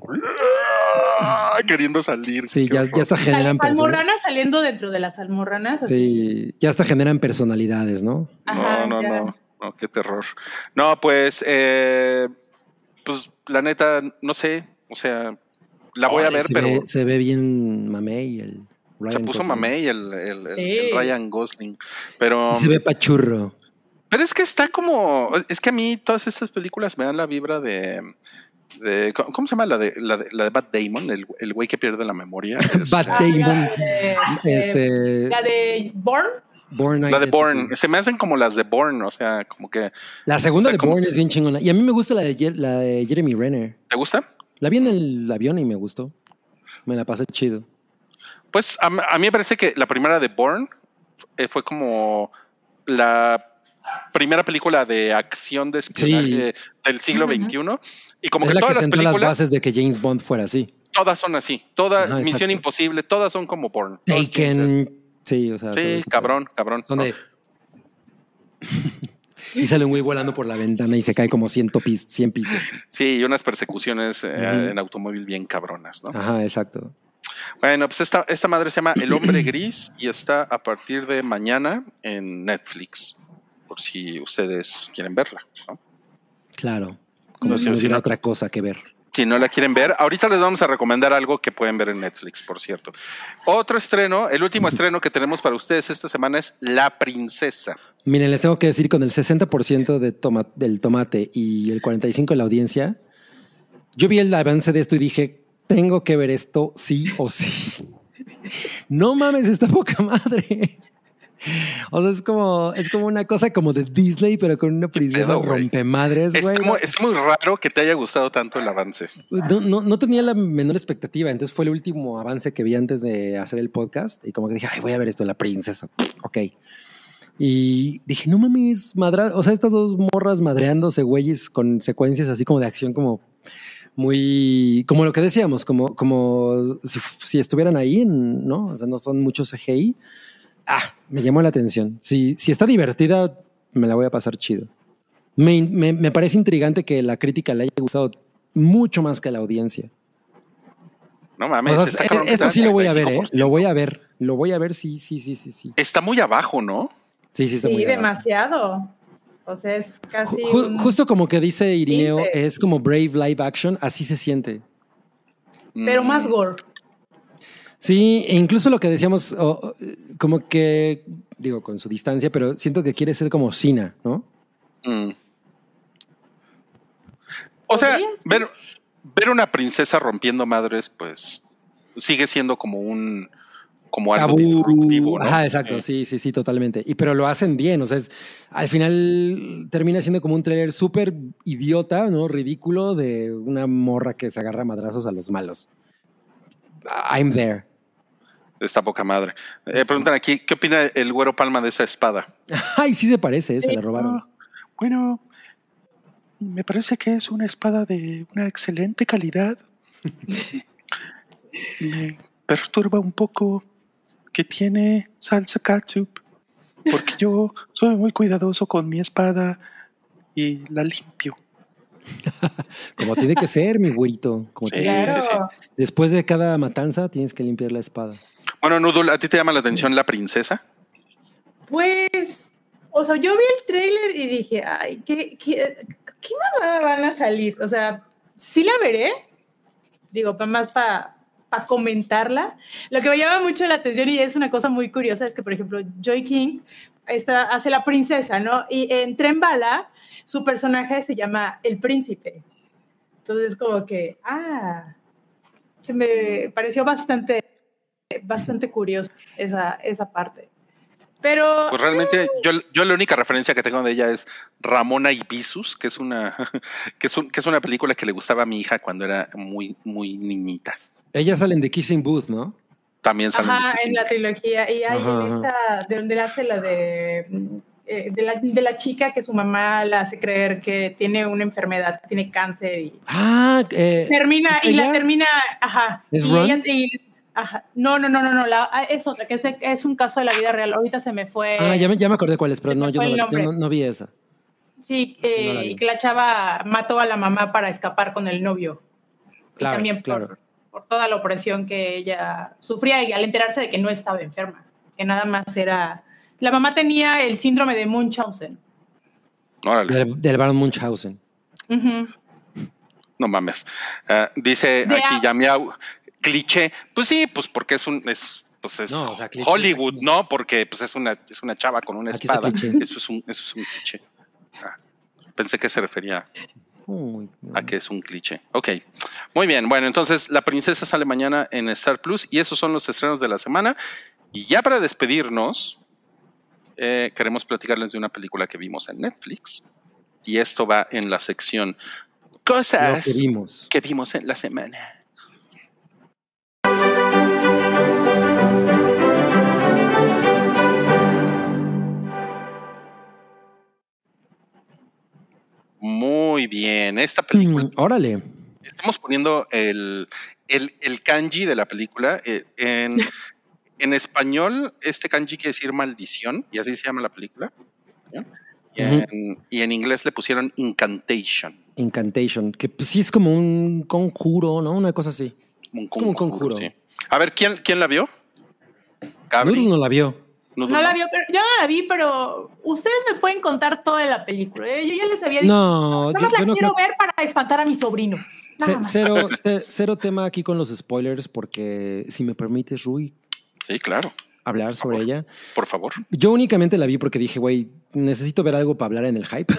Queriendo salir. Sí, ya, ya hasta generan Las almorranas saliendo dentro de las almorranas. así. Sí, ya hasta generan personalidades, ¿no? Ajá, no, no, ya. no, no, qué terror. No, pues, eh, pues la neta, no sé, o sea, la voy a ver, se pero Ve, se ve bien mamey el Ryan se puso Gosling. mamey el, el- el- Sí. el Ryan Gosling. Pero, Se ve pachurro. pero es que está como, es que a mí todas estas películas me dan la vibra de, de ¿cómo se llama la de la de, la de Matt Damon, el, el güey que pierde la memoria? Este, Matt Ah, Damon. La de, Este, la de Born. Born la de. Bourne, se me hacen como las de Bourne, o sea, como que, La segunda O sea, de que- es bien chingona. Y a mí me gusta la de, la de Jeremy Renner. ¿te gusta? La vi en el avión y me gustó. Me la pasé chido. Pues a, mí me parece que la primera de Bourne eh, fue como la primera película de acción de espionaje del siglo. XXI. Y como es que la todas que las sentó las películas, bases de que James Bond fuera así. todas son así. Toda Ajá, Misión. Imposible, todas son como ser Taken. Sí, o sea. Sí, cabrón, cabrón. Donde. y sale un güey volando por la ventana y se cae como 100, pis, 100 pisos. Sí, y unas persecuciones eh, en automóvil bien cabronas, ¿no? Ajá, exacto. Bueno, pues esta, esta madre se llama El Hombre Gris y está a partir de mañana en Netflix, por si ustedes quieren verla. ¿no? Claro. Como No si hubiera no- otra cosa que ver. Si no la quieren ver, ahorita les vamos a recomendar algo que pueden ver en Netflix, por cierto. Otro estreno, el último estreno que tenemos para ustedes esta semana es La Princesa. Miren, les tengo que decir, con el 60% de toma- del tomate y el 45% de la audiencia, yo vi el avance de esto y dije, tengo que ver esto sí o sí. No mames, está poca madre. O sea, es como, es como una cosa como de Disney, pero con una princesa pedo, rompemadres, güey. Está muy, está muy raro que te haya gustado tanto el avance. No, no, no tenía la menor expectativa, entonces fue el último avance que vi antes de hacer el podcast y como que dije, ay, voy a ver esto de la princesa. Ok. Y dije, no mames, madra, o sea, estas dos morras madreándose, güeyes, con secuencias así como de acción, como muy, como lo que decíamos, como, como si, si estuvieran ahí, ¿no? O sea, no son muchos CGI. Ah, me llamó la atención. Si, si está divertida, me la voy a pasar chido. Me, me, me parece intrigante que la crítica le haya gustado mucho más que a la audiencia. No mames, O sea, está eh, cabrón esto sí lo voy a ver, ¿eh? 35%. Lo voy a ver. Lo voy a ver, sí, sí, sí, sí, sí. Está muy abajo, ¿no? Sí, sí, está Sí, muy abajo. demasiado. O sea, es casi. Ju- un- justo como que dice Irineo, es como Brave Live Action, así se siente. Pero más Mm, gore. Sí, e incluso lo que decíamos, como que, digo, con su distancia, pero siento que quiere ser como Sina, ¿no? mm. O sea, ver, ver una princesa rompiendo madres, pues sigue siendo como un como algo Tabú. disruptivo, ¿no? Ajá, exacto, Eh, sí, sí, sí, totalmente. Y pero lo hacen bien, o sea, es, al final termina siendo como un trailer súper idiota, ¿no? Ridículo de una morra que se agarra a madrazos a los malos. I'm there. Está poca madre. Eh, preguntan aquí, ¿qué opina el güero Palma de esa espada? Ay, sí se parece, ¿eh? se la robaron. Ah, bueno, me parece que es una espada de una excelente calidad. me perturba un poco que tiene salsa ketchup, porque yo soy muy cuidadoso con mi espada y la limpio. Como tiene que ser, mi güerito. Como Sí, tiene que ser. Claro. Después de cada matanza tienes que limpiar la espada. Bueno, Nudul, ¿a ti te llama la atención la princesa? Pues, o sea, yo vi el tráiler y dije, ay, ¿qué, qué, qué mamada van a salir? O sea, sí la veré, digo, más para comentarla. Lo que me llama mucho la atención y es una cosa muy curiosa es que, por ejemplo, Joy King está, hace la princesa, ¿no? Y en Tren Bala, su personaje se llama El Príncipe. Entonces, como que, ah, se me pareció bastante, bastante curioso esa, esa parte. Pero Pues realmente yo, yo la única referencia que tengo de ella es Ramona y Visus, que es una que es, un- que es una película que le gustaba a mi hija cuando era muy muy niñita. Ellas salen de Kissing Booth, ¿no? También salen de Ajá, Kissing en la Booth. trilogía. Y hay Ajá, en esta, de donde hace la de mm, eh, de, la, de la chica que su mamá la hace creer que tiene una enfermedad, tiene cáncer y Ah, eh, termina y la termina, ajá. ¿Es y ella- y- ajá. No, no, no, no, no, la- ah, es otra, que es, es un caso de la vida real. Ahorita se me fue. ah, ya, me, ya me acordé cuál es, pero no, yo no, el la- nombre. yo no- no vi esa. Sí, eh, No la vi. y que la chava mató a la mamá para escapar con el novio. Y Claro, también por, claro. por toda la opresión que ella sufría y al enterarse de que no estaba enferma, que nada más era... La mamá tenía el síndrome de Munchausen. Órale, Del, del Baron Munchausen. No mames. Ah, dice De aquí a- Yamiau, cliché. Pues sí, pues porque es un, es, pues es No, o sea, cliché. Hollywood, ¿no? Porque pues es una, es una chava con una Aquí espada. Eso es un, eso es un cliché. Ah, pensé que se refería Uy, a que es un cliché. Ok, muy bien. Bueno, entonces La Princesa sale mañana en Star Plus y esos son los estrenos de la semana. Y ya para despedirnos, eh, queremos platicarles de una película que vimos en Netflix. Y esto va en la sección Cosas que vimos. que vimos en la semana. Muy bien, esta película. Mm, órale. Estamos poniendo el, el, el kanji de la película. eh, en, en español, este kanji quiere decir maldición, y así se llama la película. en. Y, en, y en inglés le pusieron incantation. Incantation, que pues, sí es como un conjuro, ¿no? Una cosa así. Un como un conjuro. sí. A ver, ¿quién, quién la vio? Gabri. No la vio. No la vio, pero yo no la vi, pero ustedes me pueden contar toda la película. ¿eh? Yo ya les había dicho. No, Nada yo, más la yo no quiero creo. ver para espantar a mi sobrino. Cero, ce- cero tema aquí con los spoilers, porque si me permites, Rui, Sí, claro, hablar sobre favor. ella. por favor. Yo únicamente la vi porque dije, güey, necesito ver algo para hablar en el hype.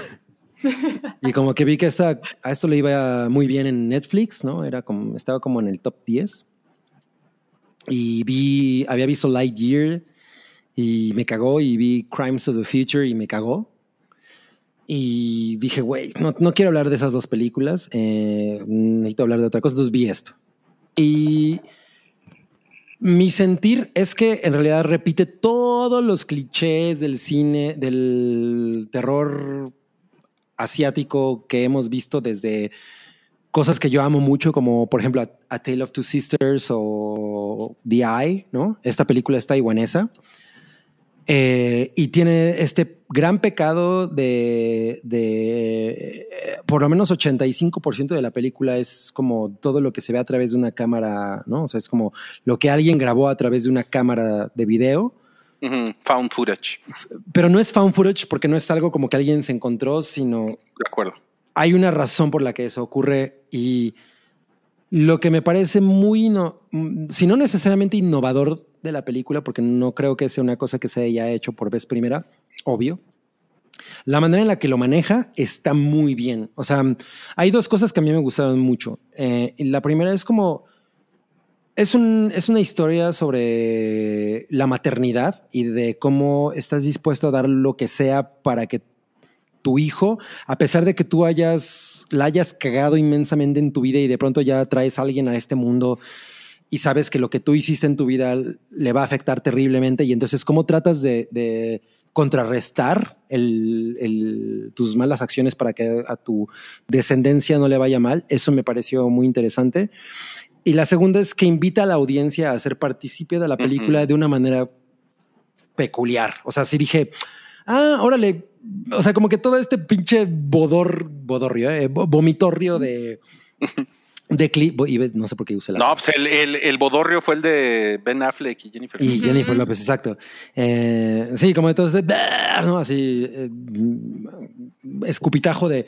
y como que vi que esta, a esto le iba muy bien en Netflix, ¿no? Era como, estaba como en el top 10. Y vi, había visto Lightyear y me cagó, y vi Crimes of the Future y me cagó. Y dije, güey, no, no quiero hablar de esas dos películas, eh, necesito hablar de otra cosa, entonces vi esto. Y mi sentir es que en realidad repite todos los clichés del cine, del terror asiático que hemos visto desde cosas que yo amo mucho, como por ejemplo A, Tale of Two Sisters o The Eye, ¿no? Esta película es taiwanesa. Eh, y tiene este gran pecado de, de eh, por lo menos 85% de la película es como todo lo que se ve a través de una cámara, ¿no? O sea, es como lo que alguien grabó a través de una cámara de video, Found footage, pero no es found footage porque no es algo como que alguien se encontró, sino de acuerdo. hay una razón por la que eso ocurre y lo que me parece muy, no, mm, si no necesariamente innovador de la película, porque no creo que sea una cosa que se haya hecho por vez primera, obvio. La manera en la que lo maneja está muy bien. O sea, hay dos cosas que a mí me gustaron mucho. Eh, la primera es como, es, un, es una historia sobre la maternidad y de cómo estás dispuesto a dar lo que sea para que tu hijo, a pesar de que tú hayas, la hayas cagado inmensamente en tu vida y de pronto ya traes a alguien a este mundo y sabes que lo que tú hiciste en tu vida le va a afectar terriblemente y entonces cómo tratas de, de contrarrestar el- el- tus malas acciones para que a tu descendencia no le vaya mal, eso me pareció muy interesante. Y la segunda es que invita a la audiencia a ser partícipe de la película de una manera peculiar. O sea, sí dije, ah, órale, o sea, como que todo este pinche bodor, bodorrio, eh, vo- vomitorrio de, de clip, y no sé por qué usé la No, pues el, el, el bodorrio fue el de Ben Affleck y Jennifer. y López. Jennifer López, exacto. Eh, sí, como entonces, ¿no? Así, eh, escupitajo de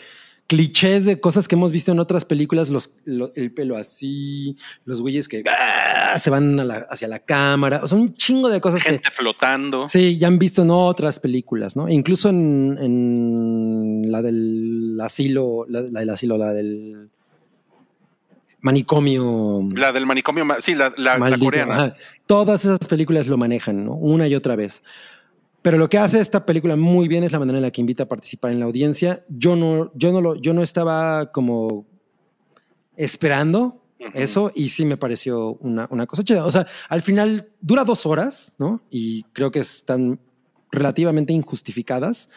clichés de cosas que hemos visto en otras películas, los, lo- el pelo así, los güeyes que ¡ah! se van a la- hacia la cámara, o sea, un chingo de cosas que Gente flotando. sí, ya han visto en otras películas, ¿no? Incluso en, en la del asilo, la, la del asilo, la del manicomio. La del manicomio, ma- sí, la, la, coreana. ajá. Todas esas películas lo manejan, ¿no? Una y otra vez. Pero lo que hace esta película muy bien es la manera en la que invita a participar en la audiencia. Yo no, yo no lo, yo no estaba como esperando Ujú. eso y sí me pareció una, una cosa chida. O sea, al final dura dos horas, ¿no? Y creo que están relativamente injustificadas,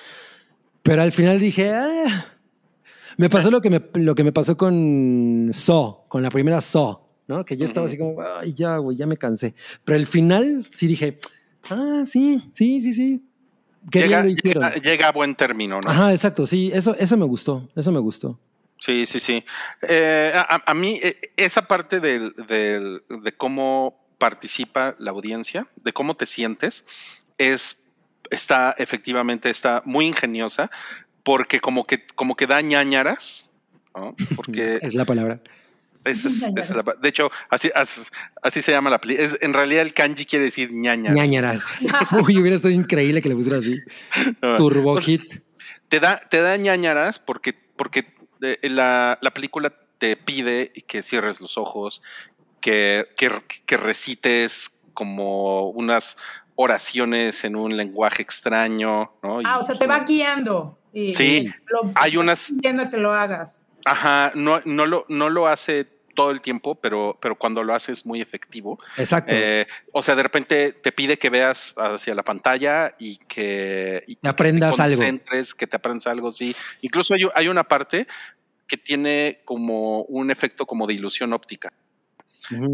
pero al final dije, "Ah". me pasó lo que me, lo que me pasó con Saw, con la primera Saw, ¿no? Que ya estaba así como, ay, ya, güey, ya me cansé. Pero al final sí dije, ah, sí, sí, sí, sí. Qué Llega, bien lo hicieron. llega, llega a buen término, ¿no? Ajá, exacto, sí, eso, eso me gustó, eso me gustó. Sí, sí, sí. Eh, a, a mí, eh, esa parte del, del- de cómo participa la audiencia, de cómo te sientes, es, está efectivamente, está muy ingeniosa, porque como que, como que da ñañaras, ¿no? Porque Es la palabra. Esa es- esa es la pa- de hecho, así, así, así se llama la película. En realidad el kanji quiere decir ñañaras. Ñañaras. Uy, hubiera estado increíble que le pusiera así. Turbo pues, hit. te da, te da ñañaras porque, porque eh, la, la película te pide que cierres los ojos, que, que, que recites como unas oraciones en un lenguaje extraño, ¿no? Y, Ah, o sea, te va guiando. Y, Sí, lo- hay unas- Entiendo que lo hagas. Ajá, no, no, lo, no lo hace todo el tiempo, pero, pero cuando lo hace es muy efectivo. Exacto. Eh, o sea, de repente te pide que veas hacia la pantalla y que, y Te aprendas te algo. concentres, que te aprendas algo, sí. Incluso hay, hay una parte que tiene como un efecto como de ilusión óptica,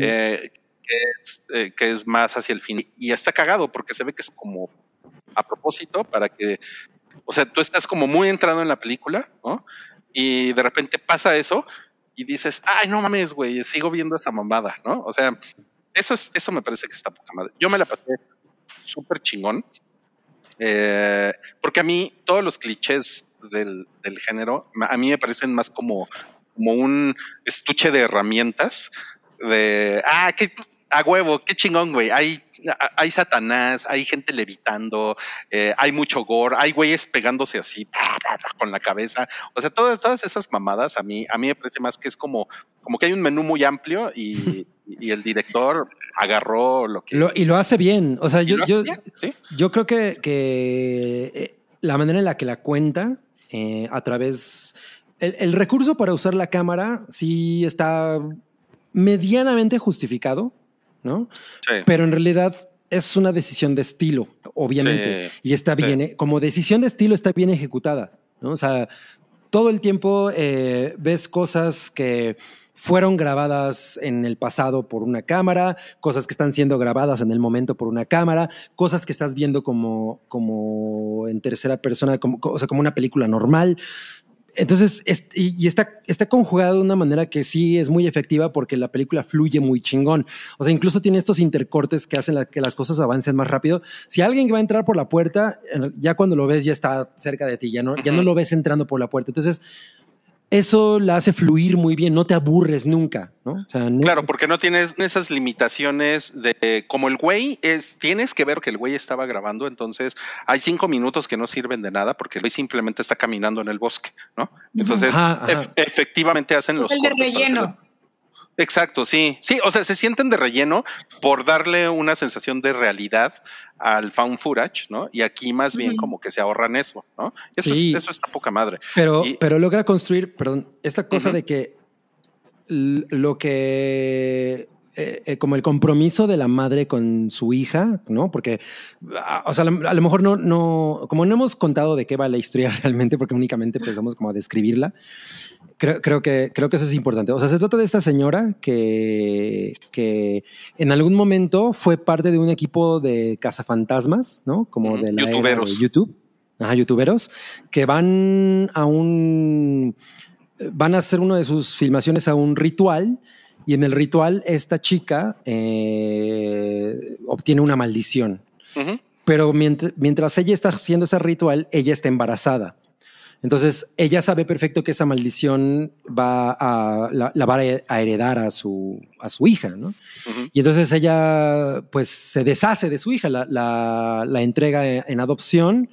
eh, que, es, eh, que es más hacia el fin. Y está cagado porque se ve que es como a propósito para que, o sea, tú estás como muy entrado en la película, ¿no? Y de repente pasa eso y dices, ay, no mames, güey, sigo viendo esa mamada, ¿no? O sea, eso, es, eso me parece que está poca madre. Yo me la pasé súper chingón. eh, porque a mí todos los clichés del, del género, a mí me parecen más como, como un estuche de herramientas de, ah, qué, a huevo, qué chingón, güey. Hay, hay Satanás, hay gente levitando, eh, hay mucho gore, hay güeyes pegándose así con la cabeza. O sea, todas, todas esas mamadas a mí, a mí me parece más que es como, como que hay un menú muy amplio y, y el director agarró lo que. Lo- y lo hace bien. O sea, yo, yo, bien, ¿sí? yo creo que, que, eh, la manera en la que la cuenta eh, a través... El, el recurso para usar la cámara sí está medianamente justificado, ¿no? Sí. Pero en realidad es una decisión de estilo, obviamente. Sí, y está sí. bien, eh, como decisión de estilo está bien ejecutada, ¿no? O sea, todo el tiempo eh, ves cosas que fueron grabadas en el pasado por una cámara, cosas que están siendo grabadas en el momento por una cámara, cosas que estás viendo como, como en tercera persona, como, o sea, como una película normal. Entonces, es- y, está, está conjugado de una manera que sí es muy efectiva porque la película fluye muy chingón. O sea, incluso tiene estos intercortes que hacen la- que las cosas avancen más rápido. Si alguien que va a entrar por la puerta, ya cuando lo ves ya está cerca de ti, ya no, ya no lo ves entrando por la puerta. Entonces, eso la hace fluir muy bien, no te aburres nunca, ¿no? O sea, no- Claro, porque no tienes esas limitaciones de como el güey es, tienes que ver que el güey estaba grabando, entonces hay cinco minutos que no sirven de nada porque el güey simplemente está caminando en el bosque, ¿no? Entonces, Ajá, ajá. ef- efectivamente hacen los el de relleno. Exacto, sí, sí, o sea, se sienten de relleno por darle una sensación de realidad al found footage, ¿no? Y aquí más bien como que se ahorran eso, ¿no? Eso, Sí. es, eso está poca madre. Pero, Y- pero logra construir, perdón, esta cosa de que lo que eh, eh, como el compromiso de la madre con su hija, ¿no? Porque, ah, o sea, a lo, a mejor no, no, como no hemos contado de qué va la historia realmente, porque únicamente empezamos como a describirla, creo, creo, que, creo que eso es importante. O sea, se trata de esta señora que, que en algún momento fue parte de un equipo de cazafantasmas, ¿no? Como de la era Youtuberos. de YouTube. Ajá, youtuberos, que van a un. van a hacer una de sus filmaciones a un ritual. Y en el ritual, esta chica eh, obtiene una maldición. Pero mientras, mientras ella está haciendo ese ritual, ella está embarazada. Entonces, ella sabe perfecto que esa maldición va a, la, la va a heredar a su, a su hija, ¿no? Y entonces ella, pues, se deshace de su hija, la, la, la entrega en adopción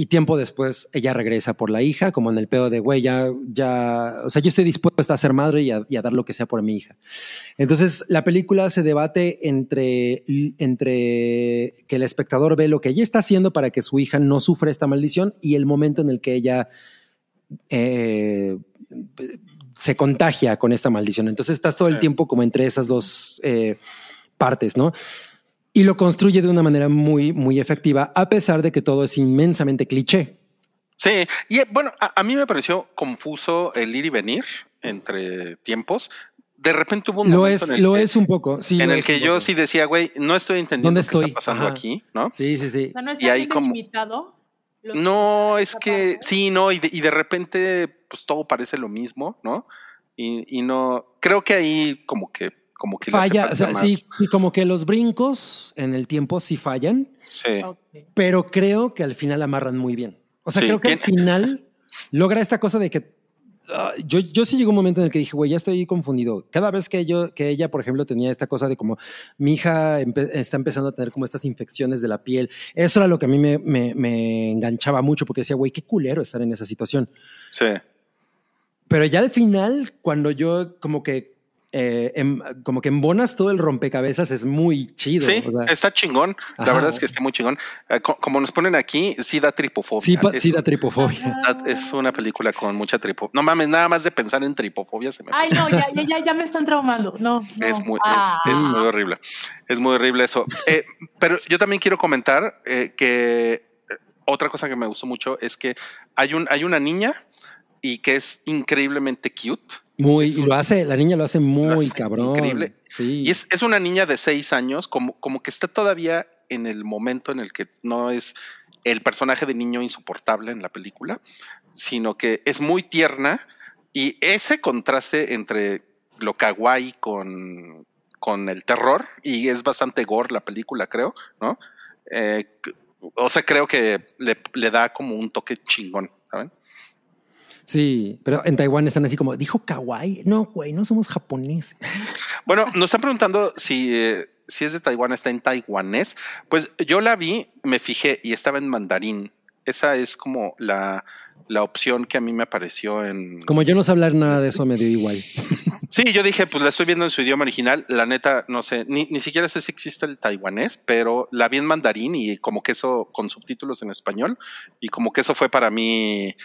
y tiempo después ella regresa por la hija, como en el pedo de, güey, ya, ya, o sea, yo estoy dispuesta a ser madre y a, y a dar lo que sea por mi hija. Entonces, la película se debate entre, entre que el espectador ve lo que ella está haciendo para que su hija no sufra esta maldición y el momento en el que ella eh, se contagia con esta maldición. Entonces, estás todo el tiempo como entre esas dos eh, partes, ¿no? Y lo construye de una manera muy, muy efectiva, a pesar de que todo es inmensamente cliché. Sí, y eh, bueno, a, a mí me pareció confuso el ir y venir entre tiempos. De repente hubo un Lo momento es, en el lo que, es un poco. Sí, en el que yo poco. sí decía, güey, no estoy entendiendo ¿Dónde qué está pasando Ajá. aquí, ¿no? Sí, sí, sí. O sea, no Y ahí como- No, es que sí, no, y de, y de repente, pues todo parece lo mismo, ¿no? Y, y no, creo que ahí como que, como que Falla, o sea, más. sí, y como que los brincos en el tiempo sí fallan, Sí. Pero creo que al final amarran muy bien. O sea, Sí, creo que al final logra esta cosa de que ah, yo, yo sí llegó un momento en el que dije, güey, ya estoy confundido. Cada vez que yo, que ella, por ejemplo, tenía esta cosa de como mi hija empe- está empezando a tener como estas infecciones de la piel, eso era lo que a mí me, me- me enganchaba mucho porque decía, güey, qué culero estar en esa situación. Sí. Pero ya al final, cuando yo como que eh, em- como que embonas todo el rompecabezas, es muy chido. Sí, o sea, está chingón. La Ajá. verdad es que está muy chingón. Eh, co- como nos ponen aquí, sí da tripofobia. sí, es, sí da tripofobia. da- es una película con mucha tripofobia. No mames, nada más de pensar en tripofobia se me Ay, no, ya, ya, ya, me están traumando. No, no. Es muy, es- Ah. es, muy horrible. Es muy horrible eso. Eh, pero yo también quiero comentar eh, que otra cosa que me gustó mucho es que hay, un, hay una niña y que es increíblemente cute. Muy, y lo hace, la niña lo hace muy hace cabrón. increíble. Sí. Y es, es una niña de seis años, como, como que está todavía en el momento en el que no es el personaje de niño insoportable en la película, sino que es muy tierna y ese contraste entre lo kawaii con, con el terror, y es bastante gore la película, creo, ¿no? Eh, o sea, creo que le, le da como un toque chingón. Sí, pero en Taiwán están así como, dijo kawaii. No, güey, no somos japoneses. Bueno, nos están preguntando si, eh, si es de Taiwán, está en taiwanés. Pues yo la vi, me fijé y estaba en mandarín. Esa es como la, la opción que a mí me apareció en... Como yo no sé hablar nada de eso, me dio igual. Sí, yo dije, pues la estoy viendo en su idioma original. La neta, no sé, ni, ni siquiera sé si existe el taiwanés, pero la vi en mandarín y como que eso con subtítulos en español. Y como que eso fue para mí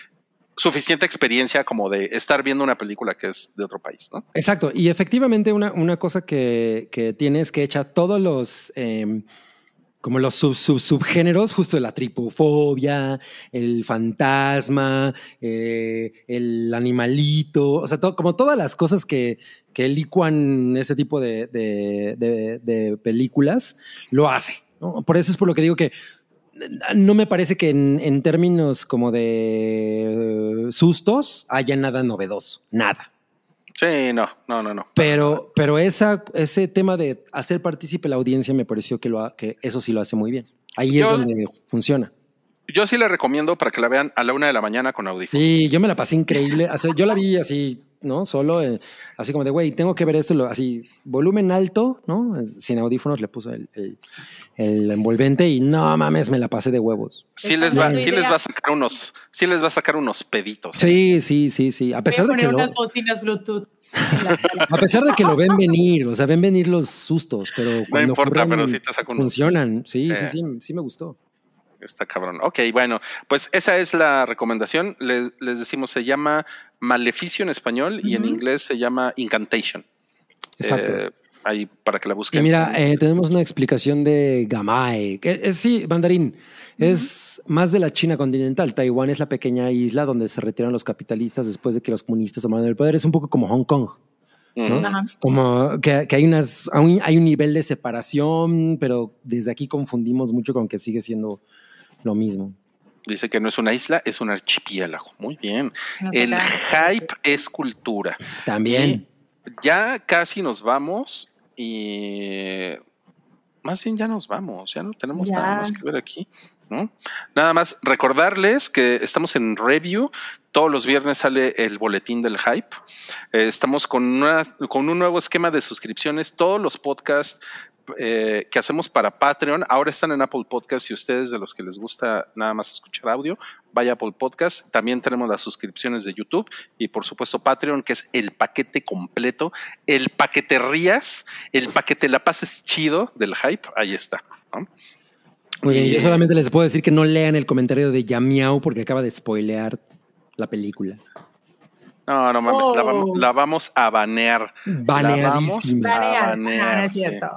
suficiente experiencia como de estar viendo una película que es de otro país, ¿no? Exacto. Y efectivamente, una, una cosa que, que tiene es que echa todos los. eh, como los sub, sub- subgéneros, justo la tripofobia, el fantasma, eh, el animalito, o sea, todo- como todas las cosas que, que licuan ese tipo de, de- de- películas, lo hace. Por eso es por lo que digo que no me parece que en, en términos como de eh, sustos haya nada novedoso, nada. Sí, no, no, no, no. Pero, pero esa, ese tema de hacer partícipe la audiencia me pareció que, lo, ha- que eso sí lo hace muy bien. Ahí Yo- es donde funciona. Yo sí le recomiendo para que la vean a la una de la mañana con audífonos. Sí, yo me la pasé increíble. O sea, yo la vi así, ¿no? Solo, eh, así como de, güey, tengo que ver esto, lo- así, volumen alto, ¿no? Sin audífonos le puso el, el- el envolvente y no mames, me la pasé de huevos. Sí les no va, la sí les va a sacar unos, sí les va a sacar unos peditos. Sí, sí, sí, sí. A Voy a pesar de que lo, bocinas Bluetooth. la a pesar de que lo ven venir, o sea, ven venir los sustos, pero cuando importa, ocurren, pero sí te saca unos funcionan. Sí, Sí. sí, sí, sí me gustó. Está cabrón. Ok, bueno, pues esa es la recomendación. Les, les decimos, se llama Maleficio en español y en inglés se llama Incantation. Exacto. Eh, ahí para que la Y busquen. mira, eh, tenemos una explicación de Gamay. que es, sí, mandarín. Es más de la China continental. Taiwán es la pequeña isla donde se retiran los capitalistas después de que los comunistas tomaron el poder. Es un poco como Hong Kong. Como que, que hay, unas, hay un- hay un nivel de separación, pero desde aquí confundimos mucho con que sigue siendo lo mismo. Dice que no es una isla, es un archipiélago. Muy bien. El hype es cultura. También. Ya casi nos vamos y más bien ya nos vamos, ya no tenemos Ya. nada más que ver aquí. ¿no? Nada más recordarles que estamos en review. Todos los viernes sale el boletín del hype. Eh, estamos con, una- con un nuevo esquema de suscripciones. Todos los podcasts eh, que hacemos para Patreon ahora están en Apple Podcast. Si ustedes de los que les gusta nada más escuchar audio, vaya a Apple Podcast. También tenemos las suscripciones de YouTube y por supuesto Patreon, que es el paquete completo, el paquete rías, el paquete la pases chido del hype. Ahí está. ¿no? Muy bien, Y- yo solamente les puedo decir que no lean el comentario de Yamiao porque acaba de spoilear la película. No, no mames, la, Oh. vamos, la vamos a banear. La vamos Baneadísima. a banear, no es sí. cierto.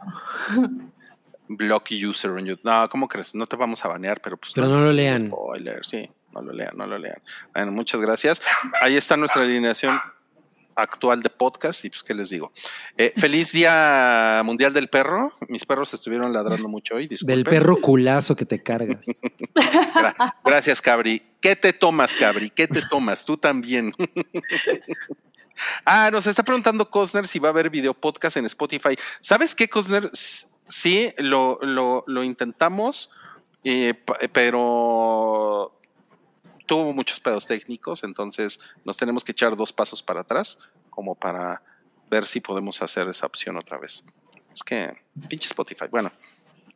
block user en YouTube. No, ¿cómo crees? No te vamos a banear, pero pues. Pero no lo lean. Spoiler, sí. No lo lean, no lo lean. Bueno, muchas gracias. Ahí está nuestra alineación actual de podcast y pues qué les digo. Eh, feliz Día Mundial del Perro. Mis perros estuvieron ladrando mucho hoy. disculpen. Del perro culazo que te cargas. Gra- gracias, Cabri. ¿Qué te tomas, Cabri? ¿Qué te tomas? Tú también. ah, nos está preguntando Cosner si va a haber video podcast en Spotify. ¿Sabes qué, Cosner? Sí, lo, lo, lo intentamos, eh, pero tuvo muchos pedos técnicos, entonces nos tenemos que echar dos pasos para atrás como para ver si podemos hacer esa opción otra vez. Es que, pinche Spotify. Bueno,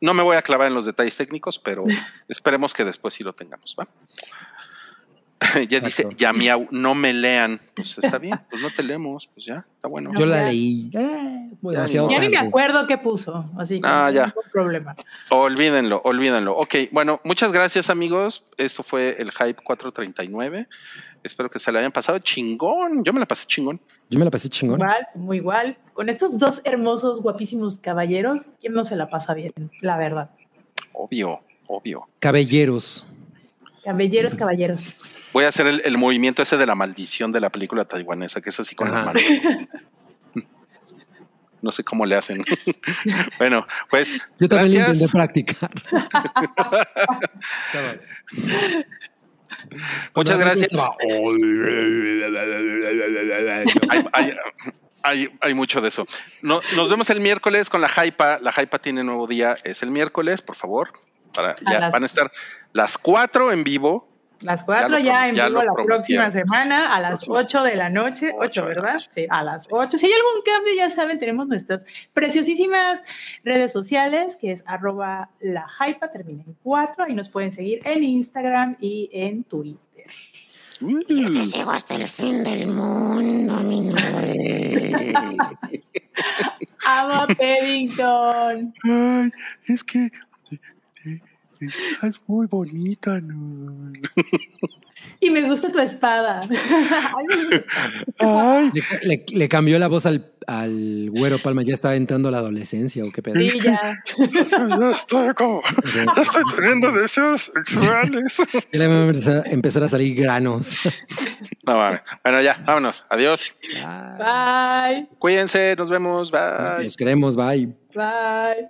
no me voy a clavar en los detalles técnicos, pero esperemos que después sí lo tengamos, ¿va? ya dice, ya miau, no me lean. Pues está bien, pues no te leemos, pues ya, está bueno. Yo la leí. Eh, Ya Ya ni me acuerdo qué puso, así que Ah, no ya. tengo problema. Olvídenlo, olvídenlo. Ok, bueno, muchas gracias amigos. Esto fue el Hype 439. Espero que se le hayan pasado chingón. Yo me la pasé chingón. Yo me la pasé chingón. Igual, muy igual. Con estos dos hermosos, guapísimos caballeros, ¿quién no se la pasa bien? La verdad. Obvio, obvio. Caballeros. Caballeros, caballeros. Voy a hacer el, el movimiento ese de la maldición de la película taiwanesa, que es así con la Ajá. mano. No sé cómo le hacen. bueno, pues Yo también gracias. intenté practicar. Muchas gracias. hay, hay- hay- hay mucho de eso. No- nos vemos el miércoles con la Hypa. La Hypa tiene nuevo día. Es el miércoles, por favor. Para, A ya las- van a estar las cuatro en vivo. Las cuatro Ya ya, lo en ya vivo la próxima semana a las Próximas- 8 de la noche. Ocho 8, de la ¿verdad? Sí, a las 8. Si hay algún cambio, ya saben, tenemos nuestras preciosísimas redes sociales, que es arroba la hypa, termina en 4. Ahí nos pueden seguir en Instagram y en Twitter. Te sigo hasta el fin del mundo, mi. Amo a Paddington. Ay, es que estás muy bonita, ¿no? Y me gusta tu espada. Ay, Le, le- le cambió la voz al, al güero Palma. Ya estaba entrando a la adolescencia o qué pedo. Sí, ya. ya estoy como, ya estoy teniendo deseos sexuales. Ya le van a empezar, empezar a salir granos. No, mames. bueno, ya, vámonos. Adiós. Bye. Cuídense, nos vemos. Nos, Bye. nos queremos, bye. Bye.